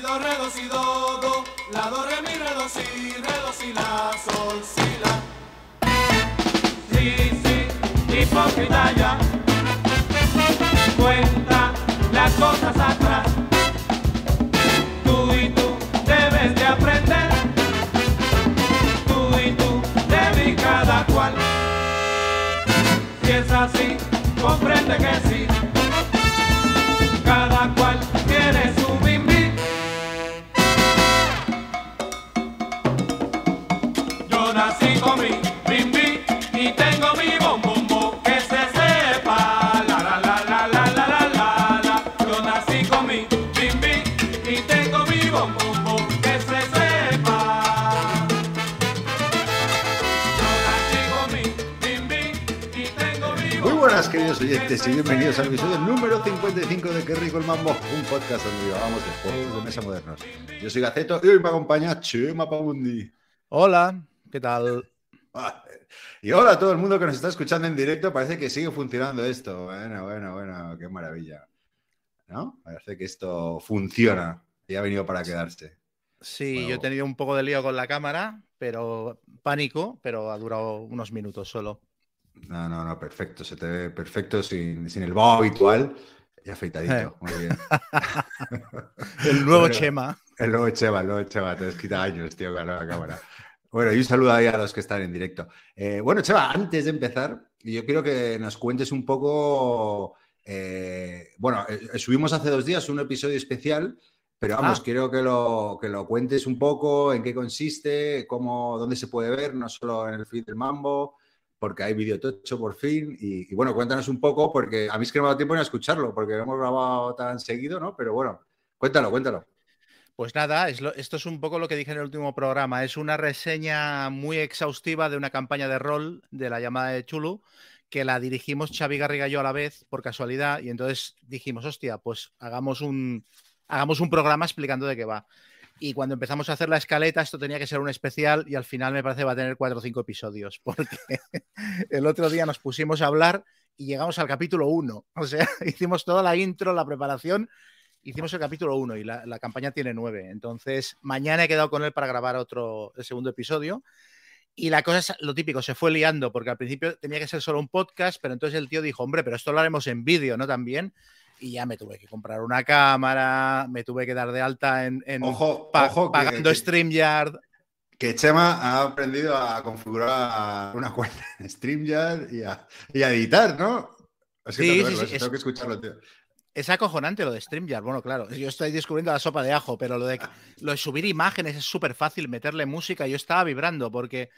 do, re, do, si, do, do. La, do, re, mi, re, do, si, re, do, si, la, sol, si, la. Sí, sí, hipócrita ya. Cuenta las cosas atrás. Tú y tú debes de aprender. Tú y tú de mí cada cual. Si es así, comprende que sí. Oyentes, y bienvenidos al episodio número 55 de Qué rico el mambo, un podcast donde hablamos de juegos de mesa modernos. Yo soy Gaceto y hoy me acompaña Chema Pabundi. Hola, ¿qué tal? Y hola a todo el mundo que nos está escuchando en directo. Parece que sigue funcionando esto. Bueno, bueno, bueno, qué maravilla. ¿No? Parece que esto funciona y ha venido para quedarse. Sí, Bueno. yo he tenido un poco de lío con la cámara, pero pánico, pero ha durado unos minutos solo. No, no, no, perfecto. Se te ve perfecto sin, sin el vaho habitual y afeitadito. Eh. Muy bien. El nuevo Bueno. Chema. El nuevo Cheva, el nuevo Cheva, te has quitado años, tío, con la cámara. Bueno, y un saludo ahí a los que están en directo. Eh, bueno, Cheva, antes de empezar, yo quiero que nos cuentes un poco. eh, bueno, eh, subimos hace dos días un episodio especial, pero vamos, Ah. quiero que lo, que lo cuentes un poco, en qué consiste, cómo, dónde se puede ver, no solo en el feed del Mambo, porque hay vídeo tocho por fin. Y, bueno, cuéntanos un poco, porque a mí es que no me ha dado tiempo ni a escucharlo, porque lo hemos grabado tan seguido, ¿no? Pero bueno, cuéntalo, cuéntalo. Pues nada, esto es un poco lo que dije en el último programa. Es una reseña muy exhaustiva de una campaña de rol de la llamada de Chulu, que la dirigimos Xavi Garriga y yo a la vez, por casualidad, y entonces dijimos, hostia, pues hagamos un, hagamos un programa explicando de qué va. Y cuando empezamos a hacer la escaleta, esto tenía que ser un especial y al final me parece que va a tener cuatro o cinco episodios, porque el otro día nos pusimos a hablar y llegamos al capítulo 1. O sea, hicimos toda la intro, la preparación hicimos el capítulo 1 y la, la campaña tiene 9. Entonces, mañana he quedado con él para grabar otro, el segundo episodio. Y la cosa es lo típico, se fue liando, porque al principio tenía que ser solo un podcast, pero entonces el tío dijo, hombre, pero esto lo haremos en vídeo, ¿no? También. Y ya me tuve que comprar una cámara, me tuve que dar de alta en, en Ojo, pa- ojo, pagando que- StreamYard. que Chema ha aprendido a configurar una cuenta en StreamYard y a, y a editar, ¿no? Es que Sí, tengo, que sí, verlo, sí, es- tengo que escucharlo, tío. Es acojonante lo de StreamYard. Bueno, claro, yo estoy descubriendo la sopa de ajo, pero lo de, lo de subir imágenes es súper fácil, meterle música. Yo estaba vibrando porque,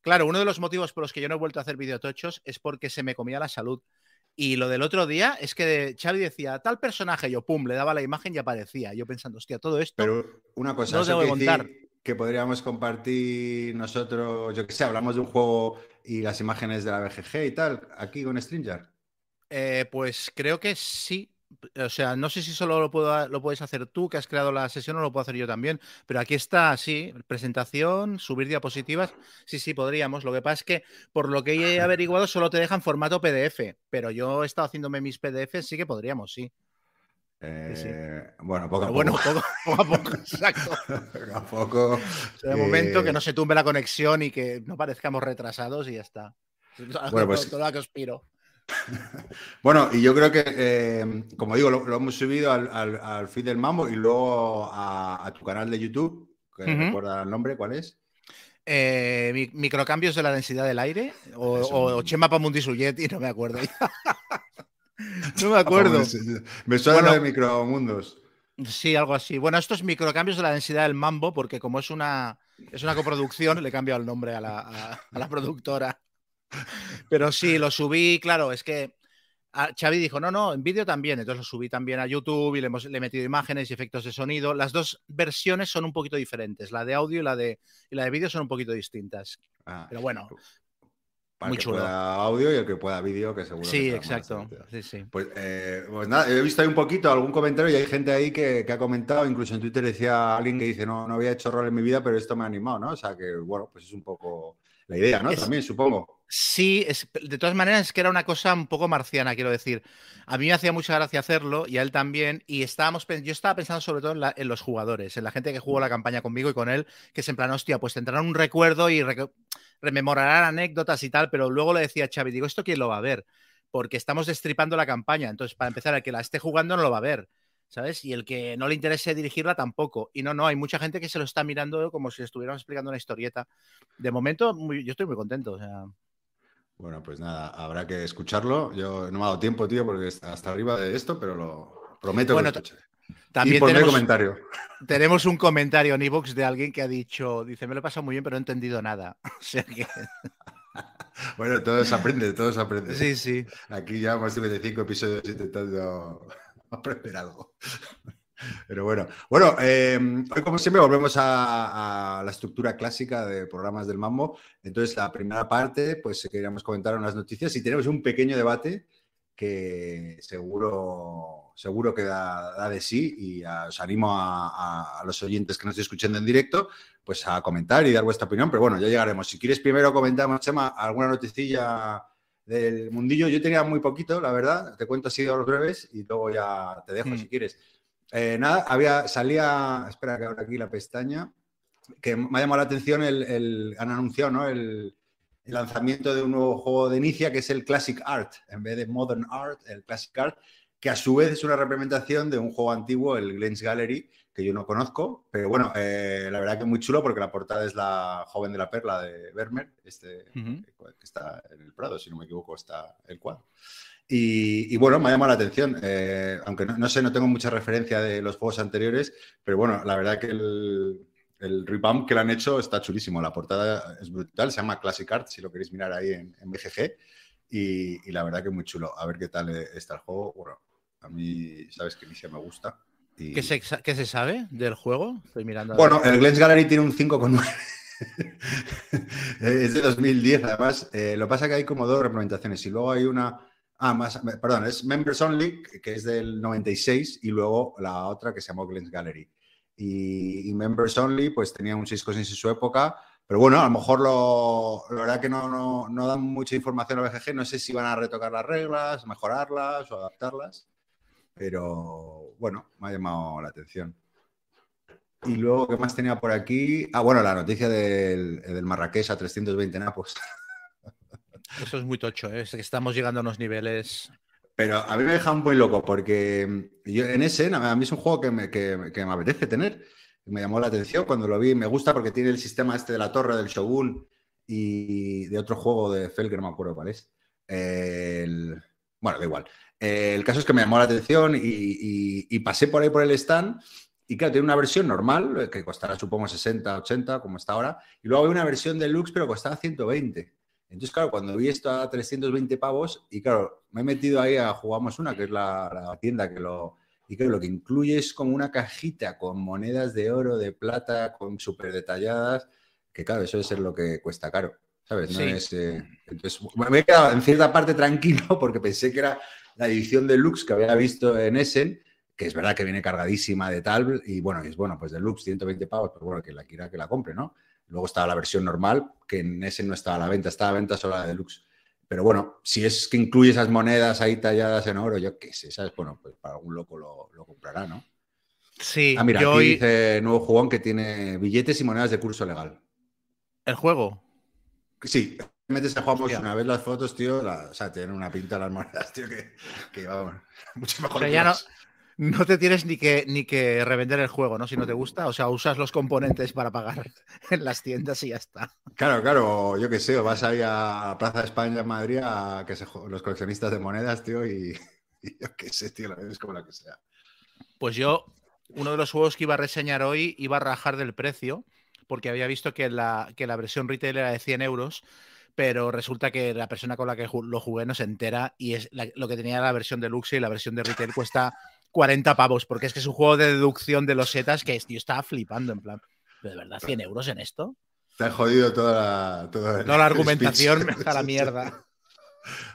claro, uno de los motivos por los que yo no he vuelto a hacer videotochos es porque se me comía la salud. Y lo del otro día es que Xavi decía, tal personaje, yo pum, le daba la imagen y aparecía. Yo pensando, hostia, todo esto. Pero una cosa, No tengo que contar. que podríamos compartir nosotros, yo qué sé, hablamos de un juego y las imágenes de la BGG y tal, aquí con StreamYard. Eh, pues creo que sí. O sea, no sé si solo lo, puedo, lo puedes hacer tú, que has creado la sesión, o lo puedo hacer yo también. Pero aquí está, sí, presentación, subir diapositivas. Sí, sí, podríamos. Lo que pasa es que, por lo que he averiguado, solo te dejan formato PDF. Pero yo he estado haciéndome mis PDFs, sí que podríamos, sí. Eh, Sí. Bueno, poco a Pero bueno, poco. poco, poco a poco, exacto. Poco a poco. De momento, eh, que no se tumbe la conexión y que no parezcamos retrasados y ya está. Bueno, pues- todo lo que os piro. Bueno, y yo creo que, eh, como digo, lo, lo hemos subido al, al, al feed del Mambo y luego a, a tu canal de YouTube, que Ujú. recuerda el nombre, ¿cuál es? Eh, mi- microcambios de la densidad del aire o, o, o Chema Suyeti, no me acuerdo. no me acuerdo. Me suena Bueno. de Micromundos. Sí, algo así. Bueno, esto es microcambios de la densidad del mambo, porque como es una, es una coproducción, le he cambiado el nombre a la, a- a la productora. Pero sí, lo subí, claro, es que a- Xavi dijo, no, no, en vídeo también. Entonces lo subí también a YouTube y le, hemos, le he metido imágenes y efectos de sonido. Las dos versiones son un poquito diferentes. La de audio y la de, y la de vídeo son un poquito distintas. Ah, Pero bueno, Para Muy el que chulo. pueda audio y el que pueda vídeo, que seguro. Sí, exacto. Sí, sí. Pues, eh, pues nada, he visto ahí un poquito algún comentario y hay gente ahí que, que ha comentado, incluso en Twitter decía alguien que dice, no, no había hecho rol en mi vida, pero esto me ha animado, ¿no? O sea que, bueno, pues es un poco la idea, ¿no? Es- También, supongo. Sí, de todas maneras es que era una cosa un poco marciana, quiero decir. A mí me hacía mucha gracia hacerlo y a él también. Y estábamos, yo estaba pensando sobre todo en, los jugadores, en la gente que jugó la campaña conmigo y con él, que es en plan, hostia, pues tendrán un recuerdo y rememorarán anécdotas y tal, pero luego le decía a digo, ¿esto quién lo va a ver? Porque estamos destripando la campaña. Entonces, para empezar, el que la esté jugando no lo va a ver. ¿Sabes? Y el que no le interese dirigirla tampoco. Y no, no, hay mucha gente que se lo está mirando como si estuviéramos explicando una historieta. De momento, muy- yo estoy muy contento. O sea, Bueno, pues nada, habrá que escucharlo. Yo no me ha dado tiempo, tío, porque hasta arriba de esto, pero lo prometo Bueno, que lo escucharé. Y También pondré tenemos, comentario. tenemos un comentario en iVoox de alguien que ha dicho, dice, me lo he pasado muy bien, pero no he entendido nada. O sea que, Bueno, todo se aprende, todo se aprende. sí, sí. Aquí ya más de 25 episodios intentando aprender algo. Pero bueno, bueno, eh, hoy como siempre volvemos a, a la estructura clásica de programas del Mambo. Entonces, la primera parte, pues queríamos comentar unas noticias y tenemos un pequeño debate que seguro, seguro que da, da de sí y a- os animo a, a- a los oyentes que nos estén escuchando en directo pues a comentar y dar vuestra opinión. Pero bueno, ya llegaremos. Si quieres primero comentamos, Chema, alguna noticilla del mundillo. Yo tenía muy poquito, la verdad. Te cuento así a los breves y luego ya te dejo Mm. si quieres. Eh, nada, había, salía, espera que abra aquí la pestaña, que me ha llamado la atención, el, el- han anunciado ¿no? el, el lanzamiento de un nuevo juego de inicia que es el Classic Art, en vez de Modern Art, el Classic Art, que a su vez es una representación de un juego antiguo, el Glens Gallery, que yo no conozco, pero bueno, eh, la verdad que es muy chulo porque la portada es la joven de la perla de Vermeer, este, que está en el Prado, si no me equivoco, está el cuadro. Y, y bueno, me ha llamado la atención, eh, aunque no, no sé, no tengo mucha referencia de los juegos anteriores, pero bueno, la verdad que el, el revamp que le han hecho está chulísimo. La portada es brutal, se llama Classic Art, si lo queréis mirar ahí en, en BGG. Y, y la verdad que es muy chulo. A ver qué tal eh, está el juego. Bueno, a mí, sabes que Inicia me gusta. Y... ¿Qué se, qué se sabe del juego? Estoy mirando. Bueno, el Glens Gallery tiene un 5,9. es de 2010, además. Eh, lo pasa que hay como dos representaciones y luego hay una. Ah, más, perdón, es Members Only, que es del 96, y luego la otra que se llamó Glens Gallery. Y, Members Only, pues tenía un 6,6 en su época, pero bueno, a lo mejor lo, la verdad que no, no, no dan mucha información a BGG. No sé si van a retocar las reglas, mejorarlas o adaptarlas, pero bueno, me ha llamado la atención. Y luego, ¿qué más tenía por aquí? Ah, bueno, la noticia del, del Marrakech a 320 napos. Eso es muy tocho, ¿eh? es que estamos llegando a unos niveles. Pero a mí me deja muy loco porque yo en ese, a mí es un juego que me, que, me apetece tener. Me llamó la atención cuando lo vi. Me gusta porque tiene el sistema este de la torre del Shogun y de otro juego de Fel, que no me acuerdo cuál es. Bueno, da igual. Eh, El caso es que me llamó la atención y, y- y pasé por ahí por el stand. Y claro, tiene una versión normal, eh, que costará supongo 60, 80, como está ahora. Y luego hay una versión deluxe, pero costaba 120. Entonces, claro, cuando vi esto a 320 pavos, y claro, me he metido ahí a Jugamos Una, que es la, la tienda que lo... Y claro, lo que incluye es como una cajita con monedas de oro, de plata, con súper detalladas, que claro, eso es ser lo que cuesta caro, ¿sabes? No Sí. es, eh, Entonces, me he quedado en cierta parte tranquilo porque pensé que era la edición deluxe que había visto en Essen, que es verdad que viene cargadísima de tal, y bueno, es bueno, pues deluxe, 120 pavos, pero bueno, que la quiera que la compre, ¿no? Luego estaba la versión normal, que en ese no estaba a la venta, estaba a la venta solo la deluxe. Pero bueno, si es que incluye esas monedas ahí talladas en oro, yo qué sé, ¿sabes? Bueno, pues para algún loco lo, lo comprará, ¿no? Sí, Ah, mira, yo aquí hoy- dice nuevo jugón que tiene billetes y monedas de curso legal. el juego. Sí, metes a jugamos Hostia. una vez las fotos, tío, la- o sea, tienen una pinta las monedas, tío, que, que vamos, mucho mejor O sea, que ya no, las- no te tienes ni que, ni que revender el juego, ¿no? Si no te gusta. O sea, usas los componentes para pagar en las tiendas y ya está. Claro, claro, yo qué sé, o vas ahí a Plaza de España en Madrid a que se los coleccionistas de monedas, tío, y, y yo qué sé, tío, es como la que sea. Pues yo, uno de los juegos que iba a reseñar hoy iba a rajar del precio, porque había visto que la, que la versión retail era de 100 euros, pero resulta que la persona con la que lo jugué no se entera y es la- lo que tenía la versión deluxe y la versión de retail cuesta 40 pavos, porque es que es un juego de deducción de los setas que tío, estaba flipando en plan. ¿pero ¿De verdad 100 euros en esto? Te ha jodido toda la, toda el- No, la argumentación da la mierda.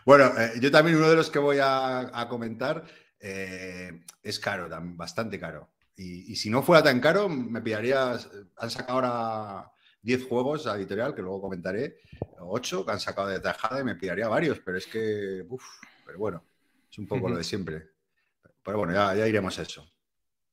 Bueno, eh, yo también uno de los que voy a, a comentar eh, es caro, bastante caro. Y, y si no fuera tan caro, me pillaría. Han sacado ahora 10 juegos a editorial, que luego comentaré, 8 que han sacado de tajada y me pillaría varios, pero es que. Uf, pero bueno, es un poco lo de siempre. Pero bueno, ya, ya iremos a eso.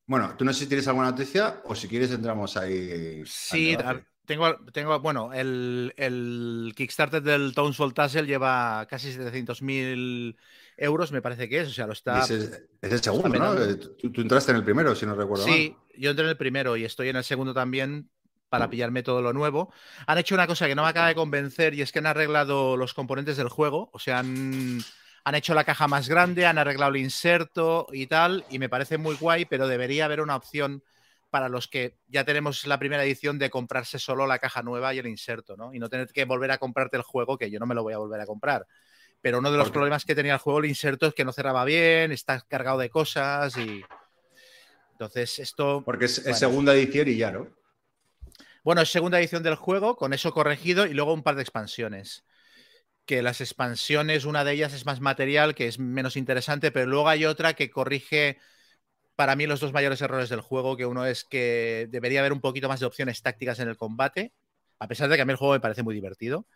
Bueno, tú no sé si tienes alguna noticia o si quieres entramos ahí. Sí, tengo, tengo bueno, el, el Kickstarter del Townsville Tassel lleva casi 700.000 euros, me parece que es, o sea, lo está... es, es el segundo, ¿no? Eh, Tú, tú entraste en el primero, si no recuerdo mal. Sí, yo entré en el primero y estoy en el segundo también para pillarme todo lo nuevo. Han hecho una cosa que no me acaba de convencer y es que han arreglado los componentes del juego, o sea, han, han hecho la caja más grande, han arreglado el inserto y tal, y me parece muy guay, pero debería haber una opción para los que ya tenemos la primera edición de comprarse solo la caja nueva y el inserto, ¿no? Y no tener que volver a comprarte el juego, que yo no me lo voy a volver a comprar. Pero uno de los problemas que tenía el juego, el inserto, es que no cerraba bien, está cargado de cosas y... Entonces, esto... Porque es, es segunda edición y ya, ¿no? Bueno, es segunda edición del juego, con eso corregido, y luego un par de expansiones. Que las expansiones, una de ellas es más material, que es menos interesante, pero luego hay otra que corrige para mí los dos mayores errores del juego, que uno es que debería haber un poquito más de opciones tácticas en el combate, a pesar de que a mí el juego me parece muy divertido.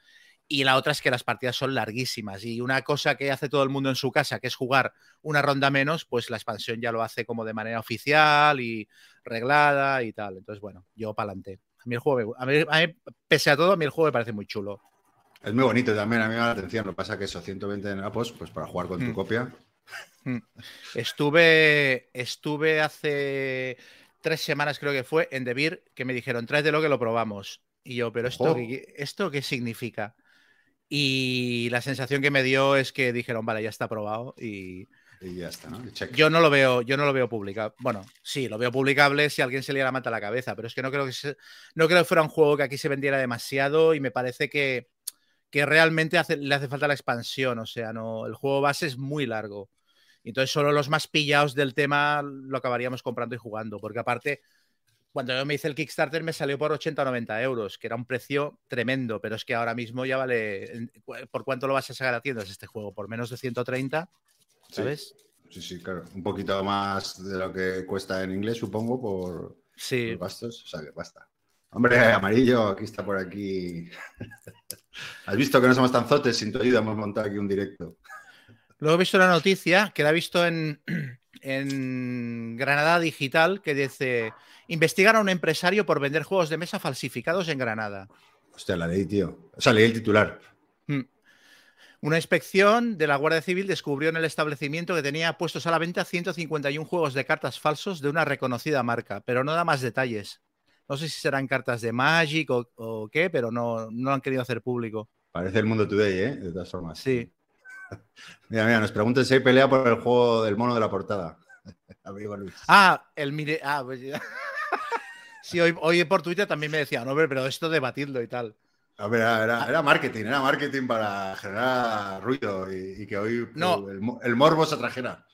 Y la otra es que las partidas son larguísimas. Y una cosa que hace todo el mundo en su casa, que es jugar una ronda menos, pues la expansión ya lo hace como de manera oficial y reglada y tal. Entonces, bueno, yo para adelante. A mí el juego, a mí, a pese a todo, a mí el juego me parece muy chulo. Es muy bonito también, a mí me llama la atención. Lo que pasa es que eso, 120 en Apos, pues para jugar con tu Mm. copia. Estuve, estuve hace tres semanas, creo que fue, en Beer, que me dijeron, tráetelo que lo probamos. Y yo, pero esto, qué, ¿esto qué significa? Y la sensación que me dio es que dijeron, vale, ya está probado. Y Y ya está, ¿no? Check. yo no lo veo, yo no lo veo publicable. Bueno, sí, lo veo publicable si alguien se le la manta a la cabeza, pero es que no creo que se- no creo que fuera un juego que aquí se vendiera demasiado y me parece que, que realmente hace- le hace falta la expansión. O sea, no, el juego base es muy largo. Entonces, solo los más pillados del tema lo acabaríamos comprando y jugando. Porque aparte, cuando yo me hice el Kickstarter me salió por 80 o 90 euros, que era un precio tremendo, pero es que ahora mismo ya vale. ¿Por cuánto lo vas a sacar a tiendas este juego? ¿Por menos de 130? Sí. ¿Sabes? Sí, sí, claro. Un poquito más de lo que cuesta en inglés, supongo, por Sí. los gastos. O sea, que basta. Hombre, amarillo, aquí está por aquí. Has visto que no somos tan zotes, sin tu ayuda hemos montado aquí un directo. Luego he visto una noticia que la he visto en, en Granada Digital que dice: investigan a un empresario por vender juegos de mesa falsificados en Granada. Hostia, la leí, tío. O sea, leí el titular. Hmm. Una inspección de la Guardia Civil descubrió en el establecimiento que tenía puestos a la venta 151 juegos de cartas falsos de una reconocida marca, pero no da más detalles. No sé si serán cartas de Magic o, o qué, pero no, no lo han querido hacer público. Parece el mundo today, ¿eh? De todas formas. Sí. Mira, mira, nos preguntan si hay pelea por el juego del mono de la portada. Amigo Luis. Ah, el mire. Ah, pues ya. Sí, hoy, hoy por Twitter también me decían, no, pero esto debatirlo y tal. A ver, era, era- marketing, era marketing para generar ruido y, y que hoy No. el, mo- el morbo se atrajera.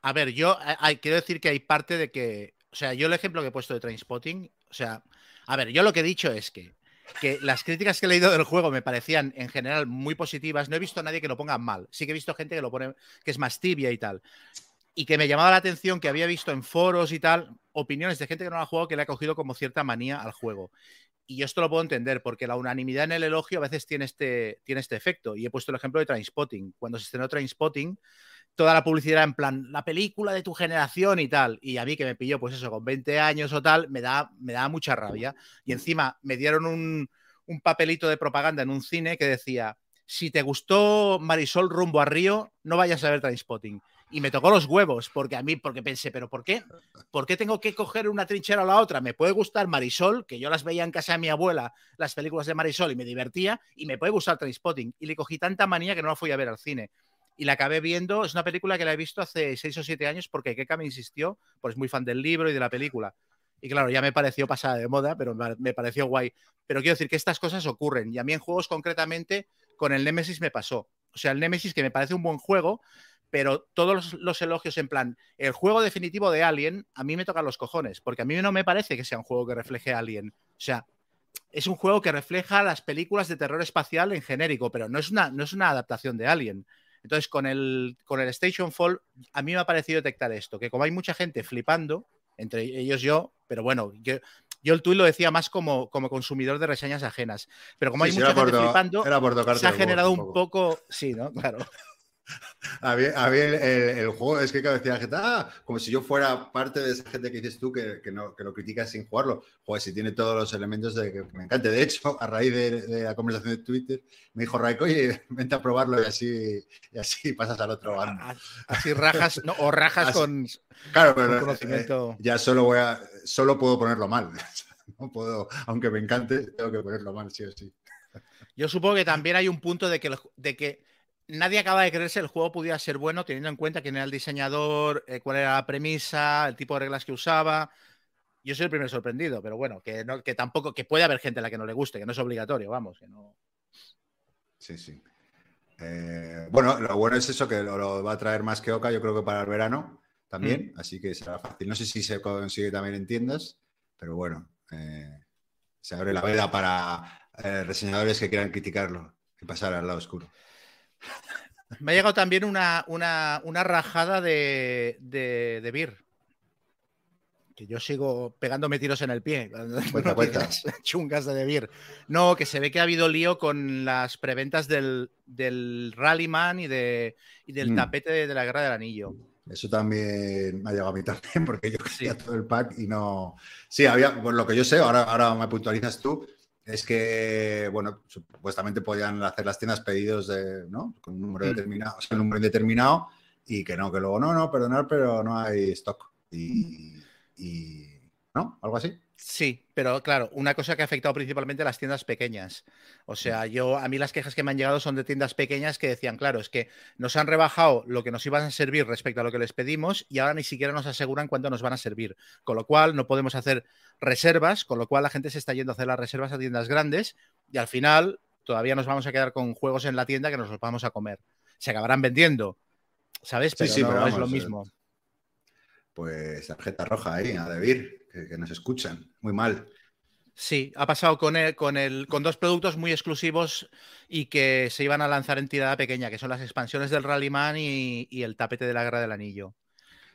A ver, yo eh, hay- quiero decir que hay parte de que. O sea, yo el ejemplo que he puesto de Trainspotting, o sea, a ver, yo lo que he dicho es que, que las críticas que he leído del juego me parecían en general muy positivas. No he visto a nadie que lo ponga mal. Sí que he visto gente que lo pone, que es más tibia y tal. Y que me llamaba la atención que había visto en foros y tal opiniones de gente que no lo ha jugado que le ha cogido como cierta manía al juego. Y yo esto lo puedo entender porque la unanimidad en el elogio a veces tiene este, tiene este efecto. Y he puesto el ejemplo de Trainspotting. Cuando se estrenó Trainspotting, toda la publicidad en plan, la película de tu generación y tal. Y a mí que me pilló, pues eso, con 20 años o tal, me da, me da mucha rabia. Y encima me dieron un, un papelito de propaganda en un cine que decía, si te gustó Marisol rumbo a Río, no vayas a ver Trainspotting. Y me tocó los huevos, porque a mí, porque pensé, ¿pero por qué? ¿Por qué tengo que coger una trinchera o la otra? Me puede gustar Marisol, que yo las veía en casa de mi abuela, las películas de Marisol, y me divertía, y me puede gustar Trainspotting. Y le cogí tanta manía que no la fui a ver al cine y la acabé viendo. Es una película que la he visto hace seis o siete años porque Keka me insistió, pues es muy fan del libro y de la película. Y claro, ya me pareció pasada de moda, pero me pareció guay. Pero quiero decir que estas cosas ocurren. Y a mí en juegos concretamente, con el Nemesis me pasó. O sea, el Nemesis que me parece un buen juego, pero todos los, elogios en plan, el juego definitivo de Alien, a mí me tocan los cojones, porque a mí no me parece que sea un juego que refleje Alien. O sea, es un juego que refleja las películas de terror espacial en genérico, pero no es una, no es una adaptación de Alien. Entonces, con el, con el Station Fall, a mí me ha parecido detectar esto, que como hay mucha gente flipando, entre ellos yo, pero bueno, yo, yo el tuit lo decía más como, como consumidor de reseñas ajenas, pero como hay mucha gente flipando, se ha generado un poco... Sí, ¿no? Claro. A mí, el, juego es que cada vez decía la gente, ah, como si yo fuera parte de esa gente que dices tú que, no, que lo criticas sin jugarlo. Joder, si tiene todos los elementos de que me encante. De hecho, a raíz de, la conversación de Twitter, me dijo Raiko, oye, vente a probarlo y así, y así pasas al otro bando. Así rajas, o rajas con, claro, pero, conocimiento. Eh, ya solo, voy a, solo puedo ponerlo mal. No puedo, aunque me encante, tengo que ponerlo mal, sí o sí. Yo supongo que también hay un punto de que, de que nadie acaba de creerse el juego pudiera ser bueno teniendo en cuenta quién era el diseñador, eh, cuál era la premisa, el tipo de reglas que usaba. Yo soy el primer sorprendido, pero bueno, que, no, que tampoco, que puede haber gente a la que no le guste, que no es obligatorio, vamos, que no. Sí, sí. Eh, bueno, lo bueno es eso, que lo, va a traer más que Oca, yo creo que para el verano también, mm. así que será fácil. No sé si se consigue también en tiendas, pero bueno, eh, se abre la veda para reseñadores que quieran criticarlo y pasar al lado oscuro. Me ha llegado también una, una, rajada de, de, de Beer. Que yo sigo pegándome tiros en el pie. Cuenta, cuenta. Chungas de Beer. No, que se ve que ha habido lío con las preventas del, del Rallyman y, de, y del mm. tapete de, la Guerra del Anillo. Eso también me ha llegado a mí también, porque yo quería todo el pack y no. Sí, había, por lo que yo sé, ahora, ahora me puntualizas tú, es que, bueno, supuestamente podían hacer las tiendas pedidos de, ¿no? Con un número mm. determinado, o sea, un número indeterminado y que no, que luego, no, no, perdonar, pero no hay stock. Y, y ¿no? Algo así. Sí, pero claro, una cosa que ha afectado principalmente a las tiendas pequeñas. O sea, yo a mí las quejas que me han llegado son de tiendas pequeñas que decían, claro, es que nos han rebajado lo que nos iban a servir respecto a lo que les pedimos y ahora ni siquiera nos aseguran cuánto nos van a servir. Con lo cual no podemos hacer reservas, con lo cual la gente se está yendo a hacer las reservas a tiendas grandes y al final todavía nos vamos a quedar con juegos en la tienda que nos los vamos a comer. Se acabarán vendiendo, ¿sabes? Pero no es lo mismo. Pues tarjeta roja ahí, a Debir que, nos escuchan. Muy mal. Sí, ha pasado con, el, con, el, con dos productos muy exclusivos y que se iban a lanzar en tirada pequeña, que son las expansiones del Rallyman y, y el tapete de la Guerra del Anillo.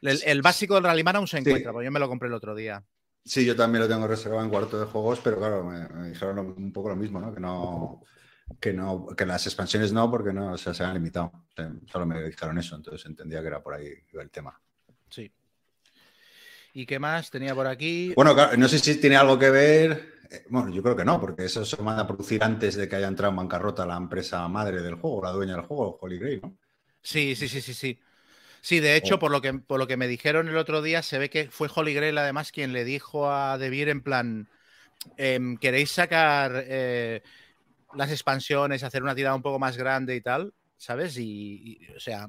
El, básico del Rallyman aún se encuentra, porque yo me lo compré el otro día. Sí, yo también lo tengo reservado en cuarto de juegos, pero claro, me, dijeron un poco lo mismo, ¿no? Que no, que no, que las expansiones no, porque no se han limitado. Solo me dijeron eso, entonces entendía que era por ahí el tema. Sí. ¿Y qué más tenía por aquí? Bueno, no sé si tiene algo que ver. Eh, bueno, yo creo que no, porque eso se manda a producir antes de que haya entrado en bancarrota la empresa madre del juego, la dueña del juego, Holy Grail, ¿no? Sí, sí, sí, sí, sí. Sí, de hecho, oh. por, lo que, por lo que me dijeron el otro día, se ve que fue Holy Grail además quien le dijo a De en plan, em, ¿queréis sacar eh, las expansiones, hacer una tirada un poco más grande y tal? ¿Sabes? y o sea,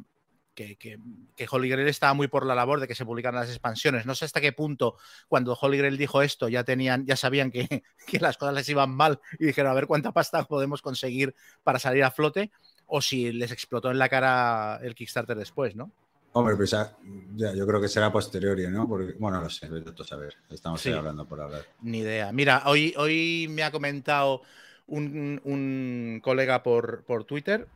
que, que, Holy Grail estaba muy por la labor de que se publicaran las expansiones. No sé hasta qué punto, cuando Holy Grail dijo esto, ya tenían, ya sabían que, las cosas les iban mal y dijeron a ver cuánta pasta podemos conseguir para salir a flote, o si les explotó en la cara el Kickstarter después, ¿no? Hombre, pues ya, yo creo que será posterior, ¿no? Porque, bueno, no sé, a saber. Estamos hablando por hablar. Ni idea. Mira, hoy, hoy me ha comentado un, un colega por, por Twitter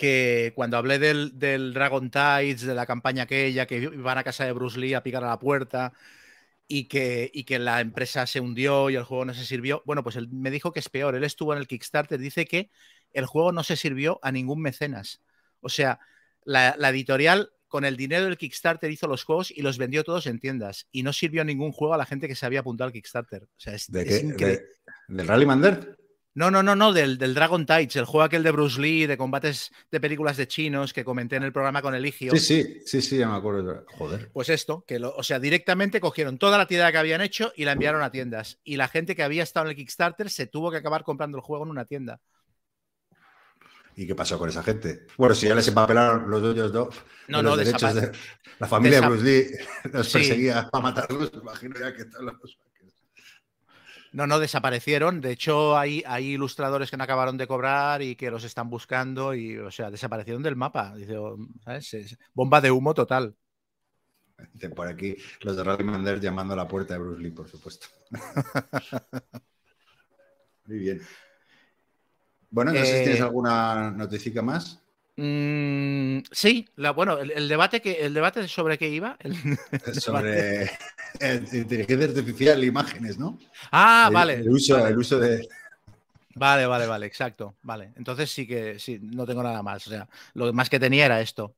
que cuando hablé del, Dragon Tides, de la campaña aquella, que iban a casa de Bruce Lee a picar a la puerta y que, y que la empresa se hundió y el juego no se sirvió, bueno, pues él me dijo que es peor. Él estuvo en el Kickstarter, dice que el juego no se sirvió a ningún mecenas. O sea, la, editorial con el dinero del Kickstarter hizo los juegos y los vendió todos en tiendas. Y no sirvió ningún juego a la gente que se había apuntado al Kickstarter. O sea, es, ¿De qué? ¿Del Rally Mander? No, no, no, no, del, Dragon Tides, el juego aquel de Bruce Lee, de combates de películas de chinos que comenté en el programa con Eligio. Sí, sí, sí, sí, ya me acuerdo. Joder. Pues esto, que o sea, directamente cogieron toda la tienda que habían hecho y la enviaron a tiendas. Y la gente que había estado en el Kickstarter se tuvo que acabar comprando el juego en una tienda. ¿Y qué pasó con esa gente? Bueno, si ya les empapelaron los dueños de, no, no, derechos de la familia de Bruce Lee, los perseguía para matarlos, imagino ya que todos los no, no, desaparecieron. De hecho, hay, hay ilustradores que no acabaron de cobrar y que los están buscando y, o sea, desaparecieron del mapa. Dice, bomba de humo total. Por aquí los de Rally llamando a la puerta de Bruce Lee, por supuesto. Muy bien. Bueno, no sé si tienes Eh, alguna noticia más. Mm, sí, la- bueno, el, el debate que, el debate sobre qué iba. el- el debate- Sobre inteligencia artificial e imágenes, ¿no? Ah, vale. El uso, vale. el uso de. Vale, vale, vale, exacto. Vale. Entonces sí que sí, no tengo nada más. O sea, lo más que tenía era esto.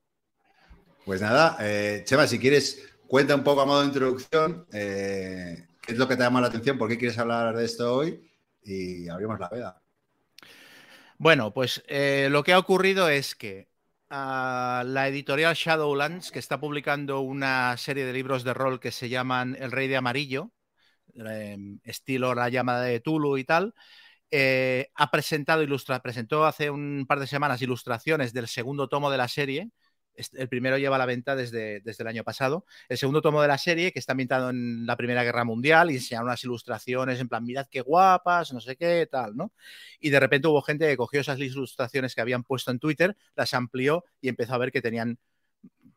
Pues nada, eh, Chema, si quieres, cuenta un poco a modo de introducción eh, qué es lo que te llama la atención, por qué quieres hablar de esto hoy y abrimos la veda. Bueno, pues eh, lo que ha ocurrido es que ah, la editorial Shadowlands, que está publicando una serie de libros de rol que se llaman El Rey de Amarillo, eh, estilo La llamada de Tulu y tal, eh, ha presentado ilustra presentó hace un par de semanas ilustraciones del segundo tomo de la serie. El primero lleva a la venta desde, desde el año pasado. El segundo tomo de la serie, que está ambientado en la Primera Guerra Mundial, y enseñan unas ilustraciones en plan, mirad qué guapas, no sé qué, tal, ¿no? Y de repente hubo gente que cogió esas ilustraciones que habían puesto en Twitter, las amplió y empezó a ver que tenían,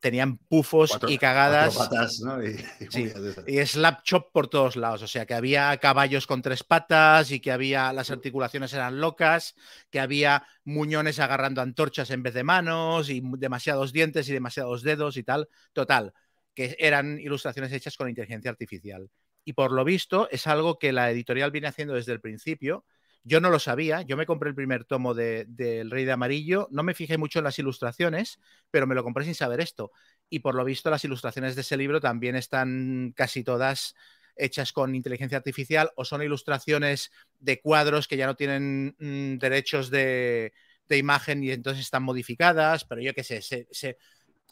tenían pufos Cuatro- y cagadas. cuatro patas, ¿no? Y, y Sí. Y slap chop por todos lados. O sea, que había caballos con tres patas y que había las articulaciones eran locas, que había muñones agarrando antorchas en vez de manos y demasiados dientes y demasiados dedos y tal. Total, que eran ilustraciones hechas con inteligencia artificial. Y por lo visto es algo que la editorial viene haciendo desde el principio. Yo no lo sabía, yo me compré el primer tomo de, del Rey de Amarillo, no me fijé mucho en las ilustraciones, pero me lo compré sin saber esto y por lo visto las ilustraciones de ese libro también están casi todas hechas con inteligencia artificial o son ilustraciones de cuadros que ya no tienen mm, derechos de, de imagen y entonces están modificadas, pero yo qué sé, se, se-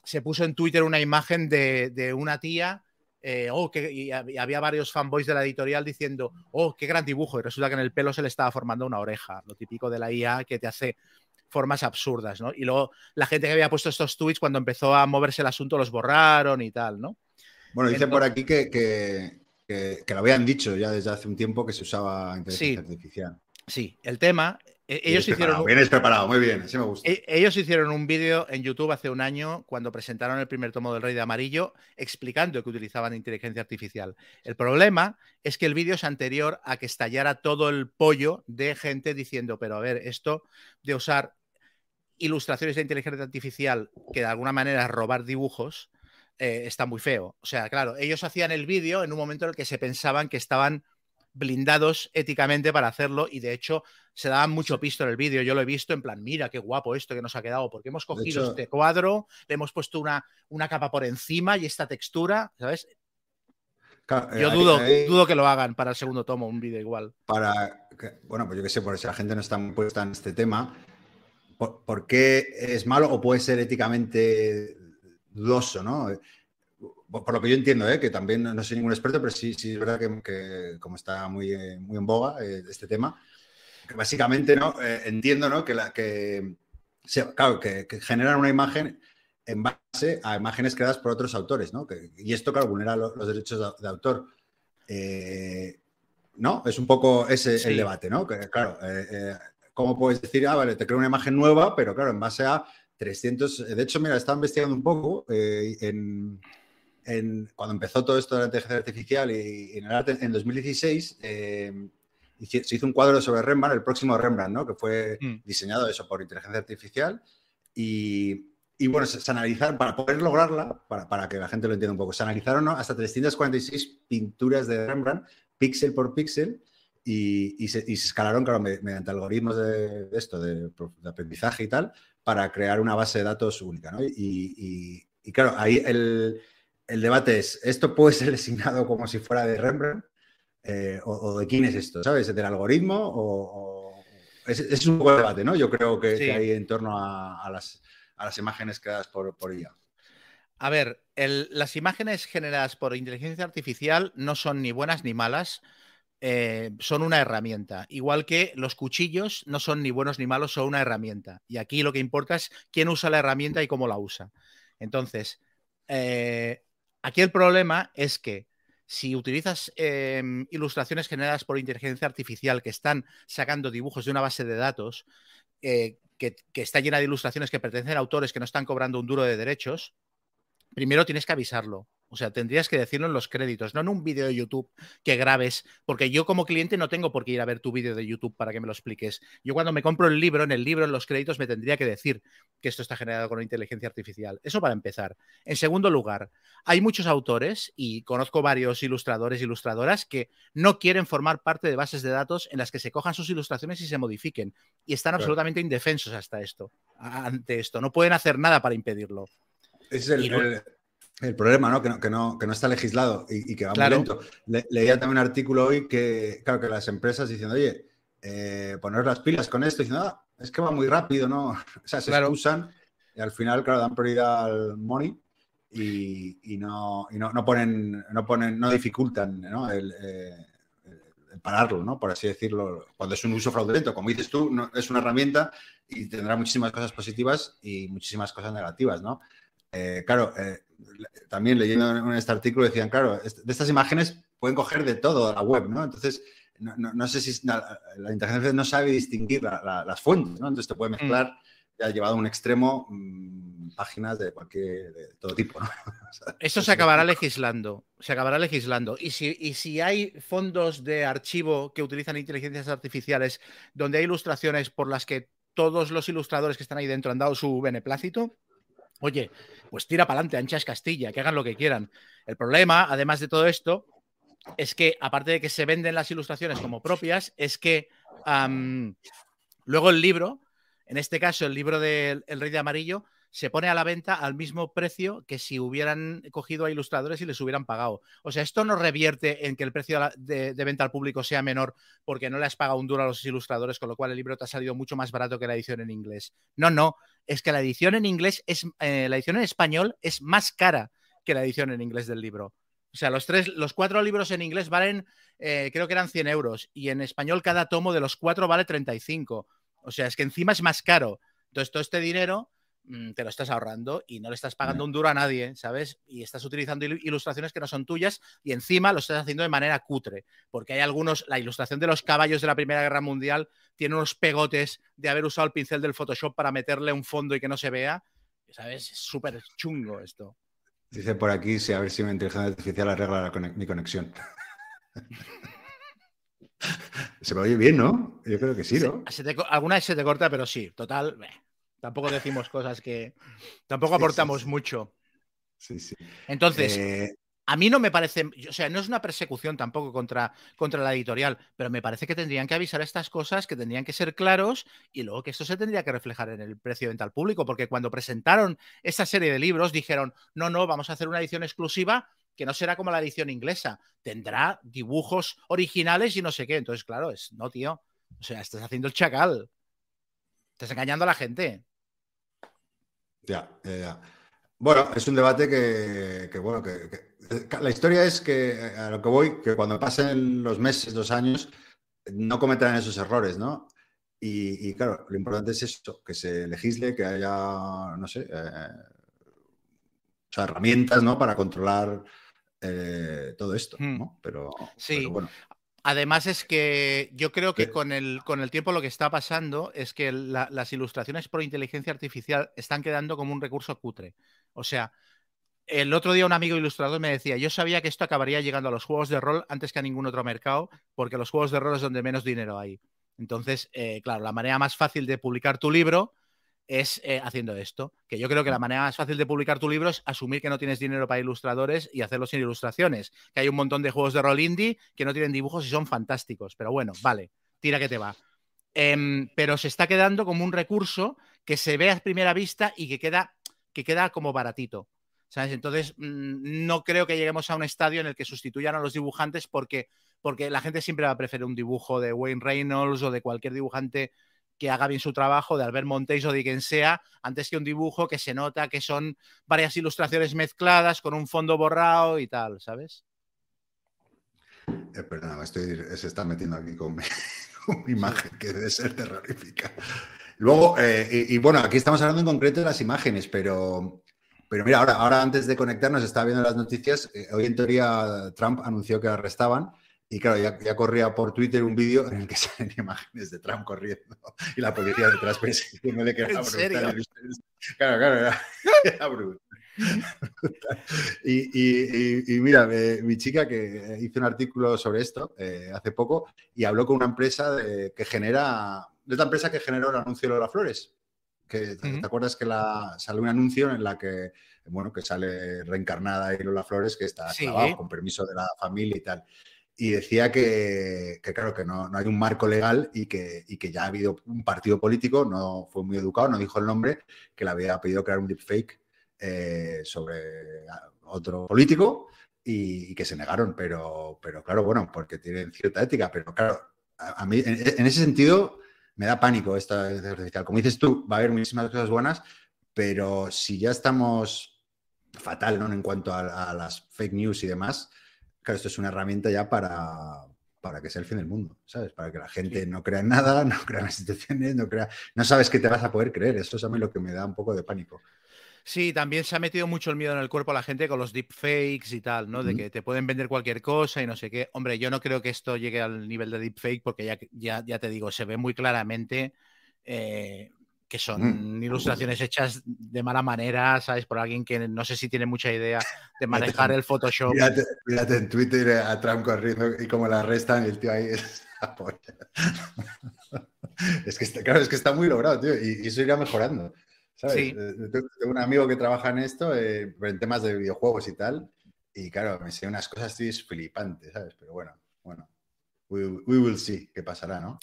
se puso en Twitter una imagen de, de una tía. Eh, oh, que, y hab- y había varios fanboys de la editorial diciendo, oh, qué gran dibujo, y resulta que en el pelo se le estaba formando una oreja, lo típico de la IA que te hace formas absurdas, ¿no? Y luego la gente que había puesto estos tweets cuando empezó a moverse el asunto los borraron y tal, ¿no? Bueno, dicen Entonces- por aquí que, que, que- que lo habían dicho ya desde hace un tiempo que se usaba inteligencia Sí. artificial. Sí, el tema, ellos Vienes hicieron, un, Vienes preparado, muy bien, así me gusta. e- ellos hicieron un vídeo en YouTube hace un año cuando presentaron el primer tomo del Rey de Amarillo explicando que utilizaban inteligencia artificial. El problema es que el vídeo es anterior a que estallara todo el pollo de gente diciendo, pero a ver, esto de usar ilustraciones de inteligencia artificial que de alguna manera es robar dibujos eh, está muy feo. O sea, claro, ellos hacían el vídeo en un momento en el que se pensaban que estaban blindados éticamente para hacerlo y de hecho se daban mucho pisto en el vídeo. Yo lo he visto en plan, mira qué guapo esto que nos ha quedado, porque hemos cogido hecho- este cuadro, le hemos puesto una, una capa por encima y esta textura, ¿sabes? Claro, Yo eh, dudo, dudo que lo hagan para el segundo tomo, un vídeo igual. para, bueno, pues yo qué sé, por si la gente no está muy puesta en este tema, ¿por, por qué es malo o puede ser éticamente dudoso, ¿no? Por, lo que yo entiendo, ¿eh? que también no soy ningún experto, pero sí, sí es verdad que, que como está muy, eh, muy en boga eh, este tema, que básicamente, ¿no? Eh, entiendo, ¿no? Que, la, que, claro, que, que generan una imagen en base a imágenes creadas por otros autores, ¿no? Que- y esto, claro, vulnera lo- los derechos de, de autor. ¿No? Es un poco ese Sí. el debate, ¿no? Que, claro, ¿cómo puedes decir, ah, vale, te creo una imagen nueva, pero claro, en base a 300... De hecho, mira, estaba investigando un poco en, en- cuando empezó todo esto de la inteligencia artificial y, y en, el en 2016 eh, se hizo un cuadro sobre Rembrandt, el próximo Rembrandt, ¿no? Que fue Mm. diseñado eso por inteligencia artificial y, y, bueno, se, se analizaron, para poder lograrla, para, para que la gente lo entienda un poco, se analizaron ¿no? hasta 346 pinturas de Rembrandt, píxel por píxel, y, y se, y se escalaron, claro, me- mediante algoritmos de, de esto, de, de aprendizaje y tal, para crear una base de datos única, ¿no? Y- y, claro, ahí el, el debate es, ¿esto puede ser designado como si fuera de Rembrandt? Eh, o, o de quién es esto? ¿Sabes? ¿Del algoritmo? O, es un el debate, ¿no? Yo creo que, Sí. que hay en torno a, a las, a las imágenes creadas por, por IA. A ver, el- las imágenes generadas por inteligencia artificial no son ni buenas ni malas, eh, son una herramienta. Igual que los cuchillos no son ni buenos ni malos, son una herramienta. Y aquí lo que importa es quién usa la herramienta y cómo la usa. Entonces, eh, aquí el problema es que si utilizas eh, ilustraciones generadas por inteligencia artificial que están sacando dibujos de una base de datos, eh, que está llena de ilustraciones que pertenecen a autores que no están cobrando un duro de derechos, primero tienes que avisarlo. O sea, tendrías que decirlo en los créditos, no en un vídeo de YouTube que grabes, porque yo como cliente no tengo por qué ir a ver tu vídeo de YouTube para que me lo expliques. Yo cuando me compro el libro, en el libro, en los créditos, me tendría que decir que esto está generado con inteligencia artificial. Eso para empezar. En segundo lugar, hay muchos autores y conozco varios ilustradores e ilustradoras que no quieren formar parte de bases de datos en las que se cojan sus ilustraciones y se modifiquen. Y están absolutamente indefensos hasta esto, ante esto. No pueden hacer nada para impedirlo. Es el, el problema, ¿no? Que, no, que, no, que no está legislado y, que va muy lento. leía también un artículo hoy que, claro, que las empresas diciendo, oye, eh, poner las pilas con esto, diciendo, ah, es que va muy rápido, ¿no? O sea, se excusan y al final, claro, dan prioridad al money y, no, no, ponen, no ponen, no dificultan ¿no? El, eh, el, pararlo, ¿no? Por así decirlo, cuando es un uso fraudulento. Como dices tú, es una herramienta y tendrá muchísimas cosas positivas y muchísimas cosas negativas, ¿no? Eh, claro, eh, también leyendo en este artículo decían, claro, de estas imágenes pueden coger de todo la web, ¿no? Entonces, no, sé si la, inteligencia no sabe distinguir las fuentes, ¿no? Entonces te puede mm. mezclar, ya llevado a un extremo, mm, páginas de cualquier, de todo tipo, ¿no? Esto se acabará legislando, se acabará legislando. Y si, y si hay fondos de archivo que utilizan inteligencias artificiales donde hay ilustraciones por las que todos los ilustradores que están ahí dentro han dado su beneplácito, Oye, pues tira para adelante, ancha es Castilla, que hagan lo que quieran. El problema, además de todo esto, es que aparte de que se venden las ilustraciones como propias, es que luego el libro, en este caso el libro del Rey de Amarillo, se pone a la venta al mismo precio que si hubieran cogido a ilustradores y les hubieran pagado. O sea, esto no revierte en que el precio de, venta al público sea menor porque no le has pagado un duro a los ilustradores, con lo cual el libro te ha salido mucho más barato que la edición en inglés. No, no, es que la edición en inglés es, eh, la edición en español es más cara que la edición en inglés del libro. O sea, los tres, los cuatro libros en inglés valen, eh, creo que eran 100 euros, y en español cada tomo de los cuatro vale 35. O sea, es que encima es más caro. Entonces, todo este dinero te lo estás ahorrando y no le estás pagando un duro a nadie, ¿sabes? Y estás utilizando ilustraciones que no son tuyas y encima lo estás haciendo de manera cutre, porque hay algunos, la ilustración de los caballos de la Primera Guerra Mundial tiene unos pegotes de haber usado el pincel del Photoshop para meterle un fondo y que no se vea, ¿sabes? Es súper chungo esto. Dice por aquí, si a ver si mi inteligencia artificial arregla mi conexión. se me oye bien, ¿no? Yo creo que sí, ¿no? alguna vez se te corta, pero sí, total. Tampoco decimos cosas que. Tampoco aportamos mucho. Sí, sí. Entonces, eh, a mí no me parece. O sea, no es una persecución tampoco contra, contra la editorial, pero me parece que tendrían que avisar estas cosas, que tendrían que ser claros y luego que esto se tendría que reflejar en el precio de venta al público, porque cuando presentaron esta serie de libros dijeron: no, no, vamos a hacer una edición exclusiva que no será como la edición inglesa, tendrá dibujos originales y no sé qué. Entonces, claro, es no, tío. O sea, estás haciendo el chacal. Estás engañando a la gente. Ya, ya, Bueno, es un debate que, bueno, que, la historia es que a lo que voy, que cuando pasen los meses, dos años, no cometerán esos errores, ¿no? Y, claro, lo importante es eso, que se legisle, que haya, no sé, eh, herramientas, ¿no? Para controlar eh, todo esto, hmm. ¿no? Pero, sí. Pero bueno. Además es que yo creo que con el, con el tiempo lo que está pasando es que las ilustraciones por inteligencia artificial están quedando como un recurso cutre. O sea, el otro día un amigo ilustrador me decía, yo sabía que esto acabaría llegando a los juegos de rol antes que a ningún otro mercado, porque los juegos de rol es donde menos dinero hay. Entonces, eh, claro, la manera más fácil de publicar tu libro es eh, haciendo esto. Que yo creo que la manera más fácil de publicar tu libro es asumir que no tienes dinero para ilustradores y hacerlo sin ilustraciones. Que hay un montón de juegos de rol indie que no tienen dibujos y son fantásticos. Pero bueno, vale, tira que te va. Em, pero se está quedando como un recurso que se ve a primera vista y que queda, que queda como baratito. ¿Sabes? Entonces, mm, no creo que lleguemos a un estadio en el que sustituyan a los dibujantes porque, porque la gente siempre va a preferir un dibujo de Wayne Reynolds o de cualquier dibujante que haga bien su trabajo de Albert Montes o de quien sea, antes que un dibujo que se nota que son varias ilustraciones mezcladas con un fondo borrado y tal, ¿sabes? Eh, perdona, estoy, se está metiendo aquí con mi, imagen, que debe ser terrorífica. Luego, eh, y, bueno, aquí estamos hablando en concreto de las imágenes, pero, pero mira, ahora, ahora antes de conectarnos, estaba viendo las noticias. Eh, hoy en teoría Trump anunció que arrestaban y claro, ya, corría por Twitter un vídeo en el que salen imágenes de Trump corriendo y la policía detrás persiguiéndole que era brutal. Claro, claro, era, brutal. y, mira, mi chica que hizo un artículo sobre esto eh, hace poco y habló con una empresa que genera, de esta empresa que generó el anuncio de Lola Flores. Que, ¿Te acuerdas que la, sale un anuncio en la que, bueno, que sale reencarnada y Lola Flores, que está sí. con permiso de la familia y tal? Y decía que, claro, que no, hay un marco legal y que, que, ya ha habido un partido político, no fue muy educado, no dijo el nombre, que le había pedido crear un deepfake eh, sobre otro político y, que se negaron, pero, pero claro, bueno, porque tienen cierta ética, pero claro, a, mí en, ese sentido me da pánico esta artificial. Como dices tú, va a haber muchísimas cosas buenas, pero si ya estamos fatal ¿no? en cuanto a las fake news y demás, Claro, esto es una herramienta ya para, para que sea el fin del mundo, ¿sabes? Para que la gente no crea en nada, no crea en las instituciones, no crea, no sabes qué te vas a poder creer. Eso es a mí lo que me da un poco de pánico. Sí, también se ha metido mucho el miedo en el cuerpo a la gente con los deepfakes y tal, ¿no? De que te pueden vender cualquier cosa y no sé qué. Hombre, yo no creo que esto llegue al nivel de deepfake porque ya, ya, ya te digo, se ve muy claramente eh, que son mm. ilustraciones hechas de mala manera, ¿sabes? Por alguien que no sé si tiene mucha idea de manejar el Photoshop. Fíjate, en Twitter a Trump corriendo y como la restan, el tío ahí es Es que está, claro, es que está muy logrado, tío, y, eso irá mejorando. ¿sabes? Sí. Eh, tengo un amigo que trabaja en esto, eh, en temas de videojuegos y tal, y claro, me sé unas cosas tío, flipantes, ¿sabes? Pero bueno, bueno, we, we will see qué pasará, ¿no?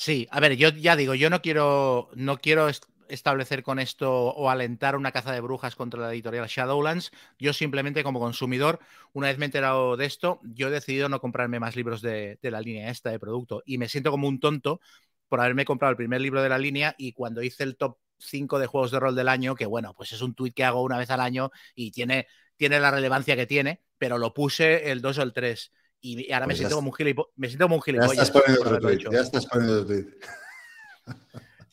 Sí, a ver, yo ya digo, yo no quiero, no quiero establecer con esto o alentar una caza de brujas contra la editorial Shadowlands. Yo simplemente como consumidor, una vez me he enterado de esto, yo he decidido no comprarme más libros de, la línea esta de producto y me siento como un tonto por haberme comprado el primer libro de la línea y cuando hice el top 5 de juegos de rol del año, que bueno, pues es un tweet que hago una vez al año y tiene, tiene la relevancia que tiene, pero lo puse el 2 o el 3 y ahora me, pues siento como un me siento como un gilipollas. Ya estás poniendo otro tweet. Ya estás poniendo otro tweet.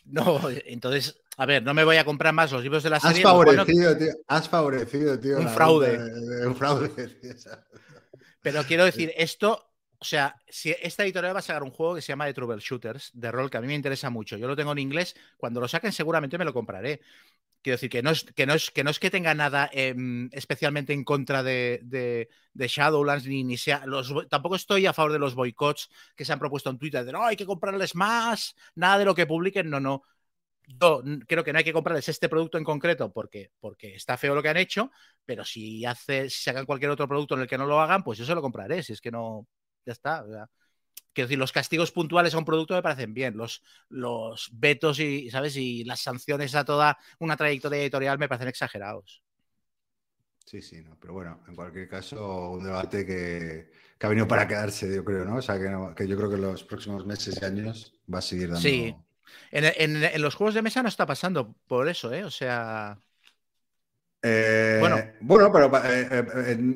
No, entonces, a ver, no me voy a comprar más los libros de la serie. Has favorecido, tío. Has favorecido, tío. Un fraude. un fraude. Pero quiero decir, esto, o sea, si esta editorial va a sacar un juego que se llama The Troubleshooters, de rol, que a mí me interesa mucho. Yo lo tengo en inglés. Cuando lo saquen, seguramente me lo compraré. Quiero decir que no es que no es que no es que tenga nada em, especialmente en contra de, Shadowlands ni, sea tampoco estoy a favor de los boicots que se han propuesto en Twitter de no hay que comprarles más, nada de lo que publiquen, no, no. Yo creo que no hay que comprarles este producto en concreto porque, porque está feo lo que han hecho, pero si hace, si sacan cualquier otro producto en el que no lo hagan, pues yo se lo compraré, si es que no, ya está. Quiero decir, los castigos puntuales a un producto me parecen bien. Los, los vetos y, ¿sabes? Y las sanciones a toda una trayectoria editorial me parecen exagerados. Sí, sí, no. Pero bueno, en cualquier caso, un debate que, ha venido para quedarse, yo creo, ¿no? O sea, que, yo creo que en los próximos meses y años va a seguir dando. Sí. En, los juegos de mesa no está pasando por eso, ¿eh? O sea. Eh, bueno. bueno, pero eh, eh,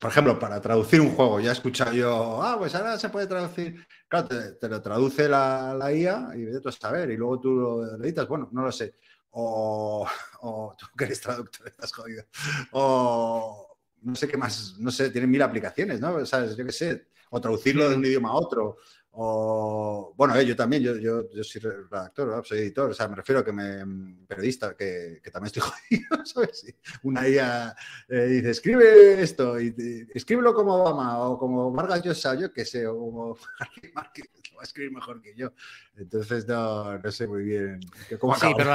por ejemplo, para traducir un juego, ya he escuchado yo, ah, pues ahora se puede traducir. Claro, te, lo traduce la, la, IA y de a saber, y luego tú lo editas, bueno, no lo sé. O, tú que eres traductor, estás jodido. O no sé qué más, no sé, tienen mil aplicaciones, ¿no? ¿Sabes? Yo qué sé. O traducirlo de un idioma a otro. O, bueno, eh, yo también, yo, yo, yo soy redactor, soy editor, o sea, me refiero a que me, periodista, que, que también estoy jodido, ¿sabes? Una IA eh, dice, escribe esto, y, escríbelo como Obama, o como Vargas Llosa, yo qué sé, o como Marquez, que va a escribir mejor que yo. Entonces, no, no sé muy bien cómo Sí, pero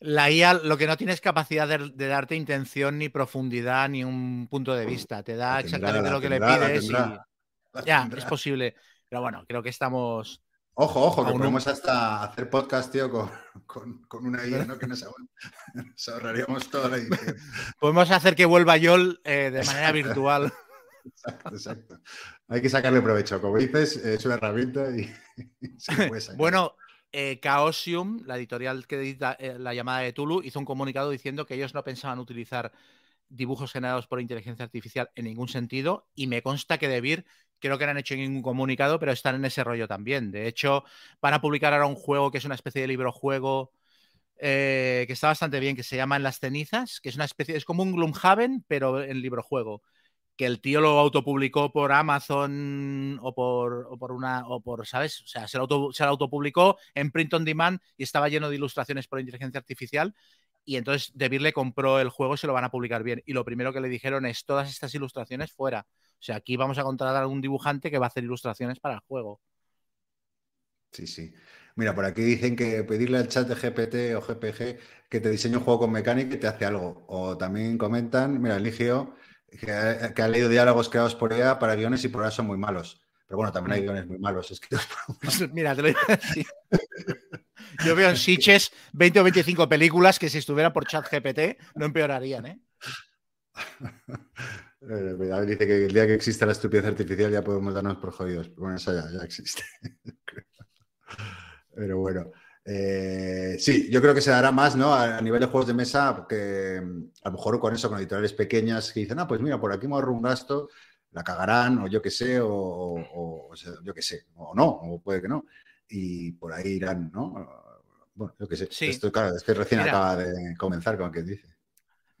la, IA lo que no tiene es capacidad de, darte intención, ni profundidad, ni un punto de vista. Te da exactamente lo que le pides y... Ya, es posible. Pero bueno, creo que estamos. Ojo, ojo, que podemos hasta hacer podcast, tío, con, una idea, ¿no? Que nos, ahorraríamos toda la edición. podemos hacer que vuelva Yol eh, de manera virtual. Exacto, exacto. Hay que sacarle provecho. Como dices, es una herramienta y, se puede sacar. Bueno, eh, Chaosium, la editorial que edita eh, la llamada de Tulu, hizo un comunicado diciendo que ellos no pensaban utilizar dibujos generados por inteligencia artificial en ningún sentido y me consta que Debir creo que no han hecho ningún comunicado, pero están en ese rollo también. De hecho, van a publicar ahora un juego que es una especie de libro juego eh, que está bastante bien, que se llama En las cenizas, que es una especie, es como un Gloomhaven, pero en libro juego. Que el tío lo autopublicó por Amazon o por, o por una, o por, ¿sabes? O sea, se lo, auto, se autopublicó en print on demand y estaba lleno de ilustraciones por inteligencia artificial y entonces De le compró el juego y se lo van a publicar bien. Y lo primero que le dijeron es todas estas ilustraciones fuera. O sea, aquí vamos a contratar a algún dibujante que va a hacer ilustraciones para el juego. Sí, sí. Mira, por aquí dicen que pedirle al chat de GPT o GPG que te diseñe un juego con mecánica y te hace algo. O también comentan, mira, Eligio, que ha, que ha leído diálogos creados por EA para guiones y por ahora son muy malos. Pero bueno, también hay Mm. guiones muy malos escritos por Mira, te lo digo así. Yo veo en Sitches 20 o 25 películas que si estuvieran por chat GPT no empeorarían, ¿eh? Eh, David dice que el día que exista la estupidez artificial ya podemos darnos por jodidos. Bueno, eso ya, ya existe. Pero bueno. eh, sí, yo creo que se dará más, ¿no? A, a nivel de juegos de mesa, porque mm, a lo mejor con eso, con editoriales pequeñas que dicen, ah, pues mira, por aquí me ahorro un gasto, la cagarán, o yo qué sé, o, o- o sea, yo qué sé, o no, o puede que no. Y por ahí irán, ¿no? Bueno, yo qué sé. Sí. Esto, claro, es que recién Mira. acaba de comenzar, como quien dice.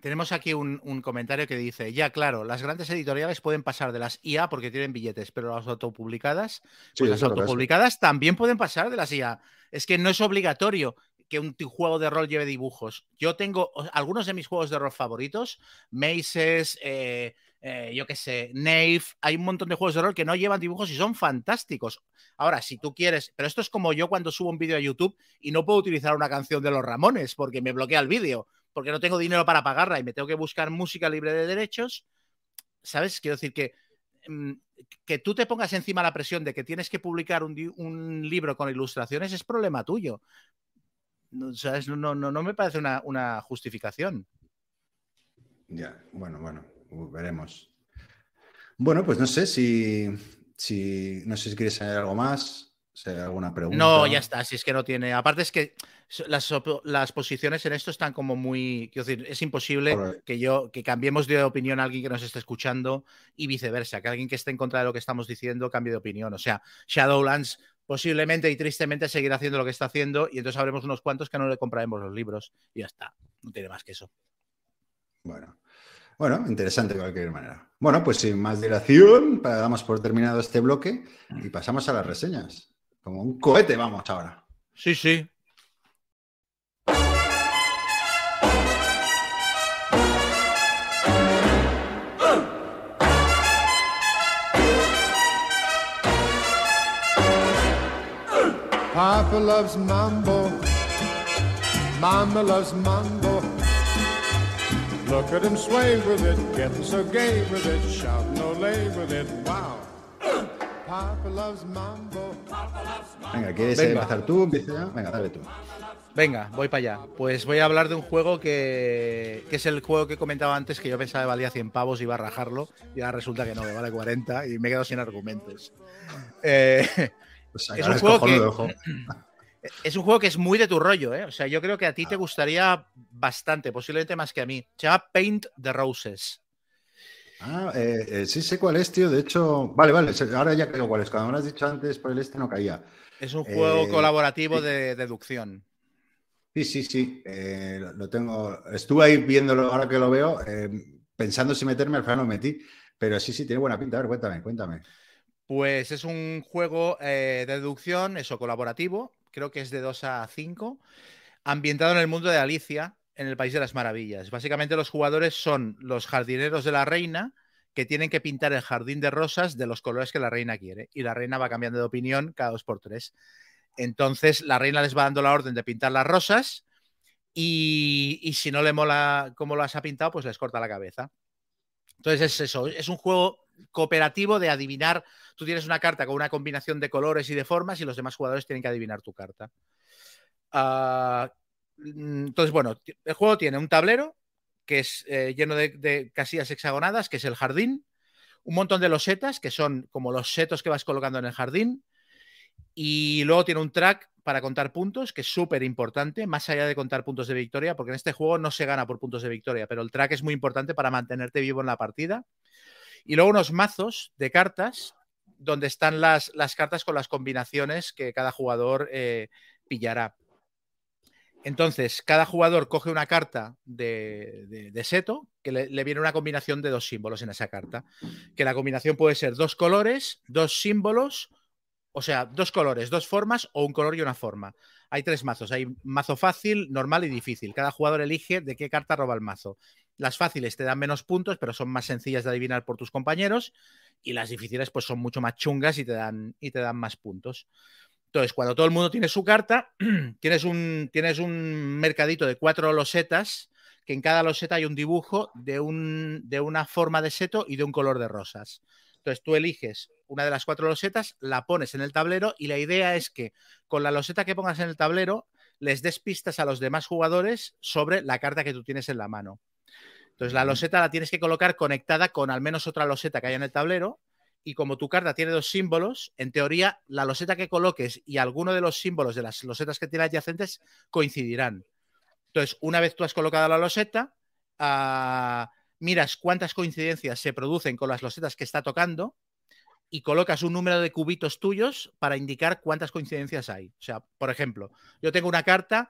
Tenemos aquí un, un comentario que dice, ya claro, las grandes editoriales pueden pasar de las IA porque tienen billetes, pero las autopublicadas, Sí, pues las autopublicadas también pueden pasar de las IA. Es que no es obligatorio que un juego de rol lleve dibujos. Yo tengo algunos de mis juegos de rol favoritos, Maces, eh, eh, yo qué sé, Knave, hay un montón de juegos de rol que no llevan dibujos y son fantásticos. Ahora, si tú quieres, pero esto es como yo cuando subo un vídeo a YouTube y no puedo utilizar una canción de los Ramones porque me bloquea el vídeo, porque no tengo dinero para pagarla y me tengo que buscar música libre de derechos. ¿Sabes? Quiero decir que mm, que tú te pongas encima la presión de que tienes que publicar un, libro con ilustraciones es problema tuyo. ¿sabes? no, no, no, me parece una, una justificación. Ya, bueno, bueno, veremos. Bueno, pues no sé si, si no sé si quieres añadir algo más, si hay alguna pregunta. No, ya está, si es que no tiene. Aparte es que las, posiciones en esto están como muy. Quiero decir, es imposible que yo que cambiemos de opinión a alguien que nos esté escuchando y viceversa, que alguien que esté en contra de lo que estamos diciendo cambie de opinión. O sea, Shadowlands posiblemente y tristemente seguirá haciendo lo que está haciendo y entonces habremos unos cuantos que no le compraremos los libros y ya está. No tiene más que eso. Bueno, bueno, interesante de cualquier manera. Bueno, pues sin más dilación, damos por terminado este bloque y pasamos a las reseñas. Como un cohete vamos ahora. Sí, sí. Papa loves mambo. Mama loves mambo. Look at him sway with it, getting so gay with it, shouting ole with it. Wow. Papa loves mambo. Venga, ¿quieres Venga. empezar tú? Empieza. Venga, dale tú. Venga, voy para allá. Pues voy a hablar de un juego que, que es el juego que comentaba antes, que yo pensaba que valía 100 pavos y iba a rajarlo, y ahora resulta que no, que vale 40 y me quedo sin argumentos. Eh, Pues Es un juego que- ojo. es un juego que es muy de tu rollo, ¿eh? O sea, yo creo que a ti te gustaría bastante, posiblemente más que a mí. Se llama Paint the Roses. Ah, eh, eh, sí sé cuál es, tío. De hecho, vale, vale. Ahora ya creo cuál es. Cuando me lo has dicho antes por el este no caía. Es un juego Eh, colaborativo de deducción. Sí, sí, sí. lo- tengo. Estuve ahí viéndolo ahora que lo veo, pensando si meterme, al final no me metí. Pero sí, sí, tiene buena pinta. A ver, cuéntame, cuéntame. Pues es un juego de deducción, eso, colaborativo, creo que es de 2 a 5, ambientado en el mundo de Alicia, en el País de las Maravillas. Básicamente los jugadores son los jardineros de la reina que tienen que pintar el jardín de rosas de los colores que la reina quiere. Y la reina va cambiando de opinión cada dos por tres. Entonces la reina les va dando la orden de pintar las rosas y, si no le mola cómo las ha pintado, pues les corta la cabeza. Entonces es eso, es un juego cooperativo de adivinar. Tú tienes una carta con una combinación de colores y de formas y los demás jugadores tienen que adivinar tu carta. Ah, entonces, bueno, el juego tiene un tablero que es eh, lleno de, casillas hexagonadas, que es el jardín, un montón de losetas, que son como los setos que vas colocando en el jardín, y luego tiene un track para contar puntos, que es súper importante, más allá de contar puntos de victoria, porque en este juego no se gana por puntos de victoria, pero el track es muy importante para mantenerte vivo en la partida. Y luego unos mazos de cartas, donde están las, las cartas con las combinaciones que cada jugador eh, pillará. Entonces, cada jugador coge una carta de, de- de seto que le, le viene una combinación de dos símbolos en esa carta. Que la combinación puede ser dos colores, dos símbolos O sea, dos colores, dos formas o un color y una forma. Hay tres mazos. Hay mazo fácil, normal y difícil. Cada jugador elige de qué carta roba el mazo. Las fáciles te dan menos puntos, pero son más sencillas de adivinar por tus compañeros. Y las difíciles, pues son mucho más chungas y te dan, y te dan más puntos. Entonces, cuando todo el mundo tiene su carta, tienes un, tienes un mercadito de cuatro losetas, que en cada loseta hay un dibujo de, un, de una forma de seto y de un color de rosas. Entonces tú eliges una de las cuatro losetas, la pones en el tablero y la idea es que con la loseta que pongas en el tablero les des pistas a los demás jugadores sobre la carta que tú tienes en la mano. Entonces la loseta la tienes que colocar conectada con al menos otra loseta que haya en el tablero y como tu carta tiene dos símbolos, en teoría la loseta que coloques y alguno de los símbolos de las losetas que tiene adyacentes coincidirán. Entonces, una vez tú has colocado la loseta, uh, miras cuántas coincidencias se producen con las losetas que está tocando y colocas un número de cubitos tuyos para indicar cuántas coincidencias hay. O sea, por ejemplo, yo tengo una carta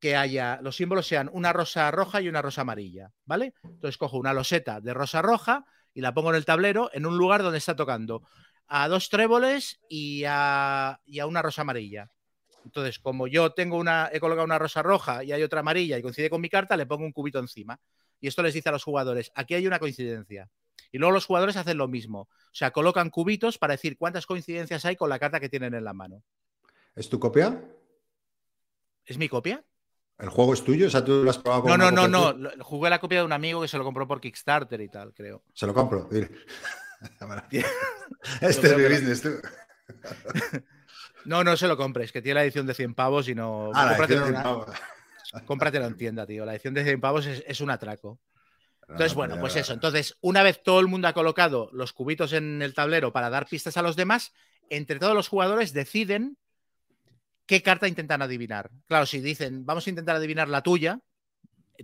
que haya, los símbolos sean una rosa roja y una rosa amarilla, ¿vale? Entonces cojo una loseta de rosa roja y la pongo en el tablero en un lugar donde está tocando a dos tréboles y a, y a una rosa amarilla. Entonces, como yo tengo una, he colocado una rosa roja y hay otra amarilla y coincide con mi carta, le pongo un cubito encima. Y esto les dice a los jugadores, aquí hay una coincidencia. Y luego los jugadores hacen lo mismo. O sea, colocan cubitos para decir cuántas coincidencias hay con la carta que tienen en la mano. ¿Es tu copia? ¿Es mi copia? ¿El juego es tuyo? O sea, tú lo has probado con No, no, no, no. Jugué la copia de un amigo que se lo compró por Kickstarter y tal, creo. Se lo compro, este es mi business, tú. no, no se lo compres, que tiene la edición de 100 pavos y no. Ah, cómpratelo en tienda, tío. La edición de 100 pavos es, un atraco. Entonces, bueno, pues eso. Entonces, una vez todo el mundo ha colocado los cubitos en el tablero para dar pistas a los demás, entre todos los jugadores deciden qué carta intentan adivinar. Claro, si dicen, vamos a intentar adivinar la tuya,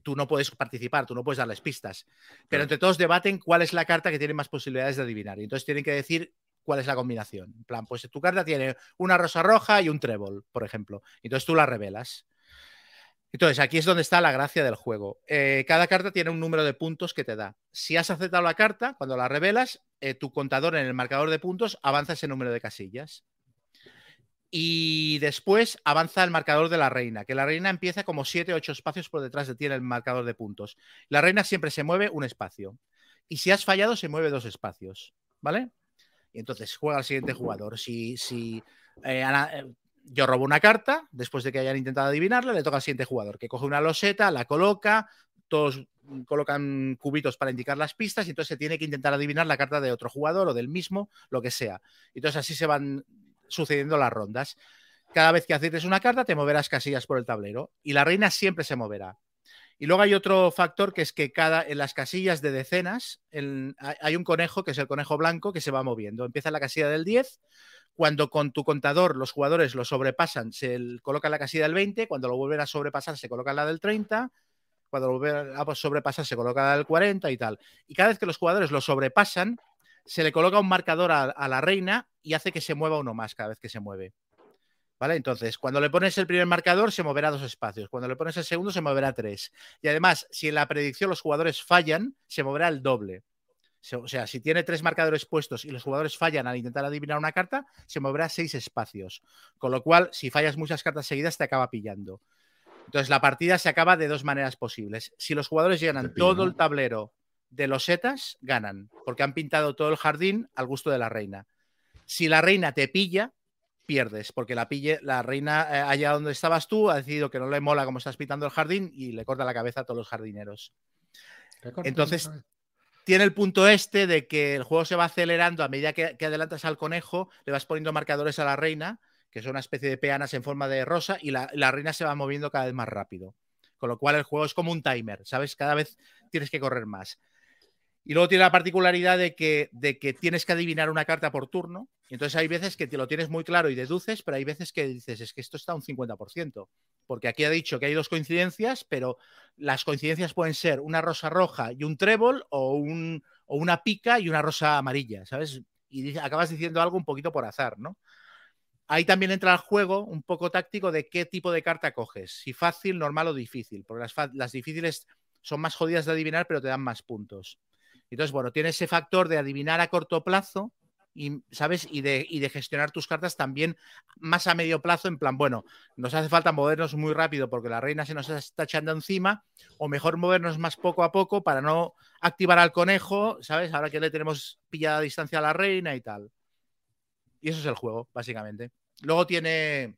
tú no puedes participar, tú no puedes darles pistas. Pero entre todos debaten cuál es la carta que tiene más posibilidades de adivinar. Y entonces tienen que decir cuál es la combinación. En plan, pues tu carta tiene una rosa roja y un trébol, por ejemplo. Entonces tú la revelas. Entonces, aquí es donde está la gracia del juego. Eh, cada carta tiene un número de puntos que te da. Si has aceptado la carta, cuando la revelas, eh, tu contador en el marcador de puntos avanza ese número de casillas. Y después avanza el marcador de la reina, que la reina empieza como 7 o 8 espacios por detrás de ti en el marcador de puntos. La reina siempre se mueve un espacio. Y si has fallado, se mueve dos espacios. ¿Vale? Y entonces juega el siguiente jugador. Si, si eh, yo robo una carta, después de que hayan intentado adivinarla, le toca al siguiente jugador, que coge una loseta, la coloca, todos colocan cubitos para indicar las pistas y entonces se tiene que intentar adivinar la carta de otro jugador o del mismo, lo que sea. Entonces así se van sucediendo las rondas. Cada vez que aciertes una carta, te moverás casillas por el tablero y la reina siempre se moverá. Y luego hay otro factor que es que cada, en las casillas de decenas hay un conejo, que es el conejo blanco, que se va moviendo. Empieza en la casilla del 10, cuando con tu contador los jugadores lo sobrepasan, se coloca la casilla del 20, cuando lo vuelven a sobrepasar se coloca la del 30, cuando lo vuelven a sobrepasar se coloca la del 40 y tal. Y cada vez que los jugadores lo sobrepasan, se le coloca un marcador a, la reina y hace que se mueva uno más cada vez que se mueve. ¿Vale? Entonces, cuando le pones el primer marcador, se moverá dos espacios. Cuando le pones el segundo, se moverá tres. Y además, si en la predicción los jugadores fallan, se moverá el doble. O sea, si tiene tres marcadores puestos y los jugadores fallan al intentar adivinar una carta, se moverá seis espacios. Con lo cual, si fallas muchas cartas seguidas, te acaba pillando. Entonces, la partida se acaba de dos maneras posibles. Si los jugadores llenan todo el tablero de los setas, ganan, porque han pintado todo el jardín al gusto de la reina. Si la reina te pilla, pierdes, porque la, pille, la reina eh, allá donde estabas tú ha decidido que no le mola cómo estás pintando el jardín y le corta la cabeza a todos los jardineros. Entonces, tiene el punto este de que el juego se va acelerando a medida que, adelantas al conejo, le vas poniendo marcadores a la reina, que son una especie de peanas en forma de rosa, y la, reina se va moviendo cada vez más rápido. Con lo cual el juego es como un timer, ¿sabes? Cada vez tienes que correr más. Y luego tiene la particularidad de que, tienes que adivinar una carta por turno. Y entonces hay veces que te lo tienes muy claro y deduces, pero hay veces que dices, es que esto está un 50% porque aquí ha dicho que hay dos coincidencias, pero las coincidencias pueden ser una rosa roja y un trébol o, un, o una pica y una rosa amarilla, ¿sabes? Y acabas diciendo algo un poquito por azar, ¿no? Ahí también entra el juego un poco táctico de qué tipo de carta coges, si fácil, normal o difícil, porque las difíciles son más jodidas de adivinar, pero te dan más puntos. Entonces, bueno, tiene ese factor de adivinar a corto plazo, y, ¿sabes? Y de, y de gestionar tus cartas también más a medio plazo, en plan, bueno, nos hace falta movernos muy rápido porque la reina se nos está echando encima, o mejor movernos más poco a poco para no activar al conejo, ¿sabes? Ahora que le tenemos pillada a distancia a la reina y tal. Y eso es el juego, básicamente. Luego tiene,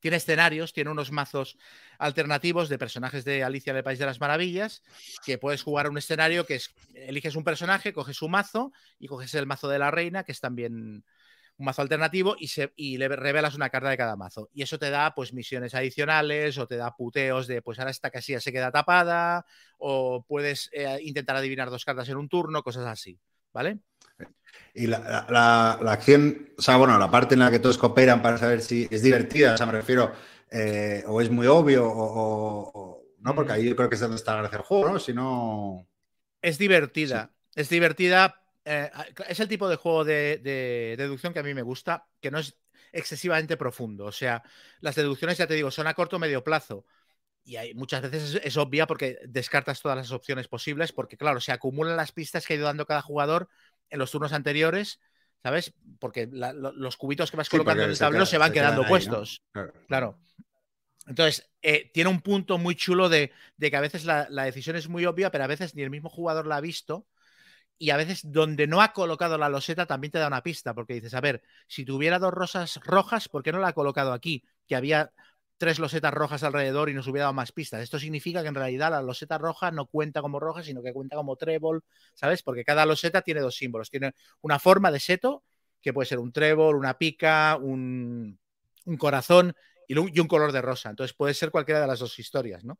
tiene escenarios, tiene unos mazos alternativos de personajes de Alicia en el País de las Maravillas, que puedes jugar un escenario que es, eliges un personaje, coges su mazo y coges el mazo de la reina, que es también un mazo alternativo, y, se, y le revelas una carta de cada mazo. Y eso te da pues misiones adicionales o te da puteos de pues ahora esta casilla se queda tapada o puedes eh, intentar adivinar dos cartas en un turno, cosas así, ¿vale? Y la, la, la, acción, o sea, bueno, la parte en la que todos cooperan para saber si es divertida, o sea, me refiero, eh, o es muy obvio, o, o, no, porque ahí yo creo que es donde está la gracia del juego, ¿no? Si no. Es divertida. Sí. Es divertida. Eh, es el tipo de juego de, de, deducción que a mí me gusta, que no es excesivamente profundo. O sea, las deducciones, ya te digo, son a corto o medio plazo. Y hay, muchas veces es, es, obvia porque descartas todas las opciones posibles, porque claro, se acumulan las pistas que ha ido dando cada jugador en los turnos anteriores, ¿sabes? Porque la, los cubitos que vas colocando sí, en el tablero se, se van se quedando ahí, puestos. ¿no? Claro. claro. Entonces, eh, tiene un punto muy chulo de, de que a veces la, la, decisión es muy obvia, pero a veces ni el mismo jugador la ha visto. Y a veces donde no ha colocado la loseta también te da una pista, porque dices, a ver, si tuviera dos rosas rojas, ¿por qué no la ha colocado aquí? Que había tres losetas rojas alrededor y nos hubiera dado más pistas. Esto significa que en realidad la loseta roja no cuenta como roja, sino que cuenta como trébol, ¿sabes? Porque cada loseta tiene dos símbolos. Tiene una forma de seto, que puede ser un trébol, una pica, un, un corazón y un, color de rosa. Entonces puede ser cualquiera de las dos historias, ¿no?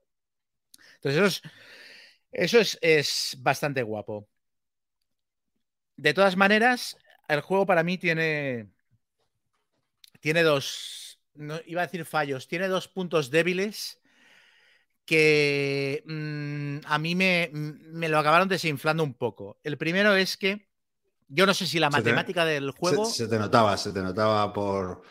Entonces eso es, eso es, es bastante guapo. De todas maneras, el juego para mí tiene, tiene dos, no, iba a decir fallos, tiene dos puntos débiles que mmm, a mí me, me, lo acabaron desinflando un poco. El primero es que yo no sé si la matemática te, del juego... Se, se, te notaba, se te notaba por,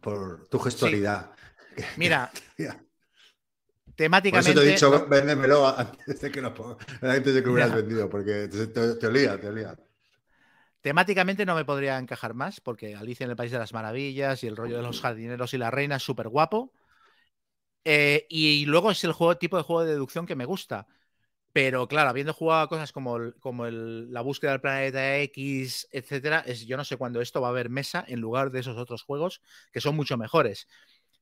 por tu gestualidad. Sí. Mira, temáticamente... Por eso te he dicho, véndemelo antes de que, lo, antes de que lo hubieras vendido, porque te, te, te olía, te olía. Temáticamente no me podría encajar más, porque Alicia en el País de las Maravillas y el rollo de los jardineros y la reina es súper guapo. Eh, y luego es el juego, tipo de juego de deducción que me gusta. Pero claro, habiendo jugado cosas como, el, como el, la búsqueda del planeta X, etcétera, es, yo no sé cuándo esto va a haber mesa en lugar de esos otros juegos que son mucho mejores.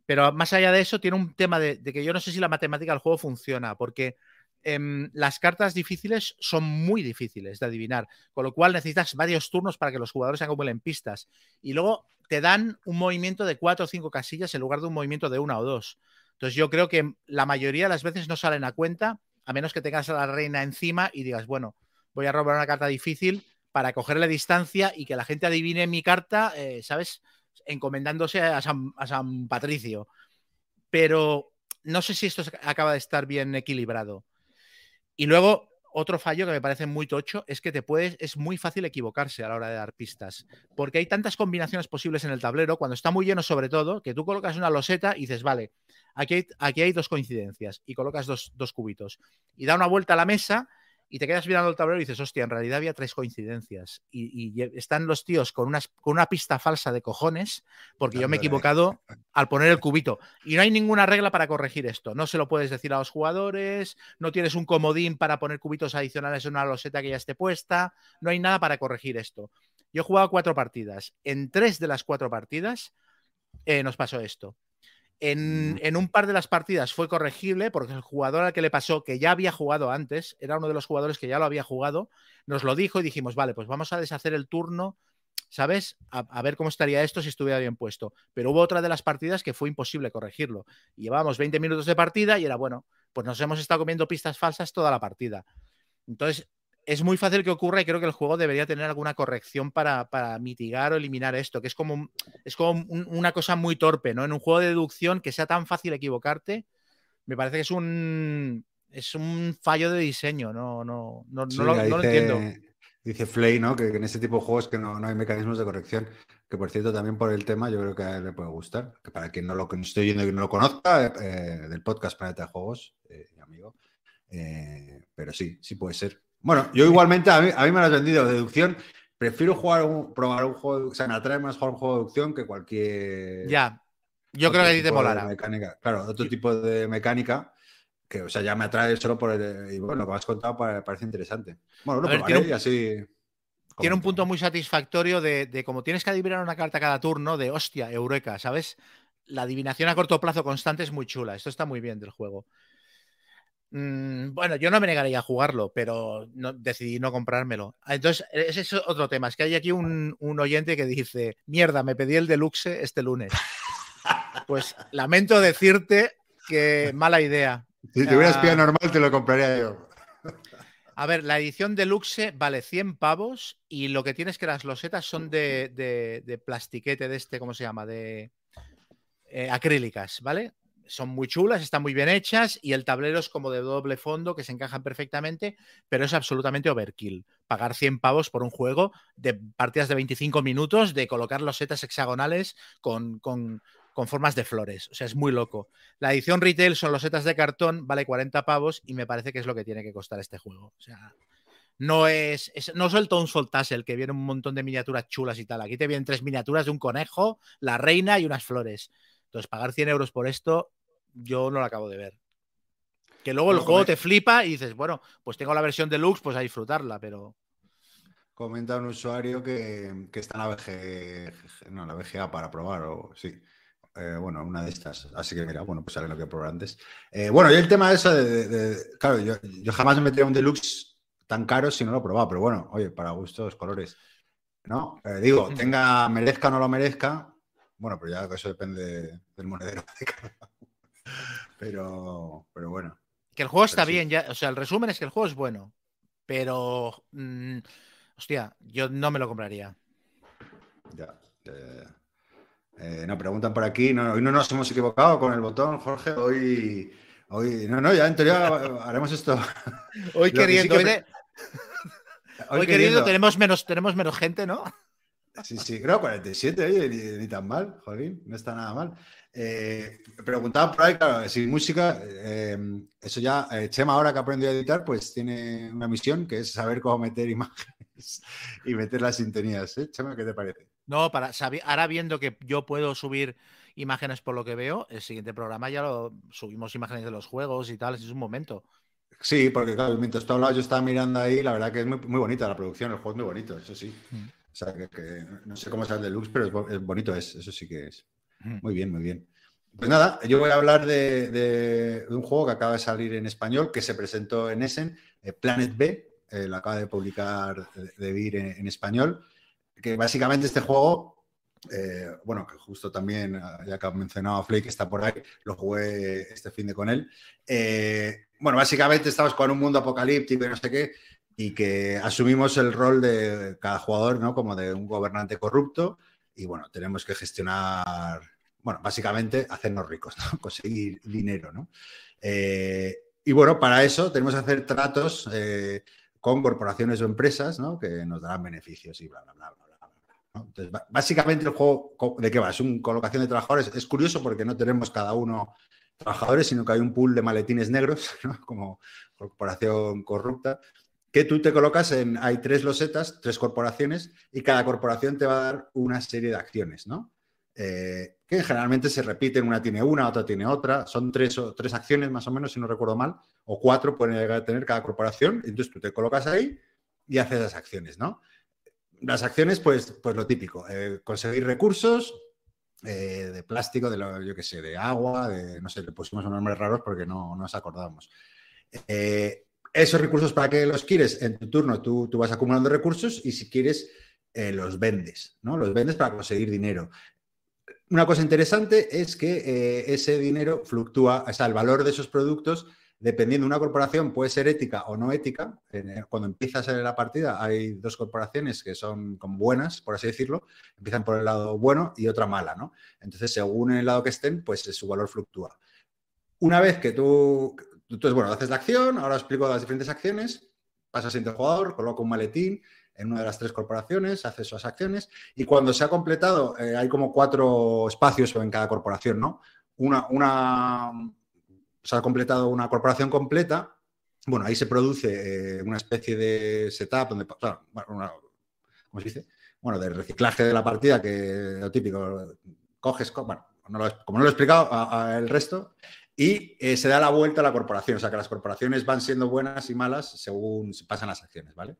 Pero más allá de eso, tiene un tema de, de que yo no sé si la matemática del juego funciona, porque eh, las cartas difíciles son muy difíciles de adivinar, con lo cual necesitas varios turnos para que los jugadores acumulen pistas. Y luego te dan un movimiento de cuatro o cinco casillas en lugar de un movimiento de una o dos. Entonces yo creo que la mayoría de las veces no salen a cuenta, a menos que tengas a la reina encima y digas, bueno, voy a robar una carta difícil para cogerle distancia y que la gente adivine mi carta, eh, ¿sabes? Encomendándose a San Patricio. Pero no sé si esto acaba de estar bien equilibrado. Y luego, otro fallo que me parece muy tocho es que te puedes, es muy fácil equivocarse a la hora de dar pistas, porque hay tantas combinaciones posibles en el tablero, cuando está muy lleno sobre todo, que tú colocas una loseta y dices, vale, aquí hay, aquí hay dos coincidencias, y colocas dos, dos cubitos, y da una vuelta a la mesa y te quedas mirando el tablero y dices, hostia, en realidad había tres coincidencias. Y, y están los tíos con, unas, con una pista falsa de cojones, porque yo me he equivocado al poner el cubito. Y no hay ninguna regla para corregir esto. No se lo puedes decir a los jugadores, no tienes un comodín para poner cubitos adicionales en una loseta que ya esté puesta, no hay nada para corregir esto. Yo he jugado cuatro partidas. En tres de las cuatro partidas eh, nos pasó esto. En, en, un par de las partidas fue corregible porque el jugador al que le pasó, que ya había jugado antes, era uno de los jugadores que ya lo había jugado, nos lo dijo y dijimos, vale, pues vamos a deshacer el turno, ¿sabes? A, a ver cómo estaría esto si estuviera bien puesto. Pero hubo otra de las partidas que fue imposible corregirlo. Llevábamos 20 minutos de partida y era, bueno, pues nos hemos estado comiendo pistas falsas toda la partida. Entonces, es muy fácil que ocurra y creo que el juego debería tener alguna corrección para, para mitigar o eliminar esto, que es como, es como un, una cosa muy torpe, ¿no? En un juego de deducción que sea tan fácil equivocarte, me parece que es un, es un fallo de diseño, no, no, no, sí, no, lo, no dice, lo, entiendo. Dice Flay, ¿no? Que, que, en ese tipo de juegos que no, no, hay mecanismos de corrección, que por cierto también por el tema yo creo que a él le puede gustar, que para quien no lo estoy yendo y no lo conozca, eh, del podcast Planeta de Juegos, eh, amigo, eh, pero sí, sí puede ser. Bueno, yo igualmente, a mí, a mí, me lo has vendido deducción. prefiero jugar un, probar un juego, o sea, me atrae más jugar un juego de deducción que cualquier. Ya. Yo creo que a ti te molará. Mecánica. Claro, otro tipo de mecánica que, o sea, ya me atrae solo por el. Y bueno, lo que has contado pa- parece interesante. Bueno, lo probaré tiene un- y así. Tiene un punto muy satisfactorio de, de como tienes que adivinar una carta cada turno, de hostia, eureka, ¿sabes? La adivinación a corto plazo constante es muy chula. Esto está muy bien del juego. Mm, bueno, yo no me negaría a jugarlo, pero no- decidí no comprármelo. Ah, Entonces, ese es otro tema. Es que hay aquí un, un oyente que dice: Mierda, me pedí el deluxe este lunes. Pues lamento decirte que mala idea. Si te hubieras Ah. normal, te lo compraría yo. A ver, la edición deluxe vale 100 pavos y lo que tienes que las losetas son de, de- de plastiquete de este, ¿cómo se llama? De eh, acrílicas, ¿vale? Son muy chulas, están muy bien hechas y el tablero es como de doble fondo que se encajan perfectamente, pero es absolutamente overkill. Pagar 100 pavos por un juego de partidas de 25 minutos de colocar losetas hexagonales con, con- con formas de flores. O sea, es muy loco. La edición retail son losetas de cartón, vale 40 pavos y me parece que es lo que tiene que costar este juego. O sea, no es, no es el Townfall Tassel, que viene un montón de miniaturas chulas y tal. Aquí te vienen tres miniaturas de un conejo, la reina y unas flores. Entonces, pagar 100 euros por esto, yo no lo acabo de ver. Que luego el No, juego te flipa y dices, bueno, pues tengo la versión deluxe, pues a disfrutarla, pero Comenta un usuario que, que está en la VG, no, la VGA para probar, o sí. Eh, bueno, una de estas. Así que mira, bueno, pues sale lo que probar antes. Eh, bueno, y el tema de eso de, de- de- claro, yo, yo jamás me metería un deluxe tan caro si no lo he probado, pero bueno, oye, para gustos, colores. ¿No? Eh, digo, Mm. tenga, merezca o no lo merezca, bueno, pero ya eso depende del monedero de cada uno. Pero, pero bueno. que el juego está sí. bien. Ya, o sea, el resumen es que el juego es bueno, pero mm, hostia, yo no me lo compraría. Ya. eh, eh, no, preguntan por aquí. No, hoy no nos hemos equivocado con el botón, Jorge. Hoy, hoy no, no, ya en teoría haremos esto. Hoy Lo que sí queriendo, que hoy de- hoy queriendo tenemos menos, tenemos menos gente, ¿no? Sí, sí, creo 47, oye, ni, ni tan mal, jolín, no está nada mal. Eh, preguntaba por ahí, claro, sin música, eh, eso ya, eh, Chema ahora que ha aprendido a editar, pues tiene una misión que es saber cómo meter imágenes y meter las sintonías. ¿eh? Chema, ¿qué te parece? No, para ahora viendo que yo puedo subir imágenes por lo que veo, el siguiente programa ya lo subimos imágenes de los juegos y tal, es un momento. Sí, porque claro, mientras tú hablabas, yo estaba mirando ahí, la verdad que es muy, muy bonita la producción, el juego es muy bonito, eso sí. Mm. O sea, que, que no sé cómo sea el deluxe, pero es, bo- es bonito, es, eso sí que es. Mm. Muy bien, muy bien. Pues nada, yo voy a hablar de, de- de un juego que acaba de salir en español, que se presentó en Essen, eh, Planet B, eh, lo acaba de publicar eh, de Vir en, en español, que básicamente este juego, eh, bueno, que justo también, ah, ya que ha mencionado a Flake, que está por ahí, lo jugué este fin de con él. Bueno, básicamente estamos con un mundo apocalíptico y no sé qué, y que asumimos el rol de cada jugador, ¿no? Como de un gobernante corrupto, y bueno, tenemos que gestionar, bueno, básicamente hacernos ricos. Conseguir dinero, ¿no? Eh, y bueno, para eso tenemos que hacer tratos eh, con corporaciones o empresas, ¿no? Que nos darán beneficios y bla, bla, bla, bla. Entonces, básicamente el juego, ¿de qué va? Es una colocación de trabajadores. Es curioso porque no tenemos cada uno trabajadores, sino que hay un pool de maletines negros. Como corporación corrupta, que tú te colocas en, hay tres losetas, tres corporaciones, y cada corporación te va a dar una serie de acciones, ¿no? Eh, que generalmente se repiten, una tiene una, otra tiene otra, son tres, o, tres acciones más o menos, si no recuerdo mal, o cuatro pueden llegar a tener cada corporación, entonces tú te colocas ahí y haces las acciones, ¿no? Las acciones, pues, pues lo típico, eh, conseguir recursos eh, de plástico, de lo, yo qué sé, de agua, de, no sé, le pusimos unos nombres raros porque no, no nos acordábamos. Eh, esos recursos, ¿para qué los quieres? En tu turno tú, tú vas acumulando recursos y si quieres, eh, los vendes, ¿no? Los vendes para conseguir dinero. Una cosa interesante es que eh, ese dinero fluctúa, o sea, el valor de esos productos, dependiendo de una corporación, puede ser ética o no ética. En- Cuando empiezas en la partida hay dos corporaciones que son como buenas, por así decirlo, empiezan por el lado bueno y otra mala, ¿no? Entonces, según el lado que estén, pues su valor fluctúa. Una vez que tú, entonces, bueno, haces la acción, ahora explico las diferentes acciones, pasa al siguiente jugador, coloca un maletín en una de las tres corporaciones, hace sus acciones y cuando se ha completado, eh, hay como cuatro espacios en cada corporación, ¿no? Una, una, se ha completado una corporación completa, bueno, ahí se produce eh, una especie de setup donde, o sea, una- ¿cómo se dice? Bueno, de reciclaje de la partida, que lo típico, coges, bueno, como no lo he explicado el resto, y eh, se da la vuelta a la corporación, o sea que las corporaciones van siendo buenas y malas según pasan las acciones, ¿vale?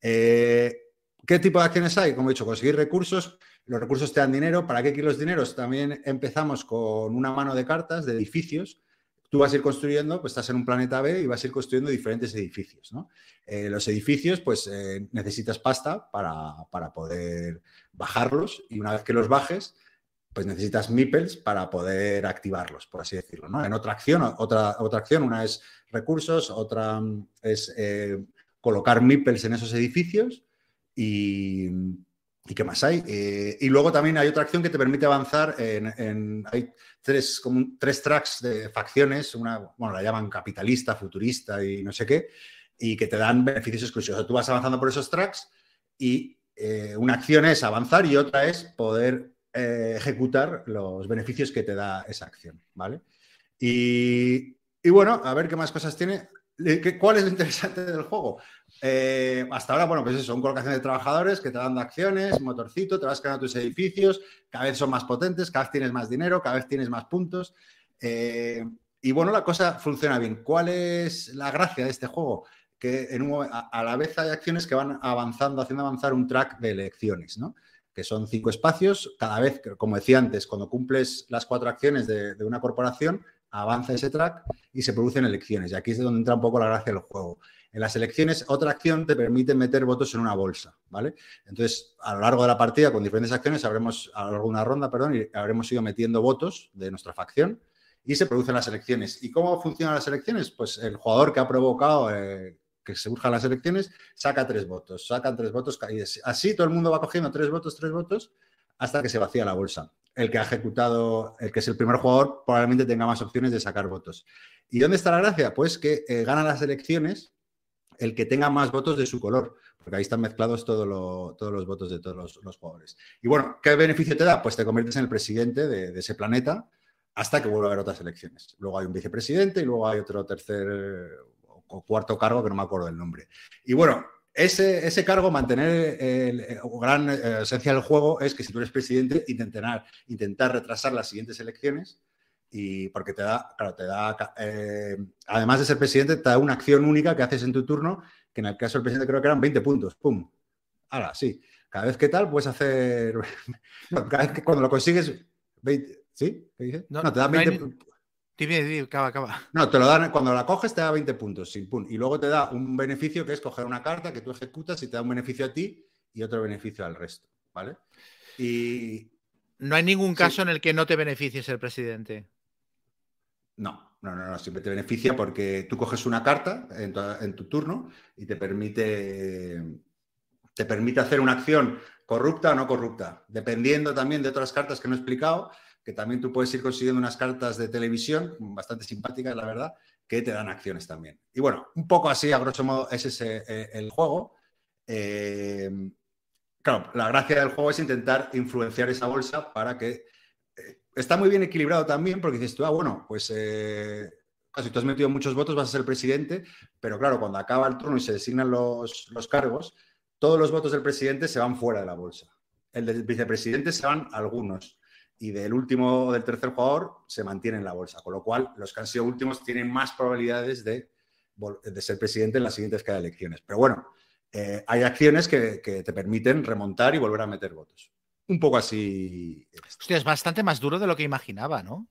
Eh, ¿Qué tipo de acciones hay? Como he dicho, conseguir recursos. Los recursos te dan dinero. ¿Para qué quiero los dineros? También empezamos con una mano de cartas de edificios. Tú vas a ir construyendo, pues estás en un planeta B y vas a ir construyendo diferentes edificios. ¿no? Eh, los edificios, pues necesitas pasta para, para poder bajarlos y una vez que los bajes, pues necesitas meeples para poder activarlos, por así decirlo. ¿no? En otra acción, otra, otra acción, una es recursos, otra es eh, colocar meeples en esos edificios y, ¿y qué más hay? Eh, y luego también hay otra acción que te permite avanzar en, hay tres, como tres tracks de facciones, una, bueno, la llaman capitalista, futurista y no sé qué, y que te dan beneficios exclusivos. tú vas avanzando por esos tracks y eh, una acción es avanzar y otra es poder eh, ejecutar los beneficios que te da esa acción, ¿vale? Y, bueno, a ver qué más cosas tiene. ¿Cuál es lo interesante del juego? Eh, hasta ahora, bueno, pues eso, son colocación de trabajadores que te dan acciones, motorcito, te vas creando tus edificios, cada vez son más potentes, cada vez tienes más dinero, cada vez tienes más puntos. Eh, y bueno, la cosa funciona bien. ¿Cuál es la gracia de este juego? Que en a, la vez hay acciones que van avanzando, haciendo avanzar un track de elecciones, ¿no? Que son cinco espacios. Cada vez, como decía antes, cuando cumples las cuatro acciones de, una corporación, avanza ese track y se producen elecciones. Y aquí es donde entra un poco la gracia del juego. En las elecciones, otra acción te permite meter votos en una bolsa, ¿vale? Entonces, a lo largo de la partida, con diferentes acciones, habremos, a lo largo de una ronda, perdón, y habremos ido metiendo votos de nuestra facción y se producen las elecciones. ¿Y cómo funcionan las elecciones? Pues el jugador que ha provocado eh, que se buscan las elecciones, saca tres votos, sacan tres votos, y así todo el mundo va cogiendo tres votos, tres votos, hasta que se vacía la bolsa. El que ha ejecutado, el que es el primer jugador, probablemente tenga más opciones de sacar votos. ¿Y dónde está la gracia? Pues que eh, gana las elecciones el que tenga más votos de su color, porque ahí están mezclados todos los votos de todos los, jugadores. Y bueno, ¿qué beneficio te da? Pues te conviertes en el presidente de, de ese planeta hasta que vuelva a haber otras elecciones. Luego hay un vicepresidente y luego hay otro tercer o cuarto cargo que no me acuerdo del nombre. Y bueno, ese, ese cargo, mantener el, gran eh, esencia del juego es que si tú eres presidente, intentar, intentar retrasar las siguientes elecciones y porque te da, claro, te da, eh, además de ser presidente, te da una acción única que haces en tu turno, que en el caso del presidente creo que eran 20 puntos, ¡pum! Ahora, sí, cada vez que tal puedes hacer, cada vez que cuando lo consigues, 20, ¿sí? ¿Qué dices? No, te da 20 Dime, acaba, acaba. No, te lo dan, cuando la coges te da 20 puntos, sin pun, y luego te da un beneficio que es coger una carta que tú ejecutas y te da un beneficio a ti y otro beneficio al resto, ¿vale? Y... No hay ningún caso en el que no te beneficies el presidente. No, no, no, no, siempre te beneficia porque tú coges una carta en tu, en tu turno y te permite, te permite hacer una acción corrupta o no corrupta, dependiendo también de otras cartas que no he explicado que también tú puedes ir consiguiendo unas cartas de televisión bastante simpáticas, la verdad, que te dan acciones también. Y bueno, un poco así, a grosso modo, es ese eh, el juego. Eh, claro, la gracia del juego es intentar influenciar esa bolsa para que... Eh, está muy bien equilibrado también porque dices tú, ah, bueno, pues casi tú has metido muchos votos, vas a ser presidente, pero claro, cuando acaba el turno y se designan los, los cargos, todos los votos del presidente se van fuera de la bolsa. El del vicepresidente se van algunos y del último o del tercer jugador se mantiene en la bolsa, con lo cual los que han sido últimos tienen más probabilidades de, de ser presidente en las siguientes cada elecciones. Pero bueno, eh, hay acciones que, te permiten remontar y volver a meter votos. Un poco así. Hostia, es bastante más duro de lo que imaginaba, ¿no?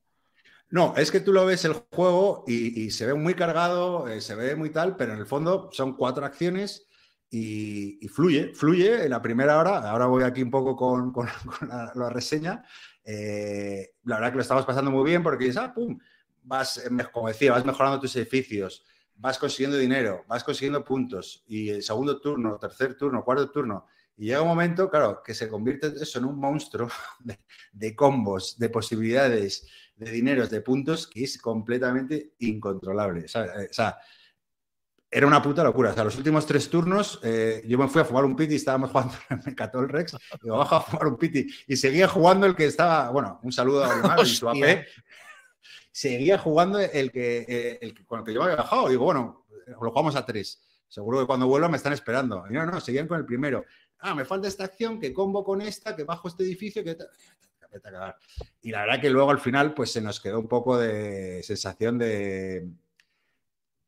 No, es que tú lo ves el juego y, se ve muy cargado, eh, se ve muy tal, pero en el fondo son cuatro acciones y, fluye, fluye en la primera hora. Ahora voy aquí un poco con, la, reseña. Eh, la verdad que lo estamos pasando muy bien porque ah, vas, eh, como decía, vas mejorando tus edificios, vas consiguiendo dinero, vas consiguiendo puntos y el segundo turno, tercer turno, cuarto turno. Y llega un momento, claro, que se convierte eso en un monstruo de, combos, de posibilidades, de dineros, de puntos, que es completamente incontrolable. O sea, eh, era una puta locura. O sea, los últimos tres turnos, eh, yo me fui a fumar un piti estábamos jugando en el Rex. Y me bajo a fumar un piti. Y seguía jugando el que estaba, bueno, un saludo a Olimar y su AP. Seguía jugando el que, eh, el con el que yo me había bajado. Digo, bueno, lo jugamos a tres. Seguro que cuando vuelva me están esperando. Y no, no, seguían con el primero. ah, me falta esta acción, que combo con esta, que bajo este edificio, que... Y la verdad que luego al final pues se nos quedó un poco de sensación de...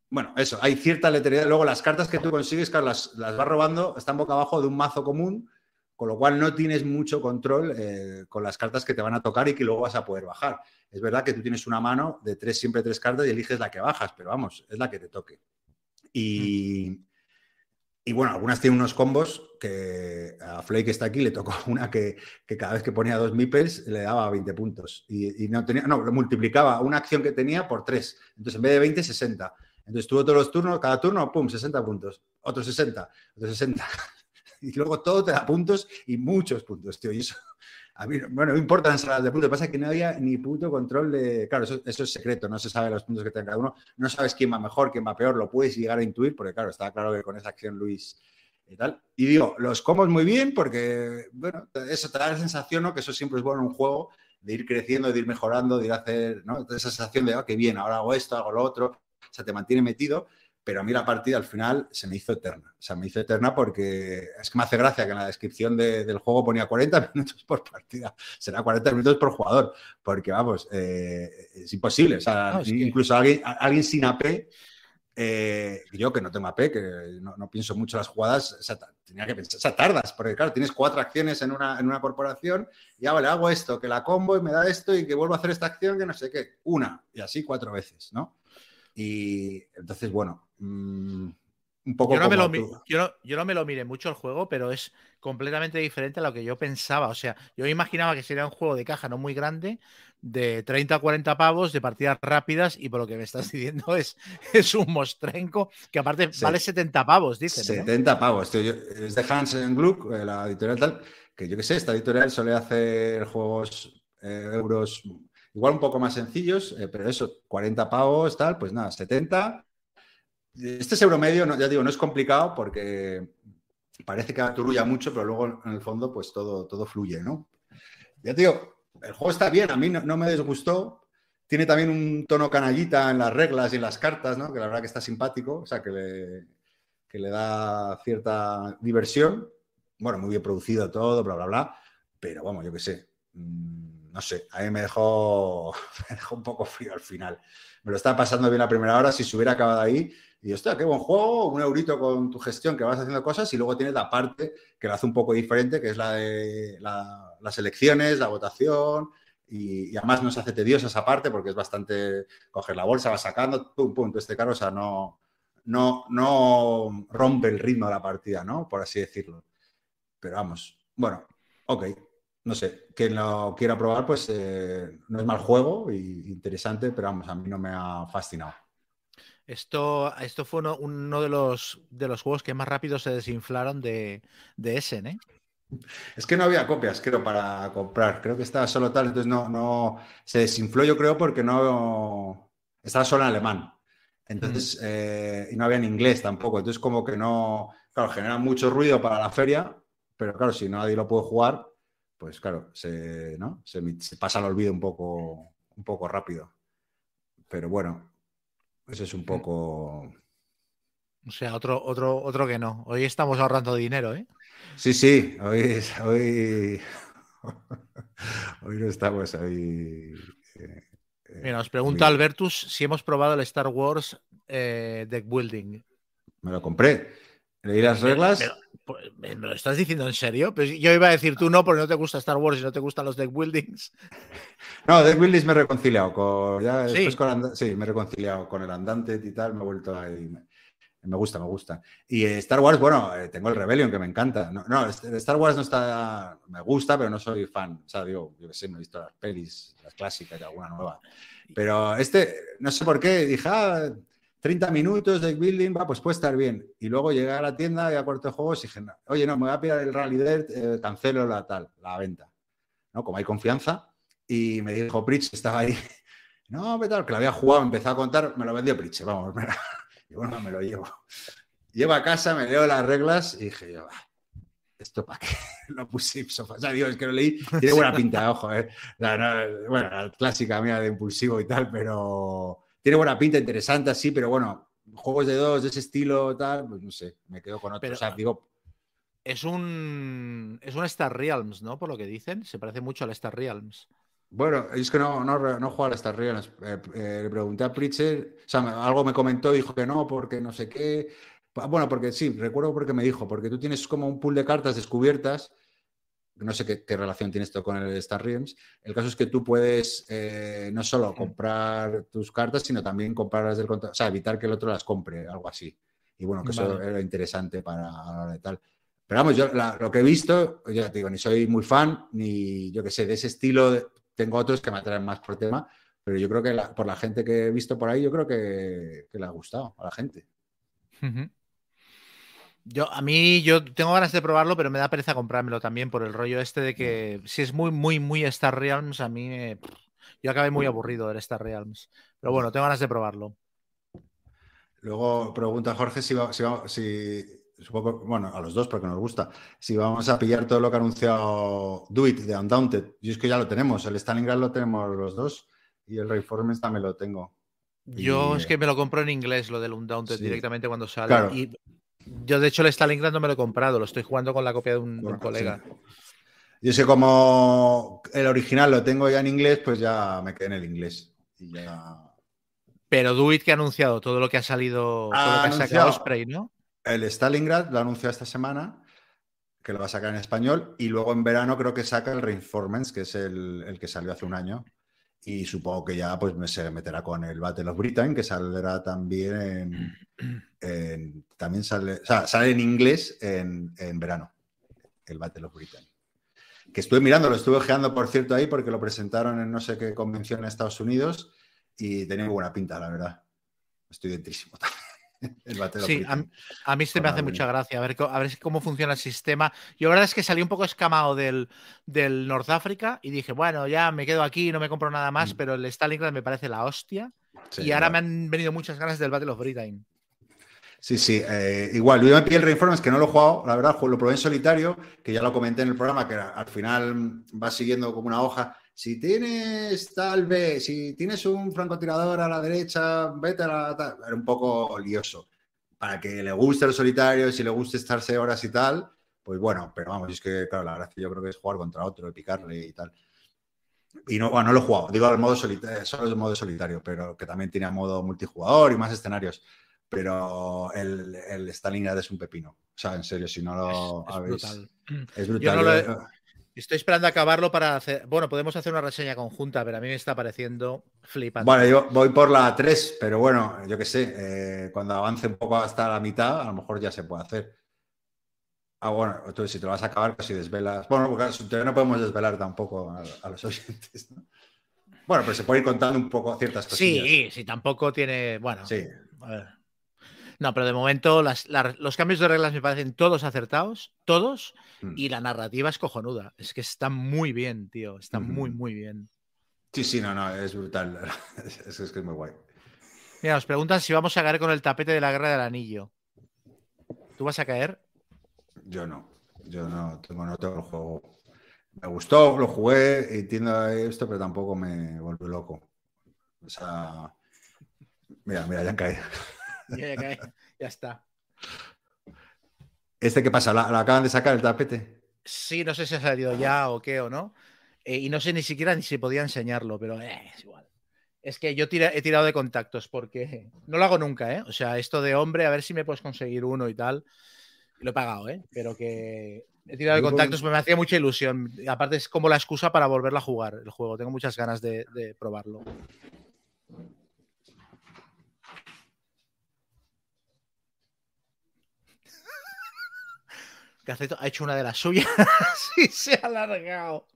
Bueno, eso, hay cierta letrería. Luego las cartas que tú consigues, claro, las, las vas robando, están boca abajo de un mazo común, con lo cual no tienes mucho control eh, con las cartas que te van a tocar y que luego vas a poder bajar. Es verdad que tú tienes una mano de tres, siempre tres cartas y eliges la que bajas, pero vamos, es la que te toque. Y, y bueno, algunas tienen unos combos que a Flake que está aquí le tocó una que, que cada vez que ponía dos meeples le daba 20 puntos. Y, y no tenía, no, lo multiplicaba una acción que tenía por tres. Entonces en vez de 20, 60. Entonces tuvo todos los turnos, cada turno, pum, 60 puntos. Otros 60, otros 60. Y luego todo te da puntos y muchos puntos, tío. Y eso, a mí, bueno, no importa las de puntos. Lo que pasa es que no había ni puto control de. Claro, eso, es secreto, no se sabe los puntos que tenga cada uno. No sabes quién va mejor, quién va peor. Lo puedes llegar a intuir, porque claro, está claro que con esa acción Luis y tal. Y digo, los combos muy bien, porque, bueno, eso te da la sensación, ¿no? Que eso siempre es bueno en un juego, de ir creciendo, de ir mejorando, de ir a hacer, ¿no? Esa sensación de, ah, qué bien, ahora hago esto, hago lo otro. O sea, te mantiene metido pero a mí la partida al final se me hizo eterna. O sea, me hizo eterna porque es que me hace gracia que en la descripción de- del juego ponía 40 minutos por partida. Será 40 minutos por jugador, porque vamos, eh, es imposible. O sea, No, es que- incluso alguien, alguien sin AP, eh, yo que no tengo AP, que no, no pienso mucho las jugadas, o sea, ta- tenía que pensar, o sea, tardas, porque claro, tienes cuatro acciones en una, en una corporación, y ya vale, hago esto, que la combo y me da esto y que vuelvo a hacer esta acción, que no sé qué, una, y así cuatro veces, ¿no? Y entonces, bueno, mm, un poco Yo no, me lo, yo, no, yo no me lo miré mucho el juego, pero es completamente diferente a lo que yo pensaba. O sea, yo imaginaba que sería un juego de caja no muy grande, de 30 a 40 pavos, de partidas rápidas, y por lo que me estás diciendo es, es un mostrenco que aparte Sí. vale 70 pavos, dicen. ¿no? 70 pavos, tío. Yo- es de Hansen Gluck, eh, la editorial tal, que yo qué sé, esta editorial suele hacer juegos eh, euros igual un poco más sencillos, eh, pero eso, 40 pavos, tal, pues nada, 70. Este es euro medio, ya digo, no es complicado porque parece que aturulla mucho, pero luego en el fondo pues todo, todo fluye, ¿no? Ya digo, el juego está bien, a mí no, me disgustó. Tiene también un tono canallita en las reglas y en las cartas, ¿no? Que la verdad que está simpático, o sea, que le, que le da cierta diversión. Bueno, muy bien producido todo, bla, bla, bla. Pero vamos, yo qué sé. No sé, a mí me dejó, un poco frío al final. Me lo estaba pasando bien la primera hora. Si se hubiera acabado ahí, y hostia, qué buen juego, un eurito con tu gestión que vas haciendo cosas y luego tienes la parte que lo hace un poco diferente, que es la de la- las elecciones, la votación. Y, y además no se hace tediosa esa parte porque es bastante coger la bolsa, vas sacando, pum, pum, este carro, o sea, no, no, no rompe el ritmo de la partida, ¿no? Por así decirlo. Pero vamos, bueno, ok, no sé, quien lo quiera probar, pues eh, no es mal juego y interesante, pero vamos, a mí no me ha fascinado. Esto, esto fue uno, uno de, los, de los juegos que más rápido se desinflaron de, de Essen, ¿eh? Es que no había copias, creo, para comprar. Creo que estaba solo tal, entonces no, no se desinfló, yo creo, porque no estaba solo en alemán. Entonces, eh, y no había en inglés tampoco. Entonces, como que no, claro, genera mucho ruido para la feria, pero claro, si nadie lo puede jugar, pues claro, se, ¿no? se, se pasa al olvido un poco, un poco rápido. Pero bueno, eso es un poco. O sea, otro, otro, otro que no. Hoy estamos ahorrando dinero, ¿eh? Sí, sí, hoy, hoy, hoy no estamos ahí. eh, eh, Mira, nos pregunta Albertus si hemos probado el Star Wars eh, Deck Building. Me lo compré. Leí las reglas. Pero, pues, ¿Me me lo estás diciendo en serio? Pues yo iba a decir tú no, porque no te gusta Star Wars y no te gustan los Deck Buildings. No, Deck Buildings me he reconciliado con. Ya Sí. con sí, me he reconciliado con el andante y tal. Me he vuelto ahí. Me, me gusta, me gusta. Y Star Wars, bueno, eh, tengo el Rebellion que me encanta. No, no, Star Wars no está. Me gusta, pero no soy fan. O sea, digo, yo qué sé, no he visto las pelis, las clásicas y alguna nueva. Pero este, no sé por qué, dije, ah, 30 minutos de building, va, pues puede estar bien. Y luego llegué a la tienda y a cuarto de juegos y dije, oye, no, me voy a pillar el Rally eh, cancelo la tal, la venta. ¿No? Como hay confianza. Y me dijo Pritch, estaba ahí, no, ¿qué tal? Que lo había jugado, empezó a contar, me lo vendió Pritch, vamos, me lo- y bueno, me lo llevo. Llego a casa, me leo las reglas y dije yo, "Ah, ¿esto para qué? Lo puse facto. O sea, digo, es que lo leí, tiene buena pinta, ojo, eh. Bueno, la clásica mía de impulsivo y tal, pero tiene buena pinta, interesante así, pero bueno, juegos de dos de ese estilo, tal, pues no sé, me quedo con otro. Pero- o sea, digo, es un es un Star Realms, ¿no? Por lo que dicen, se parece mucho al Star Realms. Bueno, es que no, no, no juega a Star Realms. Eh, eh, le pregunté a Pritchard, o sea, algo me comentó, dijo que no, porque no sé qué. Bueno, porque sí, recuerdo porque me dijo, porque tú tienes como un pool de cartas descubiertas no sé qué, relación tiene esto con el Star Realms. El caso es que tú puedes eh, no solo comprar tus cartas, sino también comprarlas del o sea, evitar que el otro las compre, algo así. Y bueno, que eso era interesante para la hora de tal. Pero vamos, yo lo que he visto, ya te digo, ni soy muy fan, ni yo qué sé, de ese estilo, tengo otros que me atraen más por tema, pero yo creo que por la gente que he visto por ahí, yo creo que, le ha gustado a la gente. Yo, a mí, yo tengo ganas de probarlo, pero me da pereza comprármelo también por el rollo este de que si es muy, muy, muy Star Realms, a mí me... Yo acabé muy aburrido de Star Realms. Pero bueno, tengo ganas de probarlo. Luego pregunta Jorge si, va, si, si bueno, a los dos porque nos gusta, si vamos a pillar todo lo que ha anunciado Do It de Undaunted. Yo es que ya lo tenemos, el Stalingrad lo tenemos los dos y el Reformers también lo tengo. Yo es que me lo compro en inglés, lo del Undaunted, directamente cuando sale. Y yo, de hecho, el Stalingrad no me lo he comprado, lo estoy jugando con la copia de un, colega. Yo sé como el original lo tengo ya en inglés, pues ya me quedé en el inglés. Pero Duit que ha anunciado todo lo que ha salido, todo lo que ha sacado Spray, ¿no? El Stalingrad lo ha anunciado esta semana, que lo va a sacar en español, y luego en verano creo que saca el Reinformance, que es el, el que salió hace un año. Y supongo que ya pues me se meterá con el Battle of Britain, que saldrá también en, también sale, sale en inglés en, verano, el Battle of Britain. Que estuve mirando, lo estuve ojeando, por cierto, ahí, porque lo presentaron en no sé qué convención en Estados Unidos y tenía buena pinta, la verdad. Estoy dentrísimo también. sí, a, mí se me hace mucha gracia a ver, a ver cómo funciona el sistema. Yo la verdad es que salí un poco escamado del, del North Africa y dije, bueno, ya me quedo aquí, no me compro nada más, mm. pero el Stalingrad me parece la hostia. y ahora me han venido muchas ganas del Battle of Britain. Sí, sí, eh, igual, yo me pide el Reinformance que no lo he jugado, la verdad, lo probé en solitario, que ya lo comenté en el programa, que al final va siguiendo como una hoja. Si tienes tal vez, si tienes un francotirador a la derecha, vete a la. Era un poco lioso. Para que le guste el solitario, si le guste estarse horas y tal, pues bueno, pero vamos, es que, claro, la gracia yo creo que es jugar contra otro, picarle y tal. Y no, bueno, no lo he jugado, digo al modo solitario, solo el modo solitario, pero que también tiene modo multijugador y más escenarios pero el, el Stalingrad es un pepino. O sea, en serio, si no lo es, habéis. Brutal. Es brutal. Estoy esperando a acabarlo para hacer. Bueno, podemos hacer una reseña conjunta, pero a mí me está pareciendo flipante. Bueno, yo voy por la 3, pero bueno, yo qué sé, eh, cuando avance un poco hasta la mitad, a lo mejor ya se puede hacer. Ah, bueno, entonces si te lo vas a acabar, casi desvelas. Bueno, porque todavía no podemos desvelar tampoco a, los oyentes, ¿no? Bueno, pero se puede ir contando un poco ciertas cosas. Sí, sí, tampoco tiene. Bueno, sí. A ver. No, pero de momento los cambios de reglas me parecen todos acertados, todos, mm. y la narrativa es cojonuda. Es que está muy bien, tío. Está muy, muy bien. Sí, sí, no, no, es brutal. es, es que es muy guay. Mira, nos preguntan si vamos a caer con el tapete de la guerra del anillo. ¿Tú vas a caer? Yo no. Yo no tengo, no tengo el juego. Me gustó, lo jugué, entiendo esto, pero tampoco me volvió loco. O sea, mira, mira, ya han caído. ya, está. ¿Este qué pasa? ¿La, acaban de sacar el tapete? Sí, no sé si ha salido ya o qué o no. Eh, y no sé ni siquiera ni si podía enseñarlo, pero eh, es igual. Es que yo he tirado de contactos porque no lo hago nunca, ¿eh? O sea, esto de hombre, a ver si me puedes conseguir uno y tal. Lo he pagado, ¿eh? Pero que he tirado de contactos, me hacía mucha ilusión. Aparte es como la excusa para volverlo a jugar el juego. Tengo muchas ganas de probarlo. Que ha hecho una de las suyas y se ha alargado.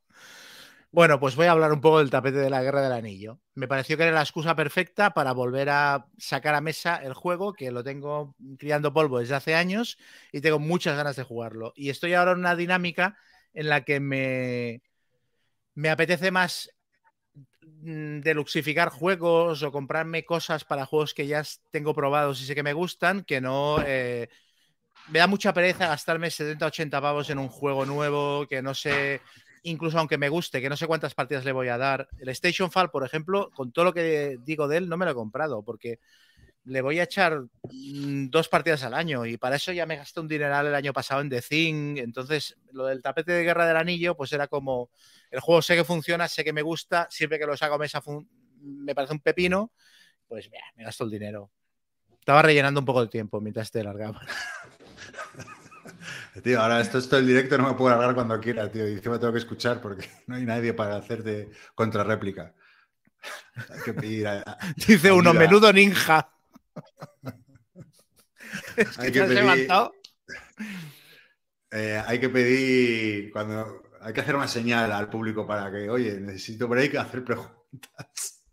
Bueno, pues voy a hablar un poco del tapete de la Guerra del Anillo. Me pareció que era la excusa perfecta para volver a sacar a mesa el juego, que lo tengo criando polvo desde hace años y tengo muchas ganas de jugarlo. Y estoy ahora en una dinámica en la que me, me apetece más mm, deluxificar juegos o comprarme cosas para juegos que ya tengo probados y sé que me gustan, que no... Eh, me da mucha pereza gastarme 70, 80 pavos en un juego nuevo que no sé, incluso aunque me guste, que no sé cuántas partidas le voy a dar. El Station Fall, por ejemplo, con todo lo que digo de él, no me lo he comprado porque le voy a echar mm, dos partidas al año y para eso ya me gasté un dineral el año pasado en The Thing. Entonces, lo del tapete de guerra del anillo, pues era como el juego sé que funciona, sé que me gusta, siempre que lo saco mesa me parece un pepino, pues me gasto el dinero. Estaba rellenando un poco de tiempo mientras te largaba. Tío, ahora esto es todo el directo, no me puedo largar cuando quiera, tío. Y encima tengo que escuchar porque no hay nadie para hacerte contrarréplica. Hay que pedir Dice uno, menudo ninja. hay que pedir, eh, hay que pedir cuando hay que hacer una señal al público para que, oye, necesito por ahí que hacer preguntas.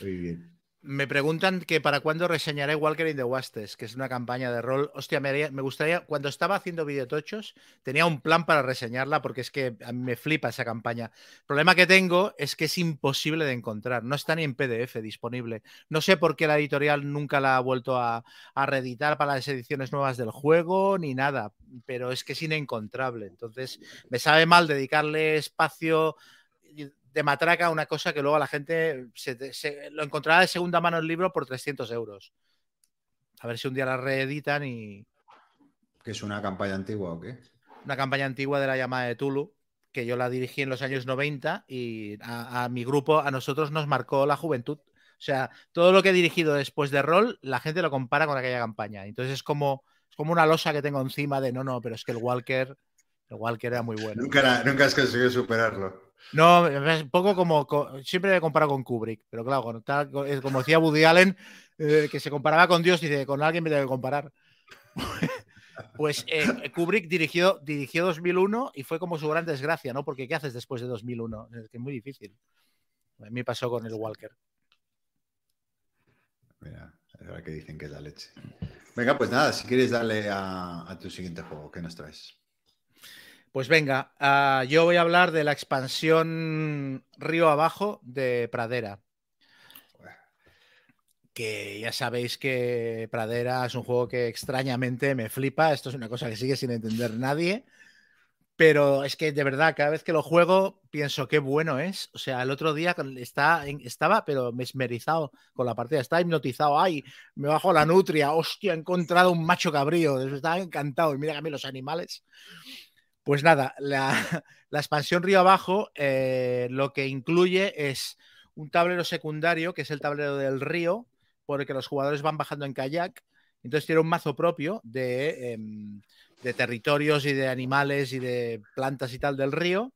Muy bien. Me preguntan que para cuándo reseñaré Walker in the Wastes, que es una campaña de rol. Hostia, me, gustaría, cuando estaba haciendo videotochos, tenía un plan para reseñarla porque es que a mí me flipa esa campaña. El problema que tengo es que es imposible de encontrar, no está ni en PDF disponible. No sé por qué la editorial nunca la ha vuelto a, a reeditar para las ediciones nuevas del juego ni nada, pero es que es inencontrable. Entonces, me sabe mal dedicarle espacio de matraca una cosa que luego la gente se, lo encontrará de segunda mano el libro por 300 euros. A ver si un día la reeditan y... ¿Que es una campaña antigua o qué? Una campaña antigua de la llamada de Tulu, que yo la dirigí en los años 90 y a, mi grupo, a nosotros nos marcó la juventud. O sea, todo lo que he dirigido después de rol, la gente lo compara con aquella campaña. Entonces es como, es como una losa que tengo encima de no, no, pero es que el Walker, el Walker era muy bueno. Nunca, nunca has conseguido superarlo. No, es un poco como, siempre me comparo con Kubrick, pero claro, como decía Woody Allen, eh, que se comparaba con Dios, dice, con alguien me debe comparar. pues eh, Kubrick dirigió, dirigió 2001 y fue como su gran desgracia, ¿no? Porque ¿qué haces después de 2001? Es que es muy difícil. A mí pasó con el Walker. Mira, ahora que dicen que es la leche. Venga, pues nada, si quieres darle a tu siguiente juego, ¿qué nos traes? Pues venga, ah, yo voy a hablar de la expansión Río Abajo de Pradera. Que ya sabéis que Pradera es un juego que extrañamente me flipa. Esto es una cosa que sigue sin entender nadie. Pero es que de verdad, cada vez que lo juego, pienso qué bueno es. O sea, el otro día está, estaba, pero mesmerizado con la partida, estaba hipnotizado. Ay, me bajo la nutria, hostia, he encontrado un macho cabrío. Estaba encantado. Y mira a mí los animales. Pues nada, la, expansión Río Abajo eh, lo que incluye es un tablero secundario, que es el tablero del río, por el que los jugadores van bajando en kayak. Entonces tiene un mazo propio de, em, territorios y de animales y de plantas y tal del río.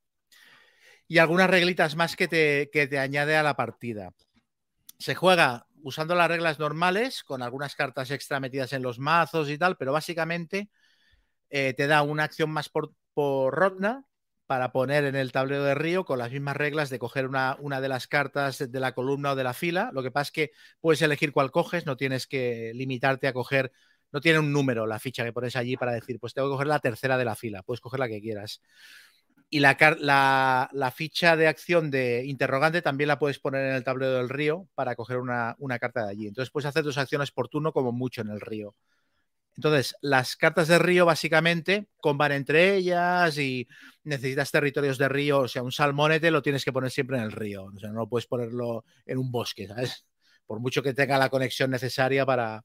Y algunas reglitas más que te, que te añade a la partida. Se juega usando las reglas normales, con algunas cartas extra metidas en los mazos y tal, pero básicamente eh, te da una acción más por, por Rodna para poner en el tablero de río con las mismas reglas de coger una, una, de las cartas de la columna o de la fila. Lo que pasa es que puedes elegir cuál coges, no tienes que limitarte a coger, no tiene un número la ficha que pones allí para decir, pues tengo que coger la tercera de la fila, puedes coger la que quieras. Y la, la, ficha de acción de interrogante también la puedes poner en el tablero del río para coger una, una carta de allí. Entonces puedes hacer tus acciones por turno como mucho en el río. Entonces, las cartas de río básicamente comban entre ellas y necesitas territorios de río, o sea, un salmonete lo tienes que poner siempre en el río, o sea, no lo puedes ponerlo en un bosque, ¿sabes? Por mucho que tenga la conexión necesaria para...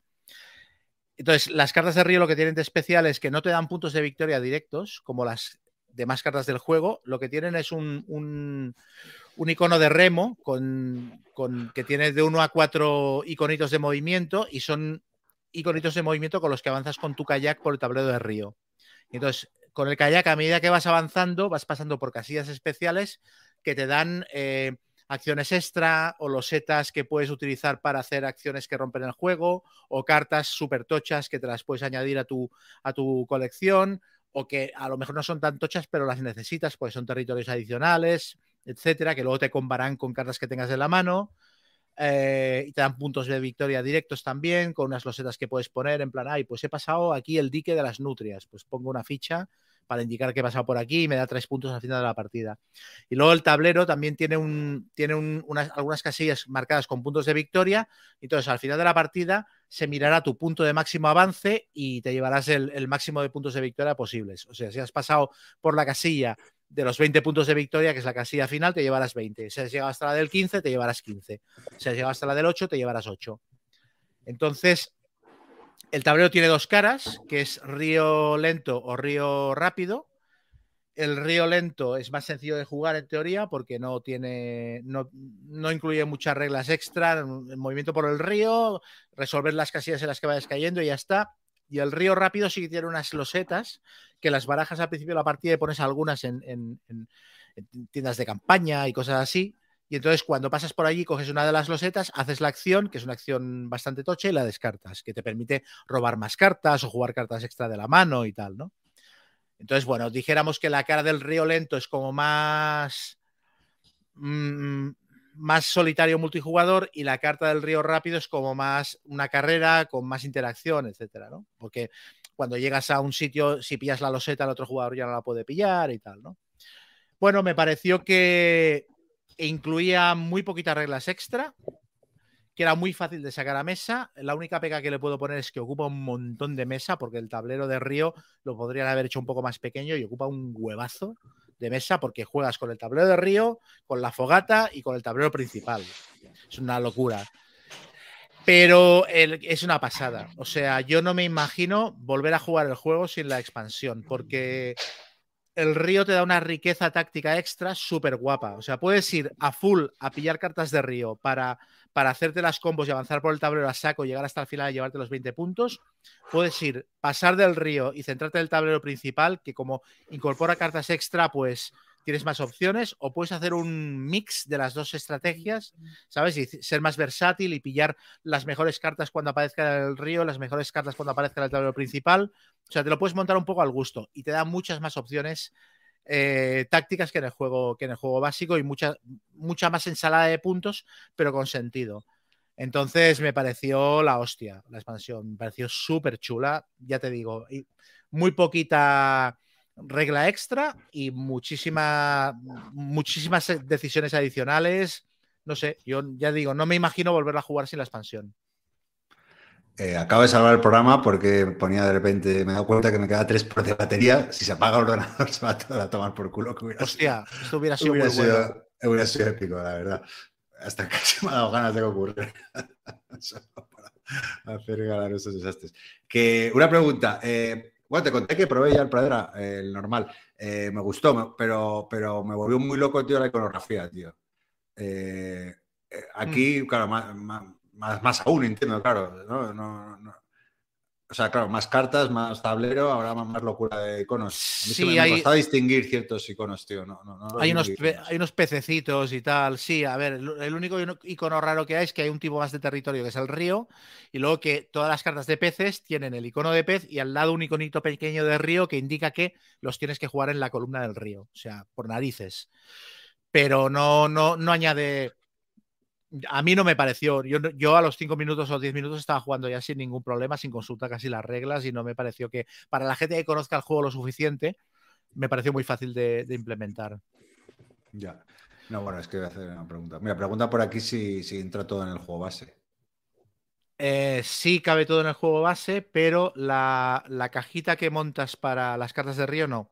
Entonces, las cartas de río lo que tienen de especial es que no te dan puntos de victoria directos, como las demás cartas del juego, lo que tienen es un, un, icono de remo con, con, que tiene de 1 a 4 iconitos de movimiento y son iconitos de movimiento con los que avanzas con tu kayak por el tablero de río. entonces, con el kayak, a medida que vas avanzando, vas pasando por casillas especiales que te dan eh, acciones extra o losetas que puedes utilizar para hacer acciones que rompen el juego o cartas súper tochas que te las puedes añadir a tu, a tu colección o que a lo mejor no son tan tochas pero las necesitas porque son territorios adicionales, etcétera, que luego te combarán con cartas que tengas en la mano. Eh, y te dan puntos de victoria directos también, con unas losetas que puedes poner en plan, ay, pues he pasado aquí el dique de las nutrias, pues pongo una ficha para indicar que he pasado por aquí y me da tres puntos al final de la partida. Y luego el tablero también tiene, un, tiene unas, algunas casillas marcadas con puntos de victoria, entonces al final de la partida se mirará tu punto de máximo avance y te llevarás el, el máximo de puntos de victoria posibles. O sea, si has pasado por la casilla de los 20 puntos de victoria, que es la casilla final, te llevarás 20. Si has llegado hasta la del 15, te llevarás 15. Si has llegado hasta la del 8, te llevarás 8. Entonces, el tablero tiene dos caras, que es río lento o río rápido. El río lento es más sencillo de jugar en teoría porque no tiene, no, no incluye muchas reglas extra, el movimiento por el río, resolver las casillas en las que vayas cayendo y ya está. Y el río rápido sí que tiene unas losetas que las barajas al principio de la partida y pones algunas en, en- en- en tiendas de campaña y cosas así. Y entonces cuando pasas por allí, coges una de las losetas, haces la acción, que es una acción bastante tocha, y la descartas, que te permite robar más cartas o jugar cartas extra de la mano y tal, ¿no? Entonces, bueno, dijéramos que la cara del río lento es como más. mm, más solitario multijugador y la carta del río rápido es como más una carrera con más interacción, etcétera, ¿no? Porque cuando llegas a un sitio, si pillas la loseta, el otro jugador ya no la puede pillar y tal, ¿no? Bueno, me pareció que incluía muy poquitas reglas extra, que era muy fácil de sacar a mesa. La única pega que le puedo poner es que ocupa un montón de mesa, porque el tablero de Río lo podrían haber hecho un poco más pequeño y ocupa un huevazo de mesa porque juegas con el tablero de Río, con la fogata y con el tablero principal. Es una locura. Pero es una pasada. O sea, yo no me imagino volver a jugar el juego sin la expansión, porque el río te da una riqueza táctica extra súper guapa. O sea, puedes ir a full a pillar cartas de río para, para hacerte las combos y avanzar por el tablero a saco, llegar hasta el final y llevarte los 20 puntos. Puedes ir, pasar del río y centrarte en el tablero principal, que como incorpora cartas extra, pues tienes más opciones. O puedes hacer un mix de las dos estrategias, ¿sabes? Y ser más versátil y pillar las mejores cartas cuando aparezca en el río, las mejores cartas cuando aparezca en el tablero principal. O sea, te lo puedes montar un poco al gusto y te da muchas más opciones eh, tácticas que en el juego que en el juego básico y mucha, mucha más ensalada de puntos, pero con sentido. Entonces me pareció la hostia la expansión, me pareció súper chula, ya te digo, muy poquita regla extra y muchísima, muchísimas decisiones adicionales. No sé, yo ya digo, no me imagino volver a jugar sin la expansión. Eh, acabo de salvar el programa porque ponía de repente, me he dado cuenta que me queda 3 por de batería. Si se apaga el ordenador, se va a tomar por culo. Que hubiera Hostia, esto hubiera sido, sido hubiera, muy bueno. sido, hubiera sido épico, la verdad. Hasta casi me ha dado ganas de que ocurra. Para hacer ganar esos desastres. Que, una pregunta. eh, bueno, te conté que probé ya el Pradera, eh, el normal. Eh, me gustó, pero, pero me volvió muy loco, tío, la iconografía, tío. Aquí, claro, más, más, más, aún, entiendo, claro. ¿no? No, no. O sea, claro, más cartas, más tablero, ahora más, más locura de iconos. A mí se Sí, me, hay- distinguir ciertos iconos, tío. No, no, no los Hay unos, hay unos pececitos y tal. Sí, a ver, el el único icono raro que hay es que hay un tipo más de territorio que es el río, y luego que todas las cartas de peces tienen el icono de pez y al lado un iconito pequeño de río que indica que los tienes que jugar en la columna del río, o sea, por narices. Pero no, no, no añade. A mí no me pareció. Yo, a los 5 minutos o 10 minutos estaba jugando ya sin ningún problema, sin consultar casi las reglas, y no me pareció que, para la gente que conozca el juego lo suficiente, me pareció muy fácil de- de implementar. Ya. No, bueno, es que voy a hacer una pregunta. Mira, pregunta por aquí si, si entra todo en el juego base. Eh, sí cabe todo en el juego base, pero la, la cajita que montas para las cartas de río no.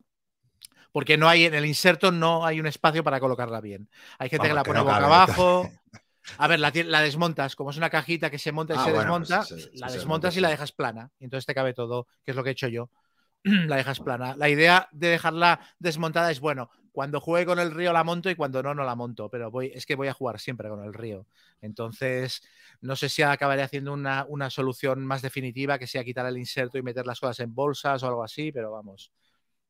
Porque no hay, en el inserto no hay un espacio para colocarla bien. Hay gente que la que pone no boca abajo. A ver, la, la desmontas, como es una cajita que se monta y Ah, se bueno, desmonta, pues sí, sí, la desmontas desmonta, y la dejas plana. Y entonces te cabe todo, que es lo que he hecho yo. la dejas plana. La idea de dejarla desmontada es, bueno, cuando juegue con el río la monto y cuando no, no la monto. Pero voy, es que voy a jugar siempre con el río. Entonces, no sé si acabaré haciendo una, una solución más definitiva, que sea quitar el inserto y meter las cosas en bolsas o algo así, pero vamos.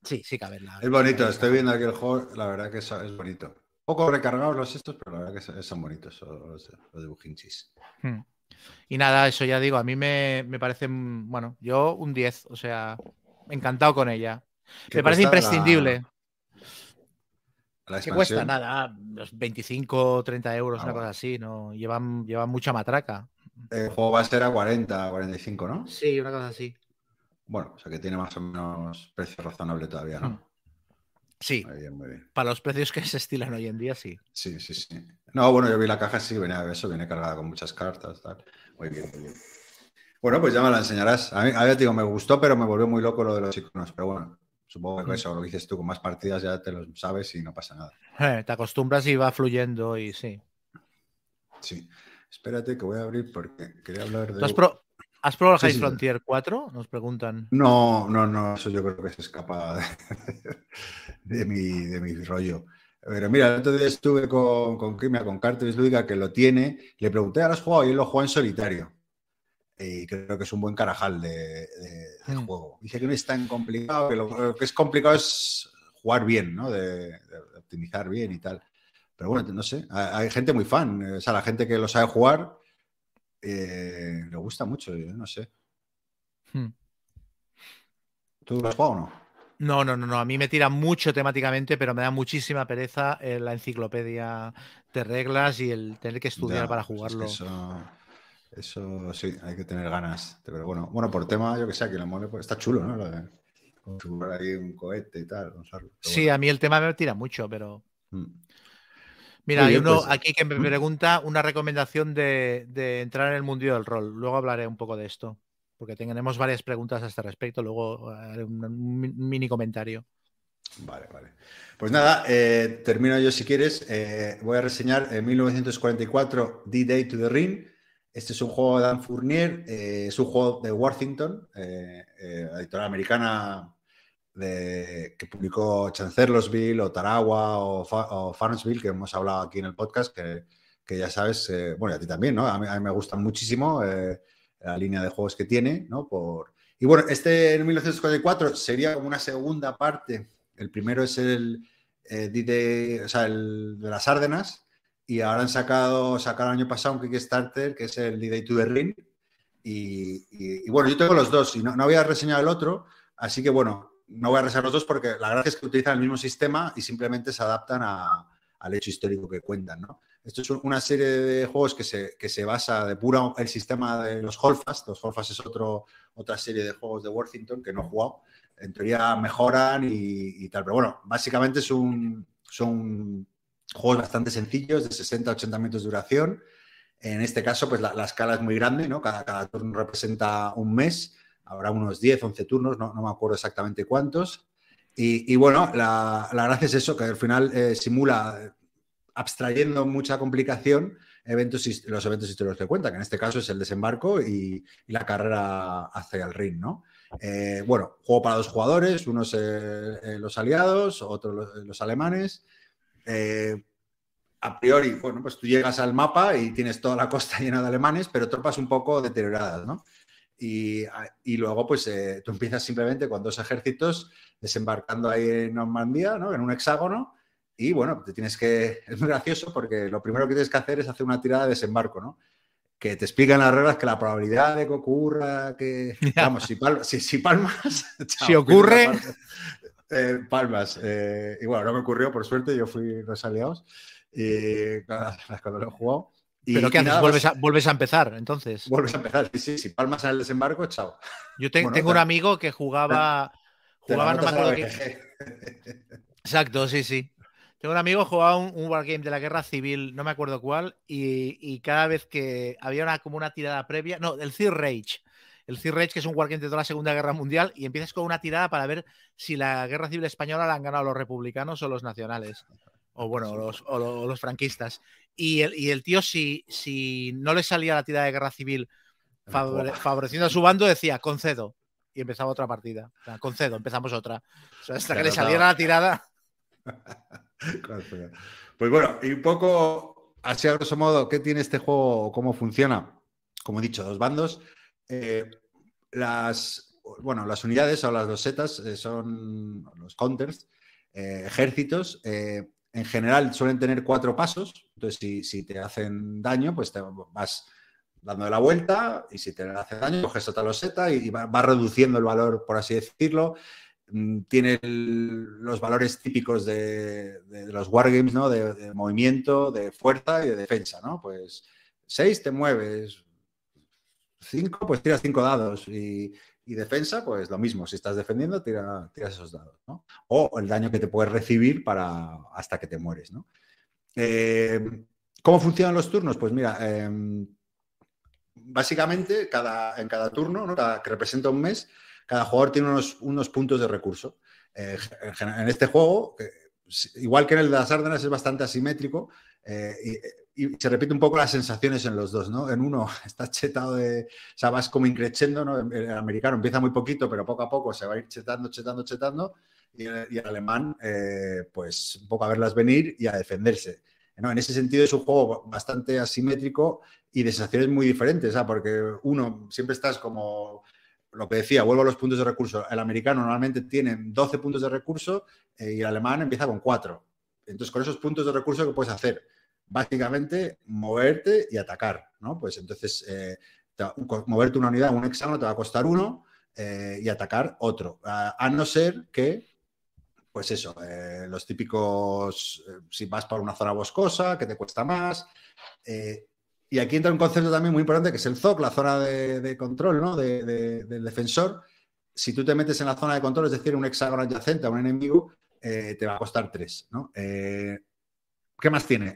Sí, sí cabe la. Es bonito, estoy viendo aquí el juego, la verdad que es, es bonito. Poco recargados los estos, pero la verdad que son- son bonitos los, los de Bujinchis. Hmm. Y nada, eso ya digo, a mí me, me parece, mm, bueno, yo un 10, o sea, encantado con ella. ¿Qué Me parece imprescindible. La, la ¿Qué cuesta? Nada, los 25, 30 euros, Ah, una bueno. cosa así, ¿no? Llevan, llevan mucha matraca. El juego base era 40, 45, ¿no? Sí, una cosa así. Bueno, o sea que tiene más o menos precio razonable todavía, ¿no? Hmm. Sí, Muy bien, muy bien. para los precios que se estilan hoy en día, sí. Sí, sí, sí. No, bueno, yo vi la caja, sí, venía eso, viene cargada con muchas cartas, tal. Muy bien, muy bien. Bueno, pues ya me la enseñarás. A mí, a digo, me gustó, pero me volvió muy loco lo de los iconos. Pero bueno, supongo que eso lo dices tú, con más partidas ya te lo sabes y no pasa nada. Eh, te acostumbras y va fluyendo y sí. Sí. Espérate que voy a abrir porque quería hablar de. ¿Has, pro- has probado Sí, High. Frontier 4? Nos preguntan. No, no, no, eso yo creo que se escapa de, de mi, de mi rollo. Pero mira, el día estuve con, con Kimia, con Cartes Lúdica, que lo tiene. Le pregunté, ¿ahora has jugado? Y él lo juega en solitario. Y creo que es un buen carajal de, de- de Mm. juego. Dice que no es tan complicado, que lo, lo que es complicado es jugar bien, ¿no? De, optimizar bien y tal. Pero bueno, no sé, hay gente muy fan. O sea, la gente que lo sabe jugar eh, le gusta mucho, yo no sé. Hmm. ¿Tú lo has jugado o no? No, no, no, no. A mí me tira mucho temáticamente, pero me da muchísima pereza eh, la enciclopedia de reglas y el tener que estudiar Ya, para pues es jugarlo. eso, eso sí, hay que tener ganas. Pero bueno, bueno, por tema, yo que sé, que lo mole, pues está chulo, ¿no? Lo de configurar ahí un cohete y tal. Sí, a mí el tema me tira mucho, pero. bueno. Mira, Muy hay bien, uno pues, aquí que me pregunta una recomendación de, de entrar en el mundillo del rol. Luego hablaré un poco de esto, porque tenemos varias preguntas a este respecto. Luego haré un, un mi- mini comentario. Vale, vale. Pues nada, eh, termino yo si quieres. Eh, voy a reseñar en 1944 D-Day to the Ring. Este es un juego de Dan Fournier, eh, es un juego de Worthington, editorial americana de- que publicó Chancellorsville o Taragua o, Fa- o que hemos hablado aquí en el podcast, que, que ya sabes, eh, bueno, y a ti también, ¿no? A mí, a mí me gustan muchísimo eh, la línea de juegos que tiene, ¿no? Por... Y bueno, este en 1944 sería como una segunda parte. El primero es el, eh, D-Day, o sea, el de las Árdenas, y ahora han sacado, sacaron el año pasado un Kickstarter que es el D-Day to the Ring. Y, y- y bueno, yo tengo los dos y no, no voy a reseñar el otro, así que bueno, no voy a reseñar los dos porque la gracia es que utilizan el mismo sistema y simplemente se adaptan a- al hecho histórico que cuentan, ¿no? Esto es una serie de juegos que se, que se basa de pura el sistema de los Holfast. Los Holfast es otro, otra serie de juegos de Worthington que no he jugado. En teoría mejoran y, tal. Pero bueno, básicamente son juegos bastante sencillos, de 60-80 minutos de duración. En este caso, pues la, la escala es muy grande, ¿no? Cada turno representa un mes. Habrá unos 10, 11 turnos, no, no me acuerdo exactamente cuántos. Y, y bueno, la, la gracia es eso, que al final eh, simula, eh, abstrayendo mucha complicación, eventos, los eventos históricos que cuentan, que en este caso es el desembarco y, y la carrera hacia el ring, ¿no? Eh, bueno, juego para dos jugadores, unos eh, los aliados, otros los, los alemanes. A priori, bueno, pues tú llegas al mapa y tienes toda la costa llena de alemanes, pero tropas un poco deterioradas, ¿no? Y, y luego, pues eh, tú empiezas simplemente con dos ejércitos desembarcando ahí en Normandía, ¿no? En un hexágono. Y bueno, te tienes que. Es muy gracioso porque lo primero que tienes que hacer es hacer una tirada de desembarco, ¿no? Que te explican las reglas que la probabilidad de que ocurra, que. Vamos, si, pal- si- si palmas. chao, Si ocurre-. Eh, palmas. eh, y bueno, no me ocurrió, por suerte, yo fui los aliados. Y nada, cuando lo he jugado. Y- ¿Pero qué haces? ¿Vuelves a, vuelves a empezar, entonces. vuelves a empezar. Sí, sí, si palmas en el desembarco, chao. Yo te- bueno, tengo te- un amigo que jugaba. Jugaba, no me acuerdo. Exacto, sí, sí. Tengo un amigo que jugaba un, un wargame de la guerra civil, no me acuerdo cuál, y, y cada vez que había una, como una tirada previa, no, el Third Rage. El Third Rage, que es un wargame de toda la Segunda Guerra Mundial, y empiezas con una tirada para ver si la guerra civil española la han ganado los republicanos o los nacionales. O bueno, los, o los franquistas. Y el, y el tío, si, si no le salía la tirada de guerra civil favore- favoreciendo a su bando, decía concedo. Y empezaba otra partida. O sea, concedo, empezamos otra. O sea, hasta que le saliera la tirada. Pues bueno, y un poco, así a grosso modo, ¿qué tiene este juego? ¿Cómo funciona? Como he dicho, dos bandos. Eh, las, bueno, las unidades o las losetas eh, son los counters, eh, ejércitos. eh, en general suelen tener cuatro pasos. Entonces, si, te hacen daño, pues te vas dando la vuelta y si te hacen daño, coges otra loseta y, va, va reduciendo el valor, por así decirlo. Mm, Tiene los valores típicos de, de- de los wargames, ¿no? De, movimiento, de fuerza y de defensa, ¿no? Pues seis te mueves, cinco, pues tiras cinco dados y, defensa, pues lo mismo. Si estás defendiendo, tira, tiras esos dados, ¿no? O el daño que te puedes recibir para hasta que te mueres, ¿no? Eh, ¿Cómo funcionan los turnos? Pues mira, em, básicamente cada, en cada turno, ¿no? Que representa un mes, cada jugador tiene unos, unos puntos de recurso. Eh, en, este juego, que, s- igual que en el de las Árdenas, es bastante asimétrico. eh, y- se repite un poco las sensaciones en los dos, ¿no? En uno está chetado de, o sea, vas como increchendo, ¿no? El americano empieza muy poquito, pero poco a poco se va a ir chetando, chetando, chetando, y el, alemán, eh, pues un poco a verlas venir y a defenderse. ¿no? En ese sentido es un juego bastante asimétrico y de sensaciones muy diferentes, ¿sabes? porque uno siempre estás como lo que decía, vuelvo a los puntos de recurso. El americano normalmente tiene 12 puntos de recurso eh, y el alemán empieza con 4. Entonces, con esos puntos de recurso, ¿qué puedes hacer? Básicamente, moverte y atacar, ¿no? Pues entonces, eh, moverte una unidad, un hexágono, te va a costar uno y atacar otro. A no ser que, pues eso, eh, los típicos, eh, si vas por una zona boscosa, que te cuesta más. eh, y aquí entra un concepto también muy importante que es el ZOC, la zona de, control ¿no? de- de- del defensor. Si tú te metes en la zona de control, es decir, un hexágono adyacente a un enemigo, te va a costar 3. ¿no? ¿Qué más tiene?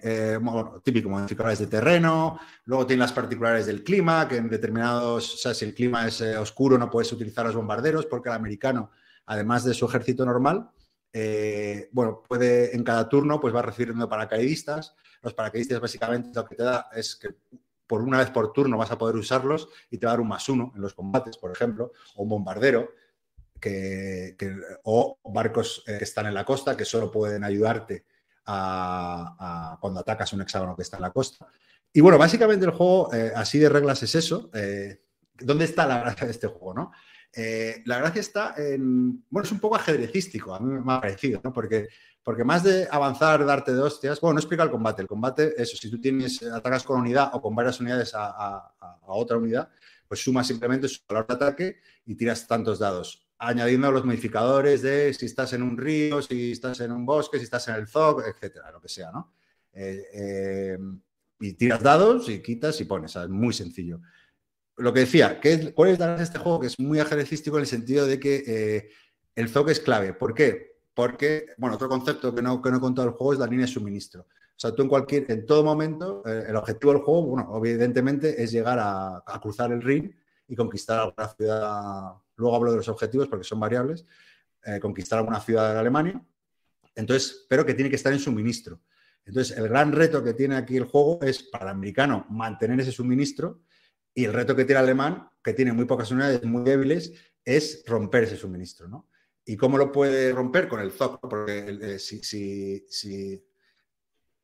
Típico, modificadores de terreno, luego tiene las particulares del clima, que en determinados, o sea, si el clima es oscuro no puedes utilizar los bombarderos, porque el americano, además de su ejército normal, eh, bueno, puede en cada turno pues va recibiendo paracaidistas. Los paracaidistas básicamente lo que te da es que por una vez por turno vas a poder usarlos y te va a dar un más uno en los combates, por ejemplo, o un bombardero, que, o barcos eh, que están en la costa que solo pueden ayudarte a, cuando atacas un hexágono que está en la costa. Y bueno, básicamente el juego, eh, así de reglas es eso. ¿Dónde está la gracia de este juego? ¿no? Eh, la gracia está en. Bueno, es un poco ajedrecístico, a mí me ha parecido, ¿no? Porque, porque más de avanzar, darte de hostias. Bueno, no explica el combate. El combate, eso, si tú tienes, atacas con unidad o con varias unidades a, otra unidad, pues sumas simplemente su valor de ataque y tiras tantos dados. Añadiendo los modificadores de si estás en un río, si estás en un bosque, si estás en el ZOC, etcétera, lo que sea, ¿no? Eh, eh, y tiras dados y quitas y pones, ¿sabes? muy sencillo lo que decía, ¿qué es- ¿cuál es la de este juego? Que es muy ajedrecístico en el sentido de que eh, el ZOC es clave. ¿Por qué? Porque, bueno, otro concepto que no, que no he contado del juego es la línea de suministro. O sea, tú en cualquier, en todo momento, eh, el objetivo del juego, bueno, evidentemente es llegar a, cruzar el Rin y conquistar alguna ciudad. Luego hablo de los objetivos porque son variables. eh, conquistar alguna ciudad de Alemania. Entonces, pero que tiene que estar en suministro. Entonces, el gran reto que tiene aquí el juego es para el americano mantener ese suministro y el reto que tiene el alemán, que tiene muy pocas unidades muy débiles, es romper ese suministro, ¿no? ¿Y cómo lo puede romper? Con el ZOC, ¿no? porque eh, si, si- si-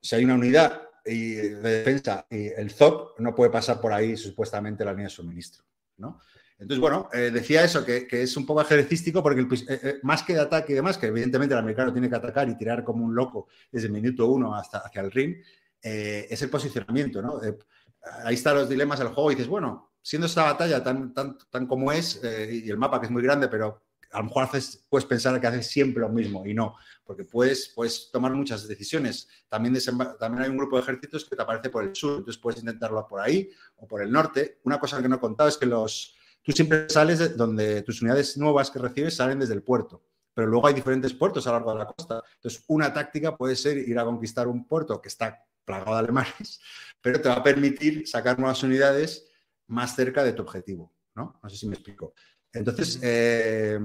si hay una unidad y- de defensa y el ZOC no puede pasar por ahí supuestamente la línea de suministro, ¿no? Entonces, bueno, eh, decía eso, que, que es un poco ajedrecístico porque eh, eh, más que de ataque y demás, que evidentemente el americano tiene que atacar y tirar como un loco desde el minuto uno hasta hacia el ring, eh, es el posicionamiento, ¿no? Ahí están los dilemas del juego dices, bueno, siendo esta batalla tan, tan, tan como es eh, y el mapa que es muy grande, pero a lo mejor haces, puedes pensar que haces siempre lo mismo y no, porque puedes, puedes tomar muchas decisiones. También, también hay un grupo de ejércitos que te aparece por el sur, entonces puedes intentarlo por ahí o por el norte. Una cosa que no he contado es que los, tú siempre sales de donde tus unidades nuevas que recibes salen desde el puerto, pero luego hay diferentes puertos a lo largo de la costa. Entonces, una táctica puede ser ir a conquistar un puerto que está plagado de alemanes, pero te va a permitir sacar nuevas unidades más cerca de tu objetivo, ¿no? No sé si me explico. Entonces, eh,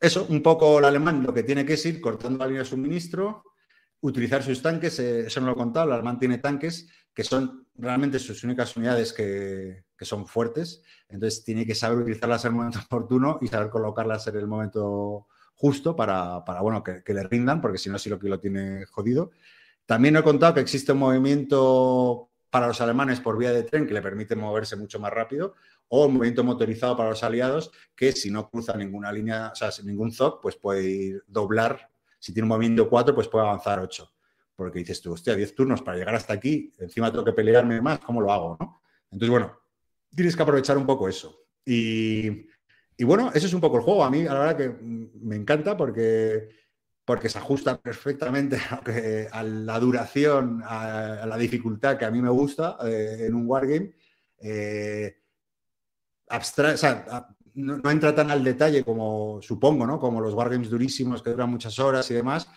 eso, un poco el alemán lo que tiene que es ir cortando la línea de suministro, utilizar sus tanques, eh, eso no lo he contado, el alemán tiene tanques que son realmente sus únicas unidades que, que son fuertes, entonces tiene que saber utilizarlas en el momento oportuno y saber colocarlas en el momento justo para, para, bueno, que, que le rindan, porque si no, sí lo que lo tiene jodido. También he contado que existe un movimiento para los alemanes por vía de tren que le permite moverse mucho más rápido, o un movimiento motorizado para los aliados que si no cruza ninguna línea, o sea, sin ningún ZOC, pues puede ir doblar. Si tiene un movimiento 4, pues puede avanzar 8. Porque dices tú, hostia, 10 turnos para llegar hasta aquí, encima tengo que pelearme más, ¿cómo lo hago? Entonces, bueno, tienes que aprovechar un poco eso. Y, y bueno, eso es un poco el juego. A mí, la verdad que me encanta porque, porque se ajusta perfectamente a, que- a la duración, a, a la dificultad que a mí me gusta eh, en un wargame. Eh, abstra- o sea, no, no entra tan al detalle como supongo, ¿no? Como los wargames durísimos que duran muchas horas y demás.